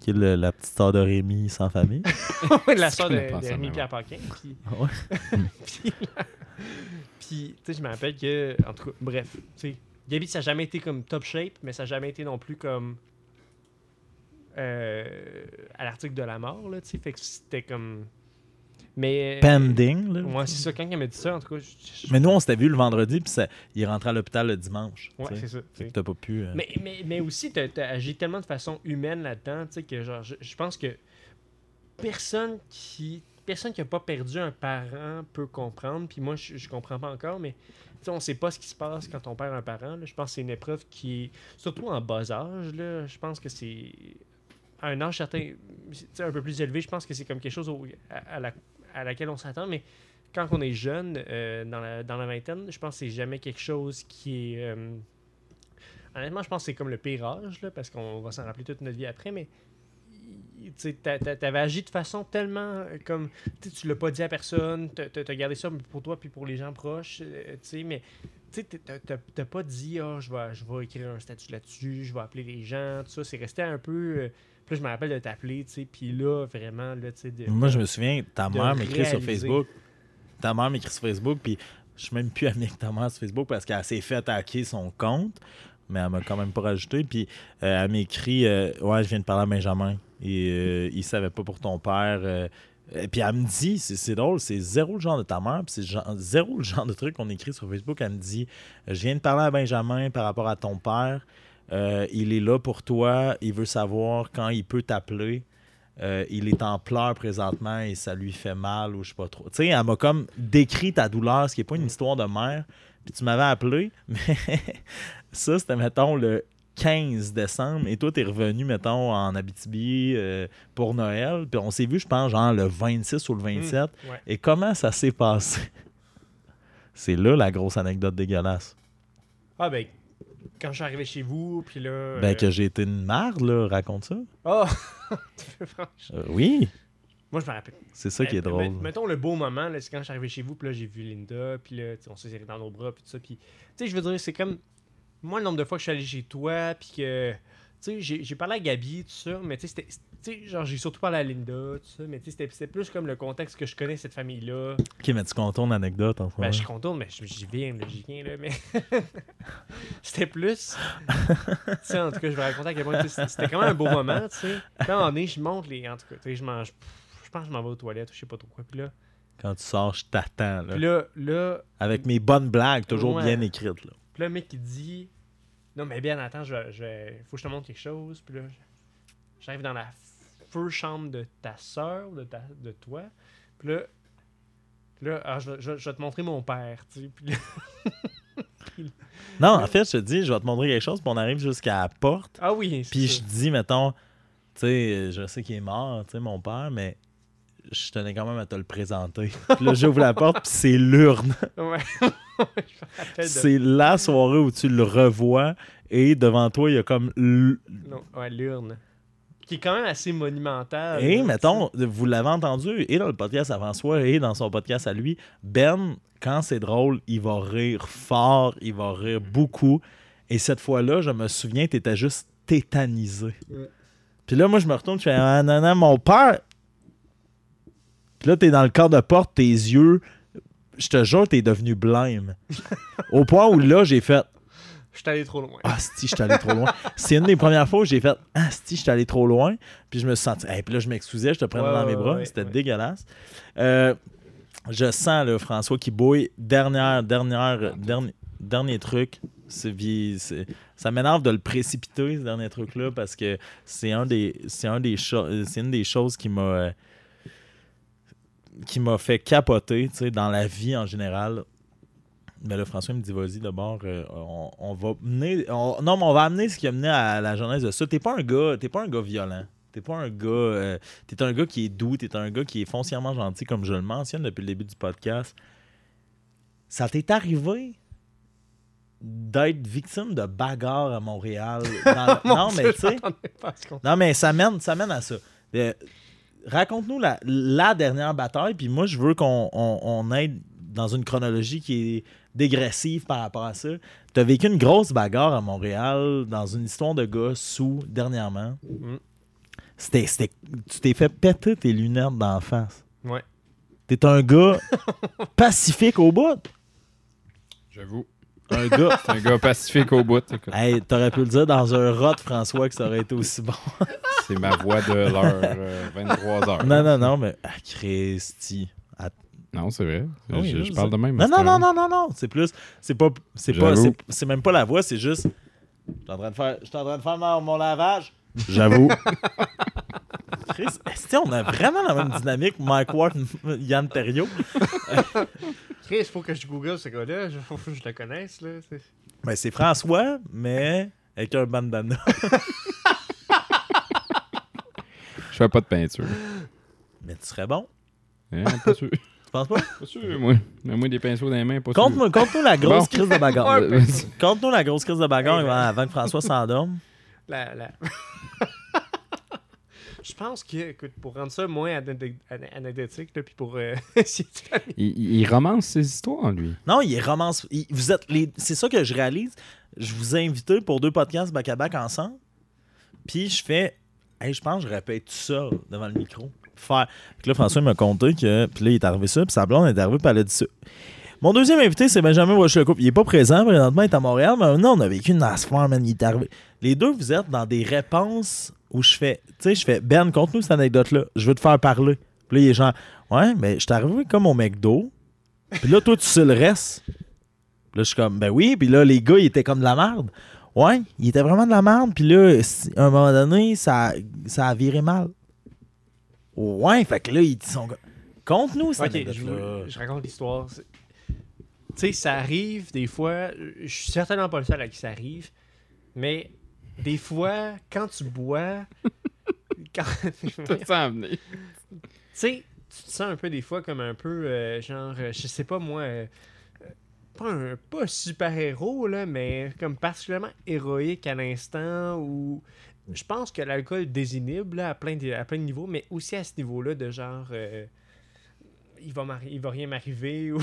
qui est le- la petite sœur de Rémi sans famille. [LAUGHS] la soeur de, de Rémi Pierre Paquin. Puis, [LAUGHS] [LAUGHS] puis, tu sais, je me rappelle que, en tout cas, bref, tu sais, Gabi, ça n'a jamais été comme top shape, mais ça n'a jamais été non plus comme euh, à l'article de la mort, là, tu sais, fait que c'était comme... Mais... Pending, là. Ouais, c'est ça, quand elle m'a dit ça, en tout cas, je- je- Mais nous, on s'était vu le vendredi, puis ça- il est rentré à l'hôpital le dimanche. Ouais, c'est ça. Fait c'est- que t'as pas pu. euh, Mais, mais, mais aussi, tu as, agi tellement de façon humaine là-dedans, tu sais, que genre, je, je pense que personne qui personne qui a pas perdu un parent peut comprendre. Puis moi, je, je comprends pas encore, mais tu sais, on sait pas ce qui se passe quand on perd un parent. là. Je pense que c'est une épreuve qui est, surtout en bas âge, là, je pense que c'est à un âge certain, tu sais, un peu plus élevé, je pense que c'est comme quelque chose au- à, à la- à laquelle on s'attend, mais quand on est jeune, euh, dans, la, vingtaine, je pense que c'est jamais quelque chose qui est... euh, Honnêtement, je pense que c'est comme le pire âge, là, parce qu'on va s'en rappeler toute notre vie après, mais tu t'avais agi de façon tellement euh, comme tu tu l'as pas dit à personne, t'as- t'as gardé ça pour toi puis pour les gens proches, tu mais tu t'as- pas dit ah je vais écrire un statut là-dessus, je vais appeler les gens, tout ça, c'est resté un peu puis là, je me rappelle de t'appeler, tu sais, puis là vraiment là tu sais de- Moi, je me souviens, ta mère m'écrit sur. Facebook. Ta mère m'écrit sur Facebook, puis je suis même plus [LAUGHS] ami avec ta mère sur Facebook parce qu'elle s'est fait hacker son compte, mais elle m'a quand même pas rajouté. Puis euh, elle m'écrit euh, Ouais, je viens de parler à Benjamin. Et euh, il savait pas pour ton père. euh, et puis elle me dit, c'est drôle, c'est zéro le genre de ta mère, puis c'est zéro le genre de truc qu'on écrit sur Facebook. Elle me dit Je viens de parler à Benjamin par rapport à ton père. Euh, il est là pour toi. Il veut savoir quand il peut t'appeler. Euh, il est en pleurs présentement et ça lui fait mal ou je sais pas trop. Tu sais, elle m'a comme décrit ta douleur, ce qui n'est pas une histoire de mère. Puis tu m'avais appelé, [LAUGHS] mais ça, c'était, mettons, le 15 décembre et toi, tu es revenu, mettons, en Abitibi euh, pour Noël. Puis on s'est vu, je pense, genre le 26 ou le 27. Ouais. Et comment ça s'est passé? [LAUGHS] C'est là la grosse anecdote dégueulasse. Ah, ben, quand je suis arrivé chez vous, puis là. Ben, euh, que j'ai été une marde, là, raconte ça. [LAUGHS] Franchement- Euh, oui, Moi, je me rappelle. c'est ça qui est Eh, drôle. met- Mettons le beau moment, là, c'est quand je suis arrivé chez vous, puis là, j'ai vu Linda, puis là, on s'est serré dans nos bras, puis tout ça. Puis, tu sais, je veux dire, c'est comme. Moi, le nombre de fois que je suis allé chez toi, puis que. Tu sais, j'ai parlé à Gabi, tout ça, mais tu sais, c'était. Sais, genre, j'ai surtout parlé à Linda, tout ça, mais tu sais, c'était- plus comme le contexte que je connais cette famille-là. Ok, mais tu contournes l'anecdote en ce Ben, je contourne, mais j'y viens, j'y viens, là, mais. [LAUGHS] c'était plus. [LAUGHS] tu sais, en tout cas, je vais raconter à quel point. C'était quand même un beau moment, tu sais. Un moment donné, je monte les. En tout cas, tu sais, je mange. Je pense que je m'en vais aux toilettes, ou je sais pas trop quoi. Puis là, Quand tu sors, je t'attends. là. puis là, là, Avec mes bonnes blagues, toujours Ouais. bien écrites. Là. Puis là, le mec, il dit Non, mais bien, attends, je, faut que je te montre quelque chose. Puis là, j'arrive dans la feu chambre de ta soeur, de, ta, de toi. Puis là, là ah, je, vais- je vais- je vais te montrer mon père. Tu sais. Puis là, [LAUGHS] Non, en fait, je te dis, je vais te montrer quelque chose, puis on arrive jusqu'à la porte. ah oui, Puis je dis, mettons, tu sais, je sais qu'il est mort, tu sais, mon père, mais je tenais quand même à te le présenter. [LAUGHS] Puis là, j'ouvre la porte, puis c'est l'urne. Ouais. [LAUGHS] de- C'est la soirée où tu le revois, et devant toi, il y a comme. ouais, l'urne. Qui est quand même assez monumentale. Et là, mettons, vous l'avez entendu, et dans le podcast avant soi, et dans son podcast à lui, Ben, quand c'est drôle, il va rire fort, il va rire beaucoup. Et cette fois-là, je me souviens, tu étais juste tétanisé. Ouais. Puis là, moi, je me retourne, je fais Ah non, non, mon père. Puis là, t'es dans le corps de porte, tes yeux, je te jure, t'es devenu blême. [LAUGHS] Au point où là, j'ai fait Je suis allé trop loin. ah, si, je suis allé trop loin. C'est une des premières fois où j'ai fait Ah, si, je suis allé trop loin. Puis je me suis senti. Et puis là, je m'excusais, je te prenais Ouais, dans mes bras. ouais, C'était ouais. dégueulasse. Euh, je sens, là, François, qui bouille. Dernière, dernière, dernier, dernier truc. Vie- ça m'énerve de le précipiter, ce dernier truc-là, parce que c'est un des, c'est un des c'est une des choses qui m'a. qui m'a fait capoter, tu sais, dans la vie en général. Mais là, François me dit, vas-y, d'abord, euh, on, on va mener. on- non, mais on va amener ce qui a mené à la genèse de ça. T'es pas un gars, t'es pas un gars violent. T'es pas un gars. euh, t'es un gars qui est doux, t'es un gars qui est foncièrement gentil, comme je le mentionne depuis le début du podcast. Ça t'est arrivé d'être victime de bagarres à Montréal. [LAUGHS] dans- non, mais tu sais. Non, mais ça mène, ça mène à ça. Euh, Raconte-nous la, la dernière bataille, puis moi, je veux qu'on on, on aille dans une chronologie qui est dégressive par rapport à ça. Tu as vécu une grosse bagarre à Montréal dans une histoire de gars sous dernièrement. Mm. C'était, c'était- tu t'es fait péter tes lunettes d'en face. Ouais. T'es un gars [LAUGHS] pacifique au bout. J'avoue. Un gars. C'est un gars pacifique au bout. Hey, t'aurais pu le dire dans un rot, François, que ça aurait été aussi bon. C'est ma voix de l'heure euh, 23h. Non, non, non, mais. Ah, Christy. Non, c'est vrai. Ah oui, je, parle de même. Non, non, non, non, non, non. C'est plus. C'est pas. C'est pas. C'est- même pas la voix, c'est juste. Je suis en train de faire. Je suis en train de faire mon, mon lavage. J'avoue. [LAUGHS] Chris, est-ce que on a vraiment la même dynamique, Mike Ward, Yann Terriot. [LAUGHS] Chris, faut que je google ce gars-là. Il faut que je le connaisse. Là. C'est- Ben, c'est François, mais avec un bandana. [LAUGHS] Je fais pas de peinture. Mais tu serais bon. Hein, pas sûr. Penses pas? Pas sûr, moi. Mets-moi des pinceaux dans les mains, pas. Conte-nous conte-nous la grosse Bon. crise de bagarre. Vas-y. Conte-nous la grosse crise de bagarre Hey, ben. avant que François s'endorme. La, la... [LAUGHS] Je pense que, écoute, pour rendre ça moins anecdo- ane- anecdotique, là, puis pour euh, [LAUGHS] il, il- romance ses histoires, lui. Non, il romance. il- vous êtes les. C'est ça que je réalise. Je vous ai invité pour deux podcasts back-à-back ensemble. Puis je fais. Hey, je pense que je répète tout ça devant le micro. Faire. Puis là, François m'a conté que. Puis là, il est arrivé ça. Puis sa blonde est arrivée. Puis elle a dit ça. Mon deuxième invité, c'est Benjamin Roche-le-Couple. Il est pas présent présentement, il est à Montréal, mais maintenant, on a vécu une NASFAR, man. Il est arrivé. Les deux, vous êtes dans des réponses où je fais. Tu sais, je fais Ben, conte-nous cette anecdote-là. Je veux te faire parler. Puis là, il est genre Ouais, mais je suis arrivé comme au McDo. Puis là, toi, tu sais le reste. Puis là, je suis comme, ben oui. Puis là, les gars, ils étaient comme de la merde. Ouais, il était vraiment de la merde. Puis là, à un moment donné, ça, ça a viré mal. Ouais, fait que là, ils sont. Conte-nous cette Ok, je, vous- je raconte l'histoire. Tu sais, ça arrive des fois. Je suis certainement pas le seul à qui ça arrive. Mais des fois, quand tu bois. [LAUGHS] quand- ça [LAUGHS] venir. Tu sais, tu te sens un peu des fois comme un peu, euh, genre, euh, je sais pas moi, euh, pas un pas super-héros, là, mais comme particulièrement héroïque à l'instant où je pense que l'alcool désinhibe là, à, plein de, à plein de niveaux, mais aussi à ce niveau-là de genre, euh, il, va il va rien m'arriver [LAUGHS] ou.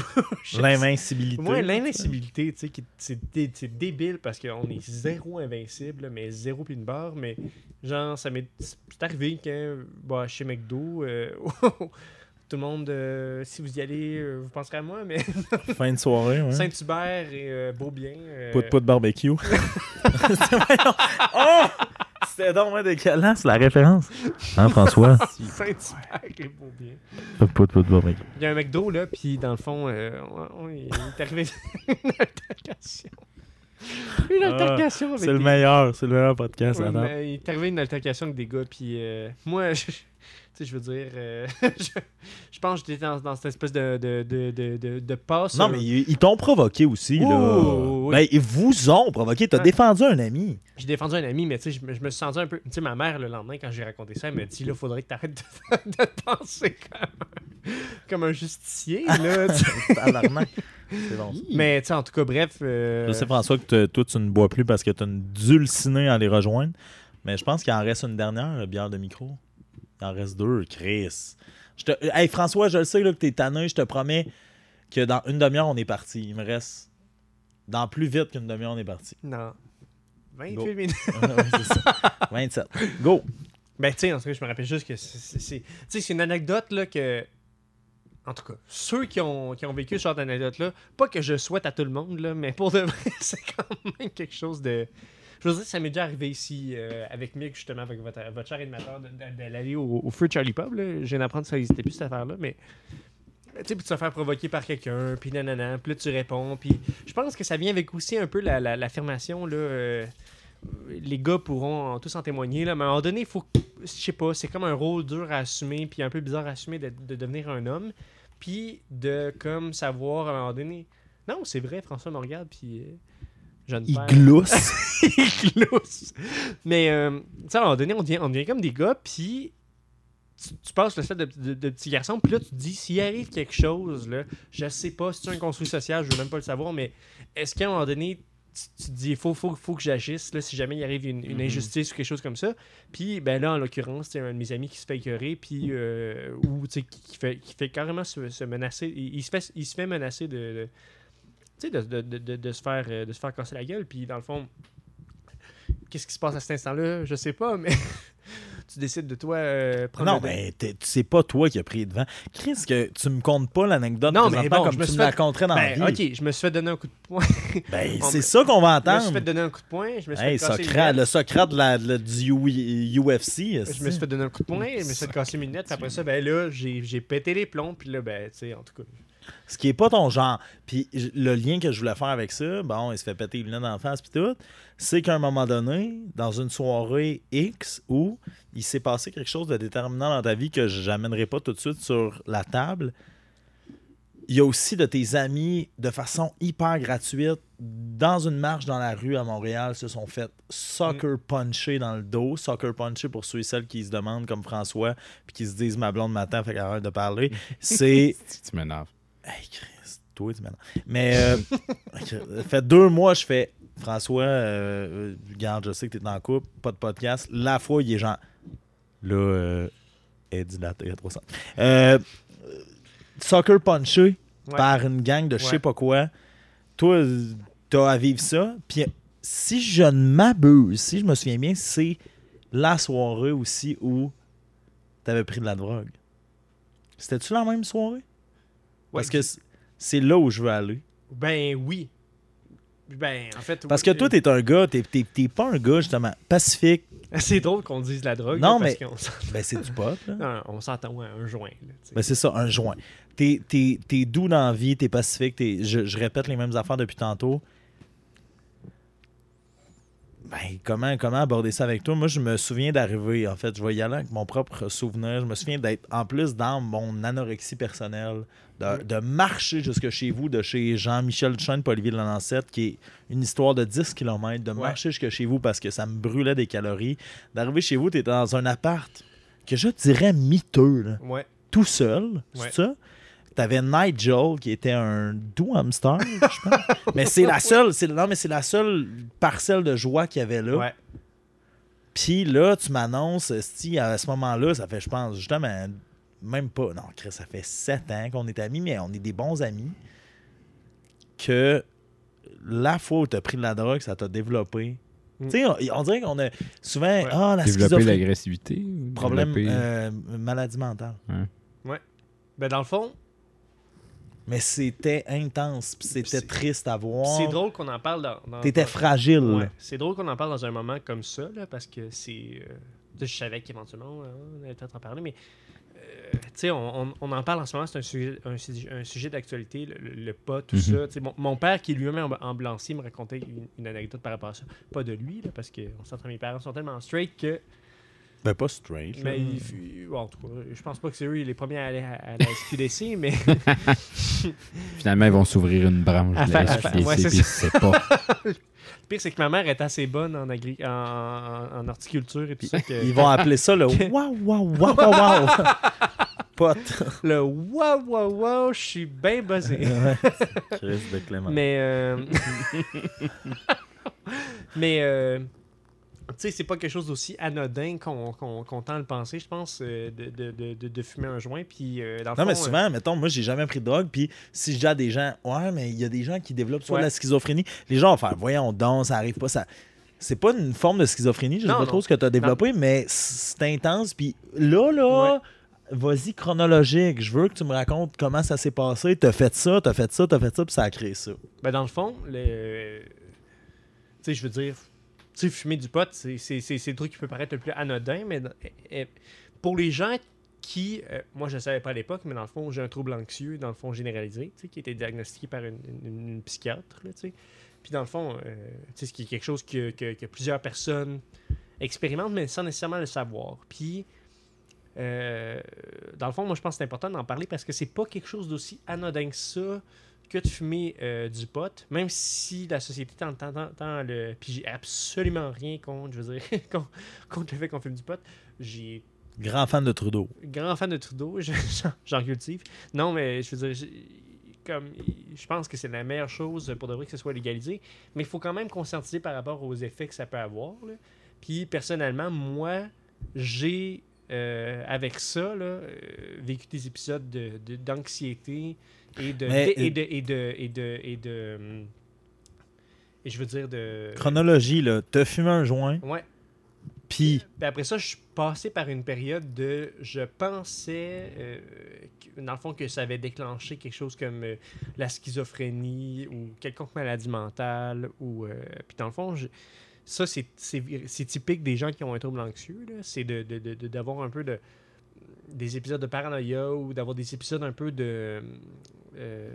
L'invincibilité. Ouais, l'invincibilité, tu sais, c'est dé- c'est débile parce qu'on est zéro invincible, mais zéro une barre, mais genre, ça m'est arrivé bah, chez McDo, euh, [LAUGHS] tout le monde, euh, si vous y allez, euh, vous penserez à moi, mais [LAUGHS] Fin de soirée, ouais. Saint-Hubert et Beaubien. euh, Pout pout barbecue. oh! C'était donc ouais, dégueulasse, la référence. Hein, François? Saint-Hubert et Beaubien. pout pout barbecue. Il y a un McDo, là, puis dans le fond, euh, on- on- il est [LAUGHS] arrivé une altercation. Une Ah, altercation avec C'est le des- meilleur, c'est le meilleur podcast. Mais il est arrivé une altercation avec des gars, puis euh, moi, [LAUGHS] je, sais, je veux dire, euh, [LAUGHS] je, je pense que j'étais dans, dans cette espèce de, de, de, de, de, de passe. Non, mais ils, ils t'ont provoqué aussi, Oui, là. oui. Ben, ils vous ont provoqué. T'as Ouais. défendu un ami. J'ai défendu un ami, mais tu sais, je, me- je me suis senti un peu. Tu sais, ma mère, le lendemain, quand j'ai raconté ça, elle m'a dit, là, faudrait que t'arrêtes de, [LAUGHS] de penser comme un, comme un justicier, là. [LAUGHS] bon. mais tu sais, en tout cas, bref. euh, Je sais, François, que toi, tu ne bois plus parce que tu as une dulcinée à les rejoindre. Mais je pense qu'il en reste une dernière, la bière de micro. Il en reste deux, Chris. Je te... Hey, François, je le sais là, que t'es tanné. Je te promets que dans une demi-heure, on est parti. Il me reste. Dans plus vite qu'une demi-heure, on est parti. Non. 28 Go. minutes. [LAUGHS] Ouais, c'est ça. 27. Go. Ben, tu sais, en tout cas, je me rappelle juste que c'est- c'est une anecdote là, que. En tout cas, ceux qui ont, qui ont vécu ce genre d'anecdote-là, pas que je souhaite à tout le monde, là, mais pour de vrai, [LAUGHS] c'est quand même quelque chose de. Je veux dire, ça m'est déjà arrivé ici euh, avec Mick, justement, avec votre, votre cher animateur, d'aller au, au feu Charlie Pub. Là. Je viens d'apprendre que ça n'existait plus, cette affaire-là, mais. Tu sais, puis de se faire provoquer par quelqu'un, puis nanana, puis là tu réponds, puis je pense que ça vient avec aussi un peu la- la- l'affirmation, là. euh, les gars pourront tous en témoigner, là, mais à un moment donné, il faut je sais pas, c'est comme un rôle dur à assumer, puis un peu bizarre à assumer de, de devenir un homme, puis de comme savoir à un moment donné. Non, c'est vrai, François me regarde, puis euh, jeune Il père. glousse. [LAUGHS] Il glousse. Mais euh, tu sais, à un moment donné, on devient, on devient comme des gars, puis tu, tu passes le stade de, de, de petit garçon, puis là, tu te dis, s'il arrive quelque chose, là, je sais pas si c'est un construit social, je veux même pas le savoir, mais est-ce qu'à un moment donné, tu, tu te dis, il faut, faut, faut que j'agisse, là, si jamais il arrive une, une Mhm. injustice ou quelque chose comme ça? Puis, ben là, en l'occurrence, c'est un de mes amis qui se fait écœurer, puis, euh, ou, tu sais, qui, qui fait, qui fait carrément se, se menacer, il, il se fait, il se fait menacer de... de tu sais, de, de, de, de- se faire, euh, de se faire casser la gueule, puis dans le fond, qu'est-ce qui se passe à cet instant-là, je sais pas, mais [LAUGHS] tu décides de toi euh, prendre Non, le- mais c'est pas toi qui as pris devant. Chris, que tu me comptes pas l'anecdote Non, mais bon, comme je me tu suis me la fait- conterais dans Ben, la vie. ok, je me suis fait donner un coup de poing. [LAUGHS] Ben, c'est ben, ça qu'on va Je me suis entendre. fait donner un coup de poing. Je me suis Hey, fait casser Socrate, le Socrate de la, la- du UFC. Je me suis fait donner un coup de poing, je me suis fait casser mes lunettes. Après ça, ben là, j'ai j'ai pété les plombs. Puis là, ben, tu sais, en tout cas. Ce qui est pas ton genre. Puis le lien que je voulais faire avec ça, bon, il se fait péter les lunettes en face puis tout, c'est qu'à un moment donné, dans une soirée X où il s'est passé quelque chose de déterminant dans ta vie que j'amènerai pas tout de suite sur la table, il y a aussi de tes amis, de façon hyper gratuite, dans une marche dans la rue à Montréal, se sont fait soccer puncher dans le dos. Soccer puncher pour ceux et celles qui se demandent, comme François, puis qui se disent ma blonde m'attend, fait qu'elle arrête de parler. C'est [LAUGHS] Tu m'énerves. Hey, Chris, toi, tu m'énerves. Mais, euh, [LAUGHS] ça fait deux mois, je fais François, euh, euh, regarde, je sais que tu es en couple, pas de podcast. La fois, il est genre, là, euh, est dilaté à 300. Euh, soccer punché Ouais. par une gang de je sais Ouais. pas quoi. Toi, t'as à vivre ça. Puis, si je ne m'abuse, si je me souviens bien, c'est la soirée aussi où t'avais pris de la drogue. C'était-tu la même soirée? Parce que c'est là où je veux aller. Ben oui. Ben, en fait. Parce que toi, t'es un gars, t'es, t'es- t'es pas un gars, justement, pacifique. [LAUGHS] C'est drôle qu'on dise la drogue. Non, là, mais- Parce Ben, c'est du pot, là. Non, on s'entend, ouais, un joint. là. Ben, c'est ça, un joint. T'es, t'es- t'es doux dans la vie, t'es pacifique, t'es, je, je répète les mêmes affaires depuis tantôt. Ben, comment, comment aborder ça avec toi? Moi, je me souviens d'arriver, en fait, je vais y aller avec mon propre souvenir. Je me souviens d'être, en plus, dans mon anorexie personnelle, de, de marcher jusque chez vous, de chez Jean-Michel Duchesne et Olivier Lalancette, qui est une histoire de 10 km, de Ouais. marcher jusque chez vous parce que ça me brûlait des calories. D'arriver chez vous, tu étais dans un appart que je dirais miteux, là Ouais. tout seul, Ouais. c'est ça? T'avais Nigel qui était un doux hamster, je pense. [LAUGHS] mais c'est la seule, c'est non mais c'est la seule parcelle de joie qu'il y avait là. Ouais. Puis là, tu m'annonces, si à ce moment-là, ça fait, je pense, justement, même pas, non, Chris, ça fait sept ans qu'on est amis, mais on est des bons amis. Que la fois où tu as pris de la drogue, ça t'a développé. Mm. Tu sais, on, on dirait qu'on a souvent, Ouais. ah, la Développer schizophrénie, l'agressivité. ou problème, développer- euh, maladie mentale. Ben, dans le fond, Mais c'était intense, puis c'était triste à voir. c'est drôle qu'on en parle dans. dans- T'étais fragile. Ouais, c'est drôle qu'on en parle dans un moment comme ça, là, parce que c'est. euh, je savais qu'éventuellement, euh, on allait peut-être en parler, mais. euh, tu sais, on, on- on en parle en ce moment, c'est un sujet, un, sujet- un sujet d'actualité, le, le- le pas, tout Mhm. ça. Mon, mon père, qui lui-même ambulancier, me racontait une, une anecdote par rapport à ça. Pas de lui, là, parce que on s'entend, mes parents sont tellement straight que. Ben, pas straight. Mais il fut- bon, en tout cas, je pense pas que c'est eux les premiers à aller à, à la SQDC, [LAUGHS] mais. [LAUGHS] Finalement, ils vont s'ouvrir une branche À de la SQDC, ouais, c'est puis c'est pas. Le pire, c'est que ma mère est assez bonne en, agri- en, en- en horticulture et tout ça. Que... Ils vont appeler ça le waouh, waouh, waouh, waouh, waouh. Pote. Le wow, wow, wow, je suis bien buzzé. [LAUGHS] Chris de Clément. Mais. euh, Mais. euh, Tu sais, c'est pas quelque chose d'aussi anodin qu'on qu'on- qu'on tend à le penser, je pense, euh, de, de, de, de- de fumer un joint. Puis, euh, dans Non, mais souvent, mettons, moi, j'ai jamais pris de drogue, puis si à des gens, ouais, mais il y a des gens qui développent soit Ouais. la schizophrénie, les gens vont faire, voyons donc, ça arrive pas, ça. C'est pas une forme de schizophrénie, je sais Non, pas trop ce que tu as développé, mais c'est intense, puis là, là. Vas-y, chronologique. Je veux que tu me racontes comment ça s'est passé. T'as fait ça, t'as fait ça, t'as fait ça, puis ça a créé ça. Ben, dans le fond, le... tu sais, je veux dire, tu sais, fumer du pot, c'est le truc qui peut paraître le plus anodin, mais eh, eh, pour les gens qui, euh, moi je ne savais pas à l'époque, mais dans le fond, j'ai un trouble anxieux, dans le fond généralisé, tu sais, qui été diagnostiqué par une, psychiatre, là, tu sais. Puis dans le fond, euh, tu sais, ce quelque chose que, que- que plusieurs personnes expérimentent, mais sans nécessairement le savoir. Puis, euh, dans le fond, moi je pense que c'est important d'en parler parce que c'est pas quelque chose d'aussi anodin que ça que de fumer euh, du pot, même si la société tend, tend- tend- tend le. Puis j'ai absolument rien contre, je veux dire, [LAUGHS] contre, le fait qu'on fume du pot. J'ai Grand fan de Trudeau. grand fan de Trudeau, [LAUGHS] je- j'en- cultive. Non, mais je veux dire, comme je pense que c'est la meilleure chose pour de vrai que ce soit légalisé, mais il faut quand même conscientiser par rapport aux effets que ça peut avoir. là. Puis personnellement, moi, j'ai euh, avec ça là, euh, vécu des épisodes de- de- d'anxiété et de, Mais, et de et de et de et de hum, et je veux dire de Chronologie, là. T'as fumé un joint, ouais puis puis après ça, je suis passé par une période de. Je pensais, euh, dans le fond, que ça avait déclenché quelque chose comme euh, la schizophrénie ou quelconque maladie mentale. ou euh, Puis dans le fond, je- ça, c'est- typique des gens qui ont un trouble anxieux. là. C'est de- de- de- de- d'avoir un peu de des épisodes de paranoïa ou d'avoir des épisodes un peu de. euh,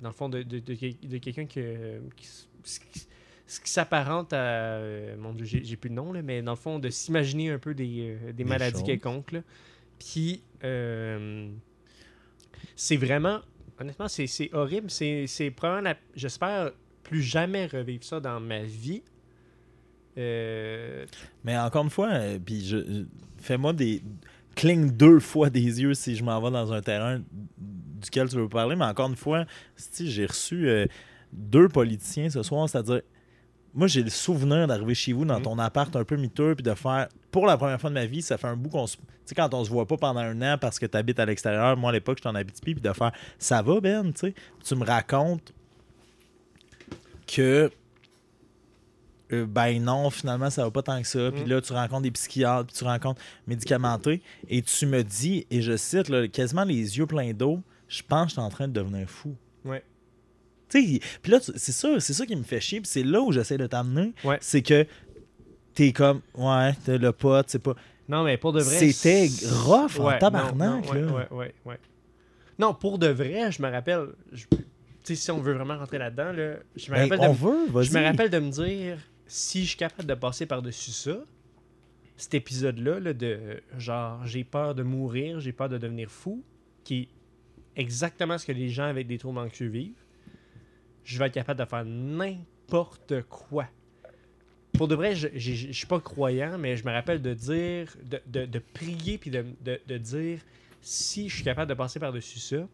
dans le fond, de, de, de, de quelqu'un que- qui, qui- ce qui s'apparente à. euh, mon Dieu, j'ai plus de nom, là, mais dans le fond, de s'imaginer un peu des, euh, des Des maladies choses. quelconques. là. Puis, euh, c'est vraiment. Honnêtement, c'est c'est horrible. C'est c'est probablement. J'espère plus jamais revivre ça dans ma vie. Euh, Mais encore une fois, euh, puis je, je- fais-moi des. Cligne deux fois des yeux si je m'en vais dans un terrain duquel tu veux parler. Mais encore une fois, j'ai reçu euh, deux politiciens ce soir, c'est-à-dire. Moi, j'ai le souvenir d'arriver chez vous dans Mhm. ton appart un peu miteux, puis de faire, pour la première fois de ma vie, ça fait un bout qu'on se. Tu sais, quand on se voit pas pendant un an parce que tu habites à l'extérieur, moi à l'époque, j'étais en Abitibi, puis de faire Ça va, Ben, tu sais. Tu me racontes que euh, ben non, finalement, ça va pas tant que ça. Puis Mm. là, tu rencontres des psychiatres, puis tu rencontres médicamentés. Et tu me dis, et je cite, là, quasiment les yeux pleins d'eau, je pense que je suis en train de devenir fou. Ouais. Tu sais, puis là, c'est ça, c'est ça qui me fait chier. Puis c'est là où j'essaie de t'amener. Ouais. C'est que t'es comme, ouais, t'es le pote, c'est pas. non, mais pour de vrai. C'était rough en Ouais, tabarnak, non, non, ouais, là. ouais, ouais, ouais. Non, pour de vrai, je me rappelle. je- Tu sais, si on veut vraiment rentrer là-dedans, là, je me Ben, rappelle on de, veut. Je me rappelle de me dire, si je suis capable de passer par-dessus ça, cet épisode-là, là, de genre, j'ai peur de mourir, j'ai peur de devenir fou, qui est exactement ce que les gens avec des troubles anxieux vivent, je vais être capable de faire n'importe quoi. Pour de vrai, je je suis pas croyant, mais je me rappelle de dire, de, de- de prier, puis de, de- de dire, si je suis capable de passer par-dessus ça,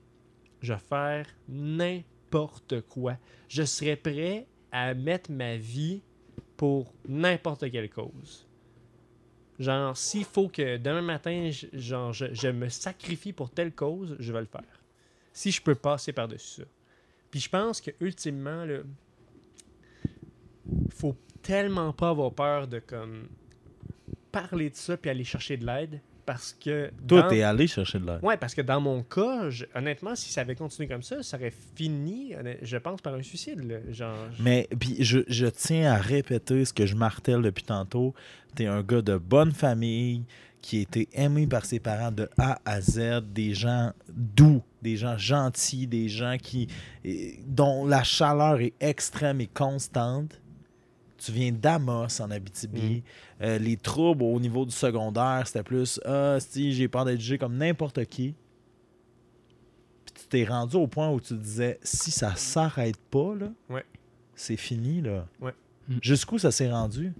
je vais faire n'importe quoi. Je serais prêt à mettre ma vie pour n'importe quelle cause. Genre, s'il faut que demain matin, je, genre, je, me sacrifie pour telle cause, je vais le faire. Si je peux passer par-dessus ça. Puis je pense que ultimement, là, faut tellement pas avoir peur de comme parler de ça puis aller chercher de l'aide parce que Toi, dans- t'es allé chercher de l'aide. Ouais, parce que dans mon cas, je- honnêtement, si ça avait continué comme ça, ça aurait fini, je pense, par un suicide. là. Genre, je- Mais puis je, je tiens à répéter ce que je martèle depuis tantôt. T'es un gars de bonne famille qui a été aimé par ses parents de A à Z, des gens doux, des gens gentils, des gens qui dont la chaleur est extrême et constante. Tu viens d'Amos en Abitibi. Euh, les troubles au niveau du secondaire, c'était plus Ah, si j'ai peur d'être jugé comme n'importe qui. Puis tu t'es rendu au point où tu disais si ça s'arrête pas, là, Ouais. c'est fini. là. Ouais. Mm. Jusqu'où ça s'est rendu?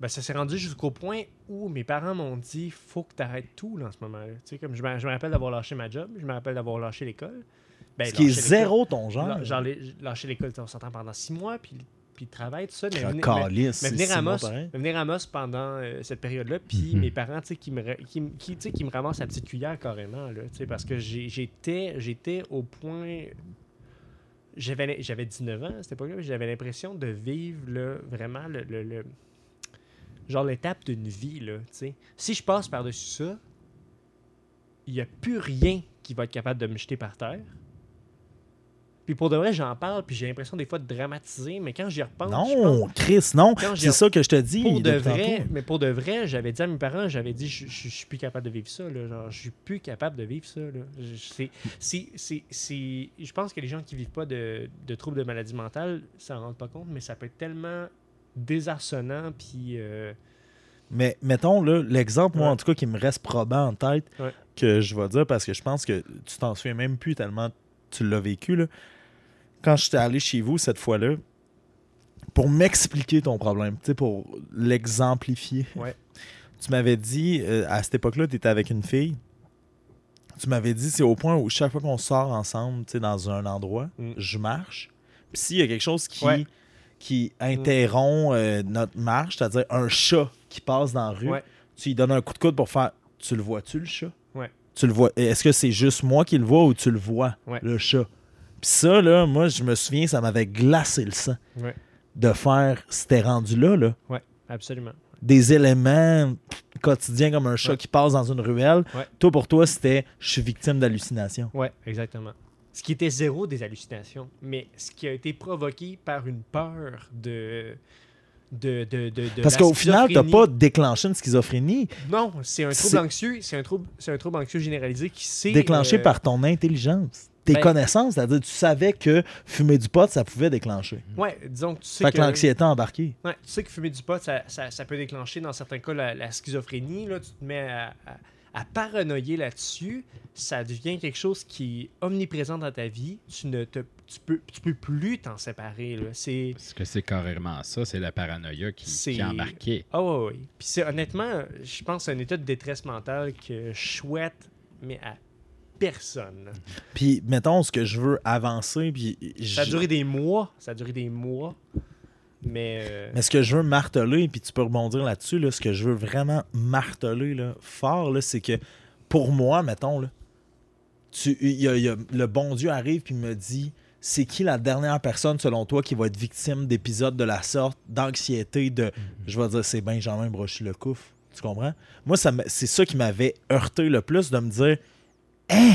ben, ça s'est rendu jusqu'au point où mes parents m'ont dit faut que tu arrêtes tout là, en ce moment-là. Tu sais, comme je me, je me rappelle d'avoir lâché ma job, je me rappelle d'avoir lâché l'école. Ben, Ce qui est zéro ton genre. les- lâché l'école, on s'entend pendant six mois, puis, puis le travail, tout ça. Mais, Calice, c'est venir à mais venir à pendant euh, cette période-là, puis Mhm. mes parents, tu sais, qui me, qui, me- qui, tu sais, qui me ramassent la petite cuillère carrément, là, tu sais, parce que j'étais, au point... J'avais, j'avais 19 ans à cette époque-là, j'avais l'impression de vivre, là, vraiment, le, le- le- genre l'étape d'une vie, là, tu sais. Si je passe par-dessus ça, il n'y a plus rien qui va être capable de me jeter par terre. Puis pour de vrai, j'en parle, puis j'ai l'impression des fois de dramatiser, mais quand j'y repense, pense- Non, Chris, non. C'est ça que je te dis. pour de vrai, tantôt. mais pour de vrai, j'avais dit à mes parents, j'avais dit, je, je, je suis plus capable de vivre ça. Là, genre, je suis plus capable de vivre ça. Là. Je, c'est, c'est, c'est, c'est- je pense que les gens qui vivent pas de, de troubles de maladie mentale, ça s'en rendent pas compte, mais ça peut être tellement désarçonnant, puis euh, Mais mettons, là, l'exemple, moi, en tout cas, qui me reste probant en tête, Ouais. que je vais dire, parce que je pense que tu t'en souviens même plus tellement tu l'as vécu, là. Quand j'étais allé chez vous cette fois-là, pour m'expliquer ton problème, tu sais, pour l'exemplifier, Ouais. [LAUGHS] tu m'avais dit, euh, à cette époque-là, tu étais avec une fille, tu m'avais dit, c'est au point où chaque fois qu'on sort ensemble, tu sais, dans un endroit, Mm. je marche, puis s'il y a quelque chose qui... Ouais. qui interrompt euh, notre marche, c'est-à-dire un chat qui passe dans la rue, Ouais. tu lui donnes un coup de coude pour faire Tu le vois-tu, le chat? Tu le vois. Est-ce que c'est juste moi qui le vois ou tu le vois, le chat Puis ça, là, moi, je me souviens, ça m'avait glacé le sang Ouais. de faire, c'était rendu là, là, absolument. des éléments quotidiens comme un chat Ouais. qui passe dans une ruelle. Ouais. Toi, pour toi, c'était je suis victime d'hallucination. Ouais, exactement. Ce qui était zéro des hallucinations, mais ce qui a été provoqué par une peur de. de, de, de, de Parce qu'au final, t'as schizophrénie. pas déclenché une schizophrénie Non, c'est un trouble anxieux, c'est un trouble, c'est un trouble anxieux généralisé qui s'est déclenché euh, par ton intelligence. Tes ben- connaissances, c'est-à-dire tu savais que fumer du pot, ça pouvait déclencher. Ouais, disons que tu sais Fait que, que l'anxiété a embarqué. ouais, tu sais que fumer du pot, ça, ça, ça peut déclencher dans certains cas la, la schizophrénie. Là, tu te mets à, à- à paranoïer là-dessus. Ça devient quelque chose qui est omniprésent dans ta vie. Tu ne te, tu peux, tu peux plus t'en séparer. Là. C'est Parce que c'est carrément ça, c'est la paranoïa qui, C'est- qui a embarqué. Ah ouais, ouais. Puis c'est honnêtement, je pense que c'est un état de détresse mentale que je souhaite, mais à personne. Puis, mettons, ce que je veux avancer, puis Ça a duré des mois. Ça a duré des mois. Mais. euh, Mais ce que je veux marteler, puis tu peux rebondir là-dessus, là, ce que je veux vraiment marteler là, fort, là, c'est que pour moi, mettons, là, tu, y a- il y a- le bon Dieu arrive puis me dit c'est qui la dernière personne selon toi qui va être victime d'épisodes de la sorte, d'anxiété, de. Je vais dire c'est Benjamin Brochy le couf. Tu comprends? Moi, c'est ça qui m'avait heurté le plus de me dire Hein?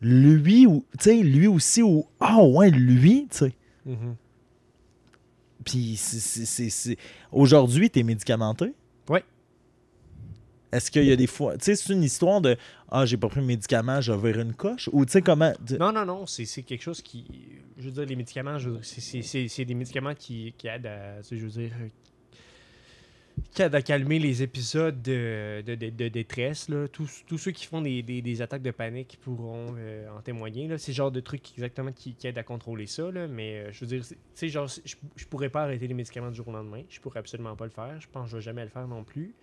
Lui ou lui aussi ou Ah ouais, lui, tu sais. mhm. Puis c'est- aujourd'hui, t'es médicamenté? Ouais. Est-ce qu'il y a des fois. Tu sais, c'est une histoire de Ah, j'ai pas pris le médicament, je vais une coche? Ou tu sais, comment. Non, non, non, c'est c'est quelque chose qui. Je veux dire, les médicaments, je veux dire, c'est- c'est- c'est c'est des médicaments qui, qui aident à. Je veux dire. Qui à calmer les épisodes de, de, de- de détresse. Là. Tous, tous ceux qui font des, des- des attaques de panique pourront euh, en témoigner. C'est le genre de trucs exactement qui, qui aident à contrôler ça. Là. Mais euh, je veux dire, tu genre, je, je pourrais pas arrêter les médicaments du jour au lendemain. Je pourrais absolument pas le faire. Je pense que je vais jamais le faire non plus.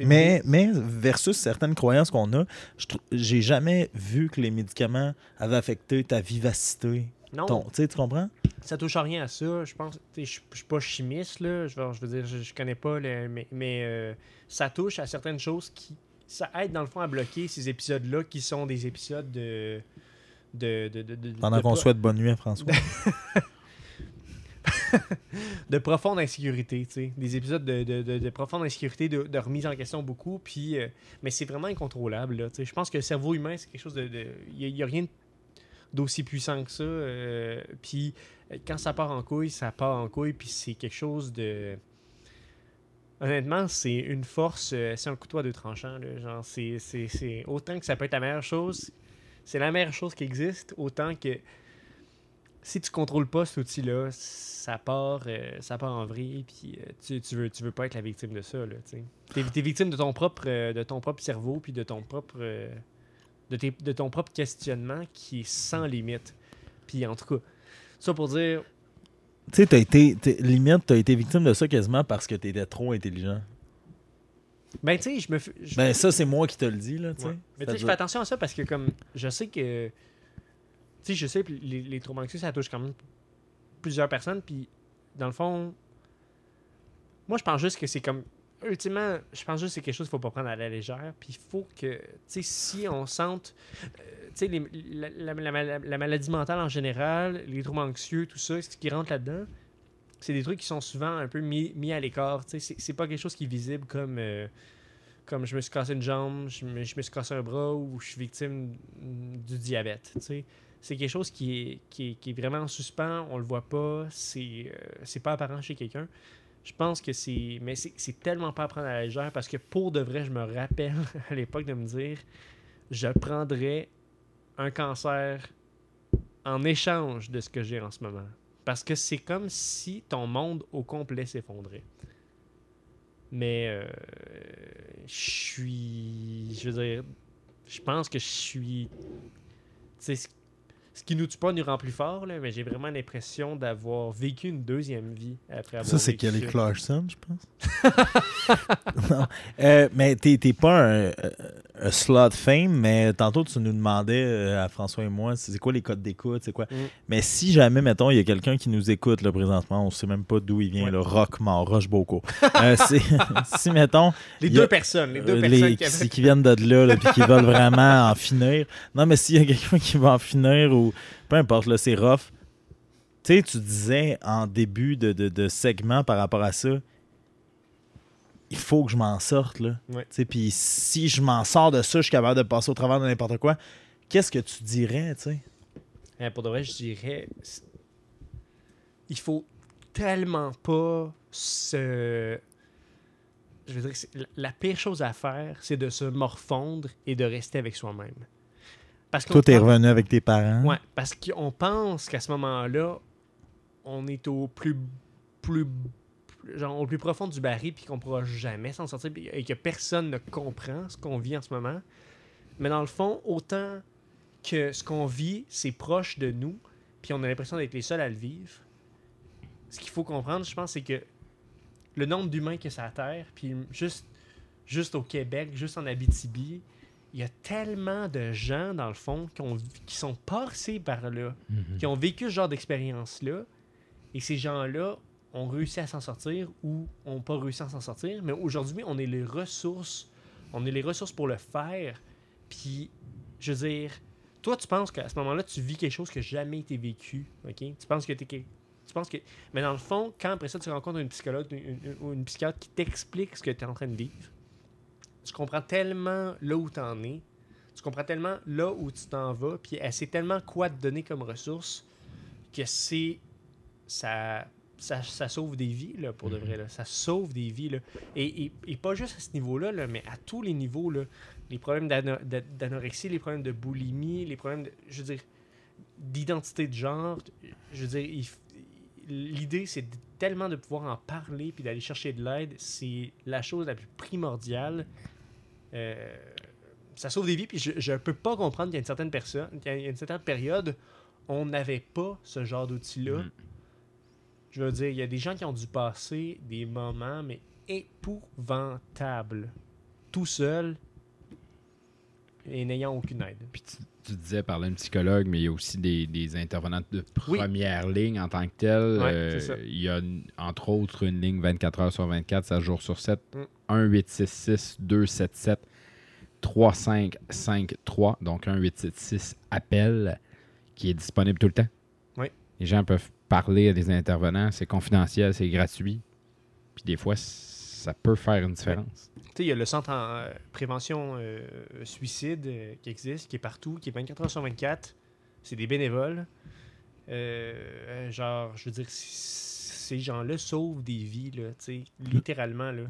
Mais, mais versus certaines croyances qu'on a, j'ai jamais vu que les médicament avaient affecté ta vivacité. Non, Ton, tu comprends? ça touche à rien à ça. Je pense, je suis pas chimiste là. Je veux, dire, je, connais pas le, mais, mais euh, ça touche à certaines choses qui, ça aide dans le fond à bloquer ces épisodes-là qui sont des épisodes de, de, de, de, de- Pendant de qu'on souhaite bonne nuit à François. [LAUGHS] de profonde insécurité, tu sais, des épisodes de, de, de- de profonde insécurité, de, de remise en question beaucoup, puis, euh, mais c'est vraiment incontrôlable, là, tu sais. Je pense que le cerveau humain, c'est quelque chose de... Il n'y a, rien d'aussi puissant que ça, euh, puis euh, quand ça part en couille, ça part en couille, puis c'est quelque chose de... Honnêtement, c'est une force, euh, c'est un couteau à deux tranchants, là, genre, c'est. Autant que ça peut être la meilleure chose, c'est la meilleure chose qui existe, autant que si tu contrôles pas cet outil-là, ça part, ça part en vrille, puis tu, tu veux, tu veux pas être la victime de ça, tu t'es victime de ton propre, de ton propre cerveau, puis de ton propre, de, tes- de ton propre questionnement qui est sans limite. Puis en tout cas, ça pour dire, tu sais, t'as été. limite, t'as été victime de ça quasiment parce que t'étais trop intelligent. ben tu sais, je me, je, Ben, ça, c'est moi qui te le dis, là, tu sais. Ouais. Mais tu sais, je fais attention à ça parce que comme je sais que tu sais, je sais les, les troubles anxieux ça touche quand même plusieurs personnes puis dans le fond moi je pense juste que c'est comme ultimement je pense juste que c'est quelque chose qu'il faut pas prendre à la légère puis il faut que tu sais si on sente euh, tu sais la, la- la- la- la maladie mentale en général les troubles anxieux tout ça ce qui rentre là-dedans c'est des trucs qui sont souvent un peu mis, mis à l'écart tu sais c'est- pas quelque chose qui est visible comme euh, comme je me suis cassé une jambe, je me, je me suis cassé un bras ou je suis victime du diabète. C'est quelque chose qui est, qui, est, qui est vraiment en suspens, on le voit pas, c'est euh, c'est pas apparent chez quelqu'un. Je pense que c'est. Mais c'est tellement pas à prendre à la légère parce que pour de vrai, je me rappelle [LAUGHS] à l'époque de me dire je prendrais un cancer en échange de ce que j'ai en ce moment. Parce que c'est comme si ton monde au complet s'effondrait. Mais euh, je suis. Je veux dire, je pense que je suis. Tu ce- qui nous tue pas nous rend plus fort, là, mais j'ai vraiment l'impression d'avoir vécu une deuxième vie après avoir Ça, c'est Kelly. Clarkson, je pense. [LAUGHS] non. Euh, mais t'es t'es pas un, euh, un slot fame, mais tantôt, tu nous demandais euh, à François et moi, c'est quoi les codes d'écoute, c'est quoi? Mm. Mais si jamais, mettons, il y a quelqu'un qui nous écoute là, présentement, on sait même pas d'où il vient, Ouais. le Rockmore, Rocheboco. Euh, [LAUGHS] c'est- [LAUGHS] si, mettons, Les a- deux personnes, les deux euh, personnes les- qui qui, avaient. qui viennent de là, là, puis qui veulent vraiment en finir. Non, mais s'il y a quelqu'un qui va en finir ou peu importe, là, c'est rough. Tu sais, tu disais en début de, de, de segment par rapport à ça, il faut que je m'en sorte, là. Puis si je m'en sors de ça, je suis capable de passer au travers de n'importe quoi. Qu'est-ce que tu dirais, tu sais? Euh, pour de vrai, je dirais. Il faut tellement pas se. Je veux dire, que la- pire chose à faire, c'est de se morfondre et de rester avec soi-même. Parce t'es pense- revenu avec tes parents. Ouais, parce qu'on pense qu'à ce moment-là, on est au plus, plus, genre, au plus profond du baril puis qu'on pourra jamais s'en sortir et que personne ne comprend ce qu'on vit en ce moment. Mais dans le fond, autant que ce qu'on vit, c'est proche de nous, puis on a l'impression d'être les seuls à le vivre. Ce qu'il faut comprendre, je pense, c'est que le nombre d'humains que ça Terre, puis juste, juste au Québec, juste en Abitibi, il y a tellement de gens, dans le fond, qui, ont, qui sont passés par là, Mhm. qui ont vécu ce genre d'expérience-là, et ces gens-là ont réussi à s'en sortir ou ont pas réussi à s'en sortir, mais aujourd'hui, on est les ressources, on est les ressources pour le faire, puis, je veux dire, toi, tu penses qu'à ce moment-là, tu vis quelque chose n'a jamais été vécu, ok? Tu penses que t'es quel- Tu penses que... Mais dans le fond, quand après ça, tu rencontres une psychologue ou une psychiatre qui t'explique ce que tu es en train de vivre, tu comprends tellement là où tu en es, tu comprends tellement là où tu t'en vas, puis elle sait tellement quoi te donner comme ressource que c'est. Ça, ça, ça sauve des vies, là, pour de vrai. Là. Ça sauve des vies. Là. Et, et, et pas juste à ce niveau-là, là, mais à tous les niveaux. Là. Les problèmes d'ano- d'a- d'anorexie, les problèmes de boulimie, les problèmes, de, je veux dire, d'identité de genre. Je veux dire, il l'idée, c'est tellement de pouvoir en parler puis d'aller chercher de l'aide. C'est la chose la plus primordiale. Euh, ça sauve des vies. Puis je ne peux pas comprendre qu'il y a une certaine personne, y a une certaine période, on n'avait pas ce genre d'outil-là. Mm. Je veux dire, il y a des gens qui ont dû passer des moments, mais épouvantables, tout seul et n'ayant aucune aide. Puis tu, tu disais parler d'un psychologue, mais il y a aussi des, des intervenants de Oui. première ligne en tant que tel. Ouais, Euh, ça. il y a entre autres une ligne 24 heures sur 24, 7 jours sur 7, Mm. 1-866 277 3553, donc 1-866 appel, qui est disponible tout le temps. Oui. Les gens peuvent parler à des intervenants, c'est confidentiel, c'est gratuit. Puis des fois, ça peut faire une différence. Tu sais, il y a le centre en euh, prévention euh, suicide euh, qui existe, qui est partout, qui est 24 heures sur 24. C'est des bénévoles. Genre, je veux dire, ces gens-là sauvent des vies, là, tu sais, littéralement, là.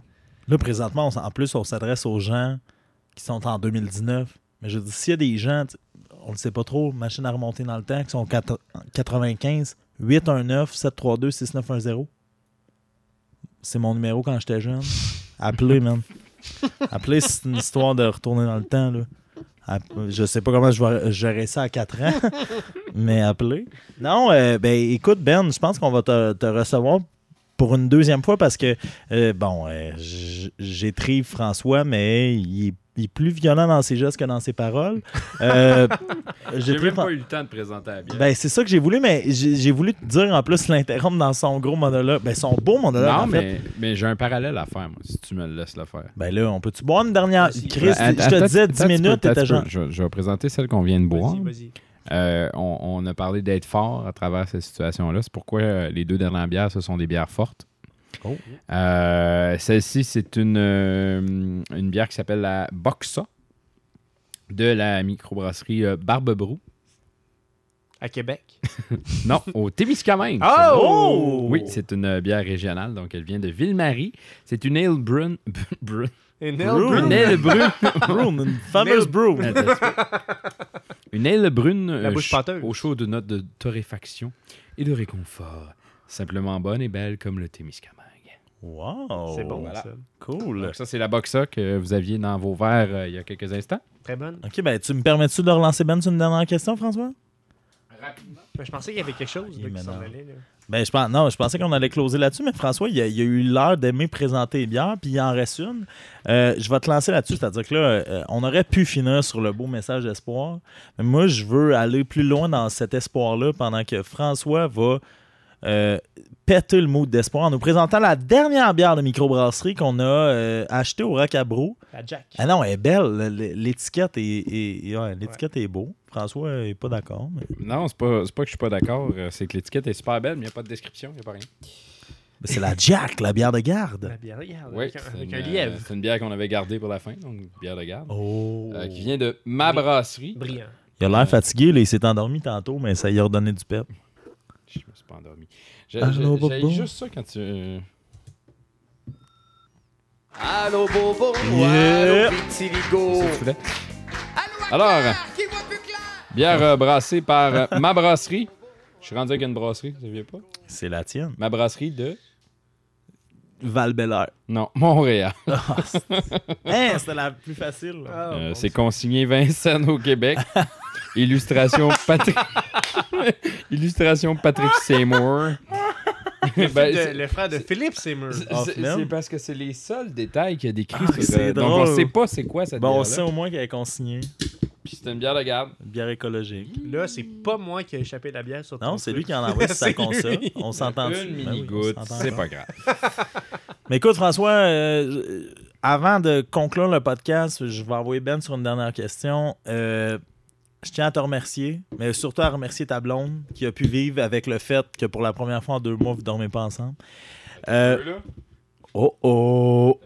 Là, présentement, on en plus, on s'adresse aux gens qui sont en 2019. Mais je dis, s'il y a des gens, tu- on ne le sait pas trop, machine à remonter dans le temps, qui sont 4- 95 819 732 6910. C'est mon numéro quand j'étais jeune. Appelez, man. Appelez, c'est une histoire de retourner dans le temps. Là. Je sais pas comment je vais gérer ça à 4 ans, [LAUGHS] mais appelez. Non, euh, ben écoute, Ben, je pense qu'on va te recevoir pour une deuxième fois parce que, euh, bon, euh, j- j'ai trié François, mais il est, il est plus violent dans ses gestes que dans ses paroles. Euh, [LAUGHS] j'ai trié Fran- eu le temps de présenter la bière. ben, c'est ça que j'ai voulu, mais j'ai voulu te dire en plus l'interrompre dans son gros monologue. Ben, son beau monologue, non, en mais, mais j'ai un parallèle à faire, moi, si tu me le laisses le faire. Ben là, on peut-tu boire une dernière? Chris, Ben, je te disais 10 attends un petit minutes, t'étais genre. Je, je vais présenter celle qu'on vient de boire. Vas-y, vas-y. Euh, on, on a parlé d'être fort à travers cette situation-là. C'est pourquoi euh, les deux dernières bières, ce sont des bières fortes. Oh. Euh, Celle-ci, c'est une, une bière qui s'appelle la Boxa de la microbrasserie euh, Barbe-Brou. À Québec? [LAUGHS] Non, au Témiscamingue. Oh! Oui, c'est une bière régionale, donc elle vient de Ville-Marie. C'est une ale [LAUGHS] brune. brune. Une Brew. Une ale brune. Une fameuse brew. Une aile brune La euh, bouche ch- pâteuse. au chaud de notes de torréfaction et de réconfort. Simplement bonne et belle comme le Témiscamingue. Wow. C'est bon, voilà. ça. Cool. Donc ça, c'est la boxa que vous aviez dans vos verres euh, il y a quelques instants. Très bonne. Ok, ben, tu me permets-tu de relancer Ben sur une dernière question, François? Ben, je pensais qu'il y avait quelque chose Il est qui s'en maintenant. allait. Là. Ben, je pense, non, je pensais qu'on allait closer là-dessus, mais François, il a, eu l'heure d'aimer présenter les bières, puis il en reste une. Euh, je vais te lancer là-dessus, c'est-à-dire que là, euh, on aurait pu finir sur le beau message d'espoir, mais moi, je veux aller plus loin dans cet espoir-là pendant que François va euh, péter le mot d'espoir en nous présentant la dernière bière de microbrasserie qu'on a achetée au Racabro. La Jack. Ah non, elle est belle, l'étiquette est, est- ouais, l'étiquette est beau. François est pas d'accord, mais Non, c'est pas, c'est pas que je suis pas d'accord. euh, C'est que l'étiquette est super belle, mais il n'y a pas de description, il n'y a pas rien. mais c'est la Jack, la bière de garde. La bière, regarde. Oui, avec un, c'est avec une, un euh, lièvre. c'est une bière qu'on avait gardée pour la fin, donc une bière de garde. Oh. euh, qui vient de ma brasserie. Brillant. Il a l'air fatigué, là, il s'est endormi tantôt, mais ça y a redonné du pep. Je me suis pas endormi. J'ai juste ça quand tu. euh, Allô Bobo, Yeah. allô Vitiligo? Alors, Bière euh, brassée par euh, ma brasserie. Je suis rendu avec une brasserie, vous saviez pas? C'est la tienne. Ma brasserie de. val Non, Montréal. [LAUGHS] hein, c'était la plus facile. Ah, Euh, bon, c'est consigné Vincennes au Québec. [LAUGHS] Illustration Patrick. [LAUGHS] Illustration Patrick Seymour. le, Ben, de- c'est- le frère de Philippe Seymour. c'est- Hoffman. c'est parce que c'est les seuls détails qu'il y a décrits Ah, c'est Donc drôle. on sait pas c'est quoi cette Bon, on sait au moins qu'elle est consignée. Puis c'est une bière de garde. Une bière écologique. Là, c'est pas moi qui ai échappé la bière sur Non, c'est lui qui en a envoyé sur sa [LAUGHS] C'est console. On s'entend Une dessus. Ben c'est pas grave. [LAUGHS] Mais écoute, François, euh, avant de conclure le podcast, je vais envoyer Ben sur une dernière question. Euh, je tiens à te remercier, mais surtout à remercier ta blonde qui a pu vivre avec le fait que pour la première fois en deux mois, vous ne dormez pas ensemble. Euh, oh oh!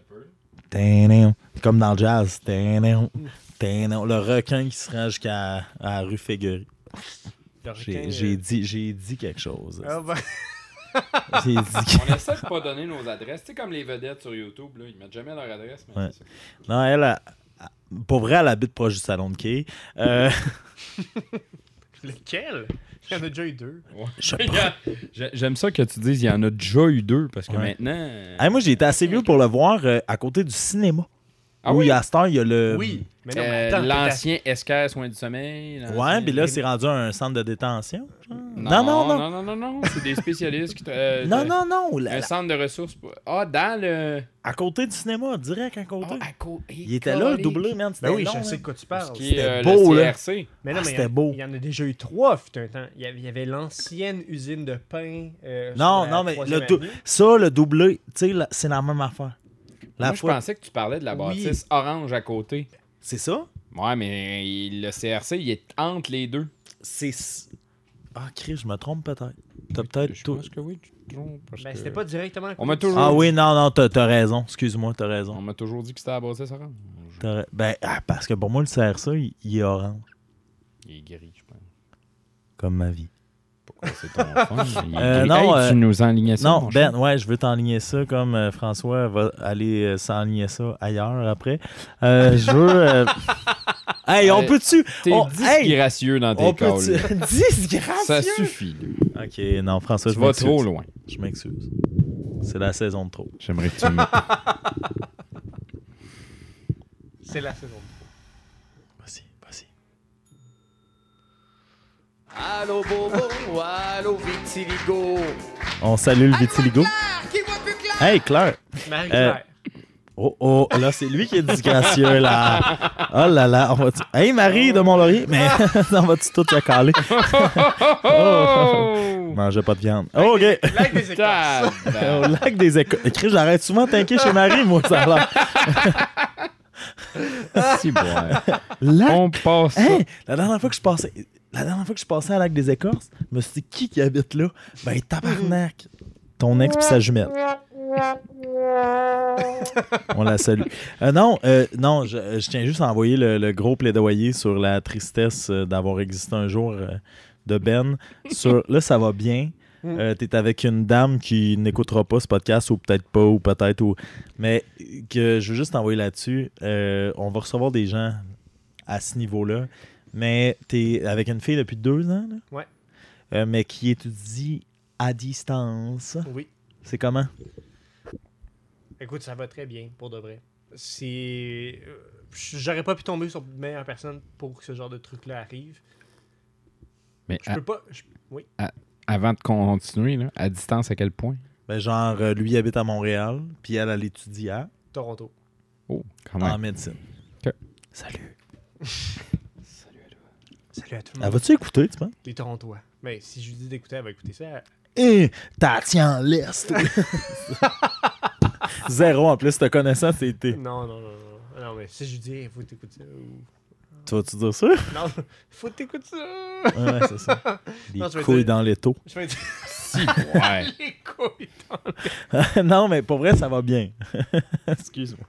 Tadam. Comme dans le jazz. Tadam. Le requin qui se rend jusqu'à à la rue Féguerie. J'ai euh, dit, j'ai dit quelque chose. ah, ben, [LAUGHS] J'ai dit que- On essaie de pas donner nos adresses. Tu sais, comme les vedettes sur YouTube, là, ils mettent jamais leur adresse. Mais Ouais. Non, elle, a- pour vrai, elle habite proche du salon de quai. Euh, [LAUGHS] Lequel? Il y en a déjà eu deux. [LAUGHS] J'aime ça que tu dises il y en a déjà eu deux parce que Ouais. maintenant. Hey, moi, j'ai été assez vieux pour le voir euh, à côté du cinéma. Ah où oui? à cette heure, il y a le. Oui, non, euh, L'ancien SK soin du sommeil. Ouais, puis là, c'est rendu un centre de détention. genre. Non, non, non. non, non, non, non, C'est des spécialistes qui. te- euh, [LAUGHS] Non, non, non. la- Un la- centre de ressources. pour- Ah, dans le. à côté du cinéma, direct à côté. Ah, à côté. il était là, le doublé, man. C'était Ben oui, long, je sais de quoi tu parles. qui est C'était euh, beau, le là. CRC. Mais non, Ah, mais il y c'était en- beau. Il y en a déjà eu trois, fut un temps. Il y avait, il y avait l'ancienne usine de pain. euh, Non, la non, mais Troisième le dou- Avenue. ça, le doublé, tu sais, la- c'est la même affaire. La Moi, je fois, pensais que tu parlais de la Oui. bâtisse orange à côté. C'est ça? Ouais, mais il- le CRC, il est entre les deux. C'est. Ah, Chris, je me trompe peut-être. T'as peut-être Je tout. pense que oui, tu te trompes. parce Ben, que- c'était pas directement. à On m'a toujours- Ah oui, non, non, t'as t'as raison. Excuse-moi, t'as On raison. m'a toujours dit que c'était orange. T'as ra- Ben, ah, parce que pour moi, le CRSA, il, il est orange, Il est gris, je pense. comme ma vie. Pourquoi c'est ton [LAUGHS] fun? Il est Euh, non, Hey, euh, tu nous enlignais ça, Non, Ben, cher? ouais, je veux t'enligner ça comme euh, François va aller euh, s'enligner ça ailleurs après. Euh, [LAUGHS] je veux. euh, Hey, on peut-tu. T'es on- hey, disgracieux dans tes là. [LAUGHS] Disgracieux! Ça suffit. là. Ok, non, François, Tu je vas m'excuse. trop loin. Je m'excuse. C'est la saison de trop. J'aimerais que tu me... C'est la saison. Vas-y, Allô Bobo, allô Vitiligo. On salue le vitiligo. Claire, qui voit plus clair? Hey, Claire! Marie-Claire. Oh, oh, là, c'est lui qui est disgracieux, là. Oh là là, on va Hey, Marie de Mont-Laurier, mais [LAUGHS] on va-tu tout se caler? Oh! [LAUGHS] Mangeait pas de viande. Oh, OK. Lac des écorces. Au lac des écoles. Écris, j'arrête souvent de t'inquiéter chez Marie, moi, ça l'air. [LAUGHS] Si, bon. Lac. On passe ça. Hey, la dernière fois que je passais. La dernière fois que je passais à Lac des Écorces, je me suis dit, qui qui habite là? Ben, tabarnak. Ton ex pis sa jumelle. On la salue. Euh, non, euh, non je, je tiens juste à envoyer le, le gros plaidoyer sur la tristesse euh, d'avoir existé un jour euh, de Ben. Sur, là, ça va bien. Euh, T'es avec une dame qui n'écoutera pas ce podcast, ou peut-être pas, ou peut-être. Ou... Mais que je veux juste t'envoyer là-dessus. Euh, on va recevoir des gens à ce niveau-là. Mais t'es avec une fille depuis deux ans, là? Ouais. Euh, mais qui étudie à distance. Oui. C'est comment? Écoute, ça va très bien, pour de vrai. C'est. euh, J'aurais pas pu tomber sur de meilleure personne pour que ce genre de truc-là arrive. Mais Je à- peux pas. je- Oui. avant de continuer, là, à distance, à quel point? Ben, genre, euh, lui il habite à Montréal, puis elle, elle étudie à, Toronto. Oh, quand en même. médecine. Ok. Salut. [LAUGHS] Salut à tout le Elle monde. va-tu écouter, tu penses? Les Torontois. Mais si je lui dis d'écouter, elle va écouter ça. Hé, t'as tiens en l'Est. Zéro en plus, te connaissant, c'était. Non, non, non, non. Non, mais si je lui dis, il faut t'écouter ça. Ou... Tu vas-tu dire ça? Non, [LAUGHS] faut t'écouter ça. Ouais, c'est ça. [LAUGHS] Les Non, couilles dire- dans l'étau. Je vais dire Si, ouais. [LAUGHS] les couilles. dans- non, mais pour vrai, ça va bien. Excuse-moi.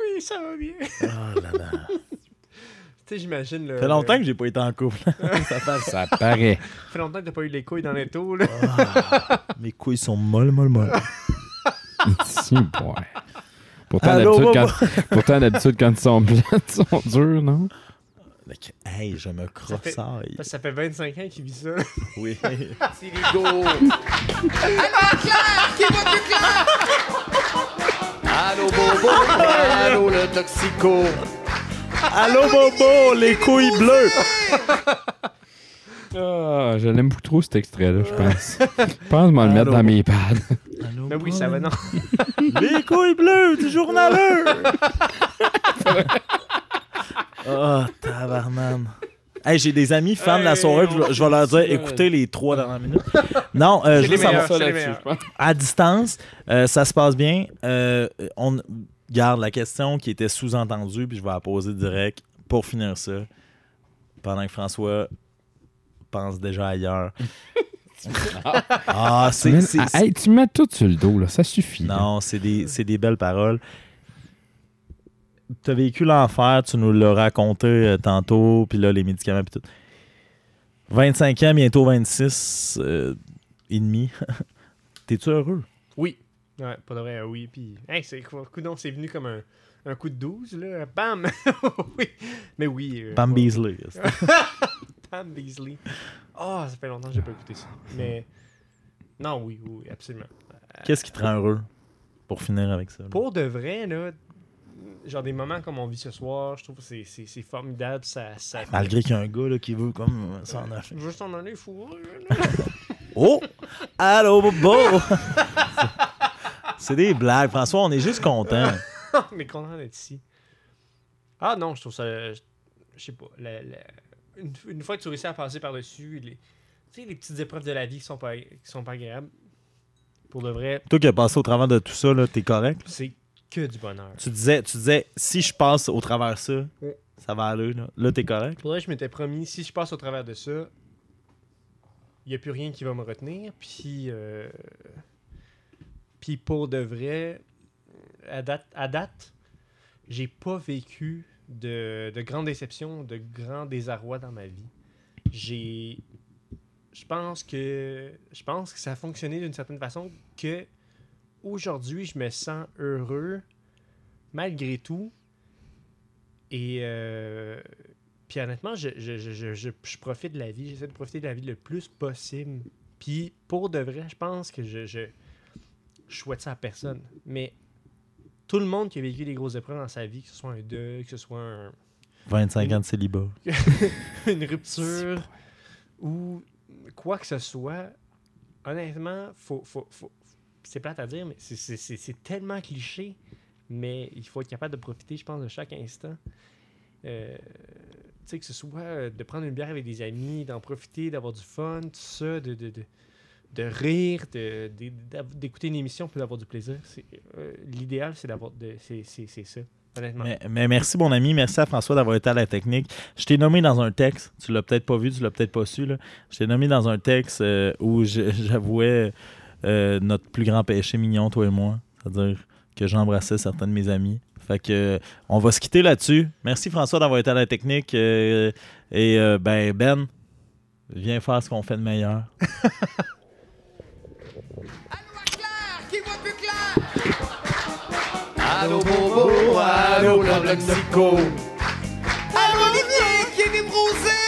Oui, ça va bien. Oh là là. Tu sais, j'imagine. Ça fait longtemps que j'ai pas été en couple. [LAUGHS] ça fait... Ça paraît. Ça fait longtemps que t'as pas eu les couilles dans les taux, là. Ah, mes couilles sont molles, molles, molles. si, ouais. Pourtant, d'habitude, quand, [LAUGHS] pourtant, d'habitude, quand ils sont pleines, ils sont durs, non? Mec, Hey, je me crossaille. Que ça fait 25 ans qu'il vit ça. Oui. Vitiligo. Allô Claire, qui plus? Allô Bobo, [LAUGHS] allô le toxico. Allô, Bobo, les couilles bleues. Ah, je l'aime beaucoup trop, cet extrait-là, je pense. Je pense vais le mettre dans mes pads. Allô, Mais oui, ça va, non. [LAUGHS] Les couilles bleues du journaleux. oh, tabarnane. Hey, j'ai des amis fans de la soirée, je, vais- je vais leur dire écoutez les trois dernières minutes. Non, euh, je les veux savoir meilleurs. ça c'est les là-dessus, meilleurs. à distance, euh, ça se passe bien. Euh, on garde la question qui était sous-entendue, puis je vais la poser direct pour finir ça. Pendant que François pense déjà ailleurs. [LAUGHS] ah, c'est. Hey, tu mets tout sur le dos, là. Ça suffit. Non, c'est des, c'est des belles paroles. Tu as vécu l'enfer, tu nous l'as raconté euh, tantôt, puis là, les médicaments, puis tout. 25 ans, bientôt 26 euh, et demi. [LAUGHS] T'es-tu heureux? Ouais, pas de vrai, euh, oui. Puis, hey, c'est quoi? Coudon, c'est venu comme un, un coup de 12, là. Bam! [LAUGHS] oui. Mais oui. euh, Pam ouais. Beasley. [LAUGHS] Pam Beasley. Oh, ça fait longtemps que j'ai pas écouté ça. Mais. Non, oui, oui, absolument. Qu'est-ce qui te rend heureux? Pour finir avec ça. là? Pour de vrai, là, genre des moments comme on vit ce soir, je trouve que c'est- c'est c'est formidable. Ça, ça... Malgré qu'il y a un gars là, qui veut comme euh, s'en acheter. Juste en aller fou. Oh! Allô, Bobo! [LAUGHS] C'est des blagues. François, on est juste content. Mais [LAUGHS] content d'être ici. Ah non, je trouve ça. Je je sais pas. la- la- une, une fois que tu réussis à passer par-dessus, les, tu sais, les petites épreuves de la vie qui sont pas, qui sont pas agréables, pour de vrai, Toi qui as passé au travers de tout ça, là, t'es correct? c'est que du bonheur. Tu disais, tu disais, si je passe au travers de ça, Ouais. ça va aller. Là, là t'es correct? Pour vrai, je m'étais promis, si je passe au travers de ça, il n'y a plus rien qui va me retenir. Puis, euh, puis pour de vrai, à date, j'ai pas vécu de, de grandes déceptions, de grands désarrois dans ma vie. J'ai. Je pense que. Je pense que ça a fonctionné d'une certaine façon que aujourd'hui, je me sens heureux malgré tout. Et. euh, puis honnêtement, je, je, je- je profite de la vie. J'essaie de profiter de la vie le plus possible. Puis pour de vrai, je pense que je, je, souhaite ça à personne. Mais tout le monde qui a vécu des grosses épreuves dans sa vie, que ce soit un deuil, que ce soit un- 25 ans de célibat. [LAUGHS] une rupture ou quoi que ce soit, honnêtement, faut, faut, faut- c'est plate à dire, mais c'est- c'est c'est- c'est tellement cliché, mais il faut être capable de profiter, je pense, de chaque instant. Euh, tu sais, que ce soit euh, de prendre une bière avec des amis, d'en profiter, d'avoir du fun, tout ça, de, de, de, de rire, de- de- d'écouter une émission puis d'avoir du plaisir. C'est, euh, L'idéal, c'est d'avoir de, c'est, c'est, c'est ça, honnêtement. Mais, mais merci, mon ami. Merci à François d'avoir été à la technique. Je t'ai nommé dans un texte. Tu l'as peut-être pas vu, tu l'as peut-être pas su. Là. Je t'ai nommé dans un texte euh, où je- [LAUGHS] j'avouais euh, notre plus grand péché mignon, toi et moi. C'est-à-dire que j'embrassais certains de mes amis. Fait que on va se quitter là-dessus. Merci François d'avoir été à la technique. euh, et euh, ben Ben, viens faire ce qu'on fait de meilleur. [LAUGHS] Allô Bobo, allô le Mexico. Allô Olivier qui est névrosé.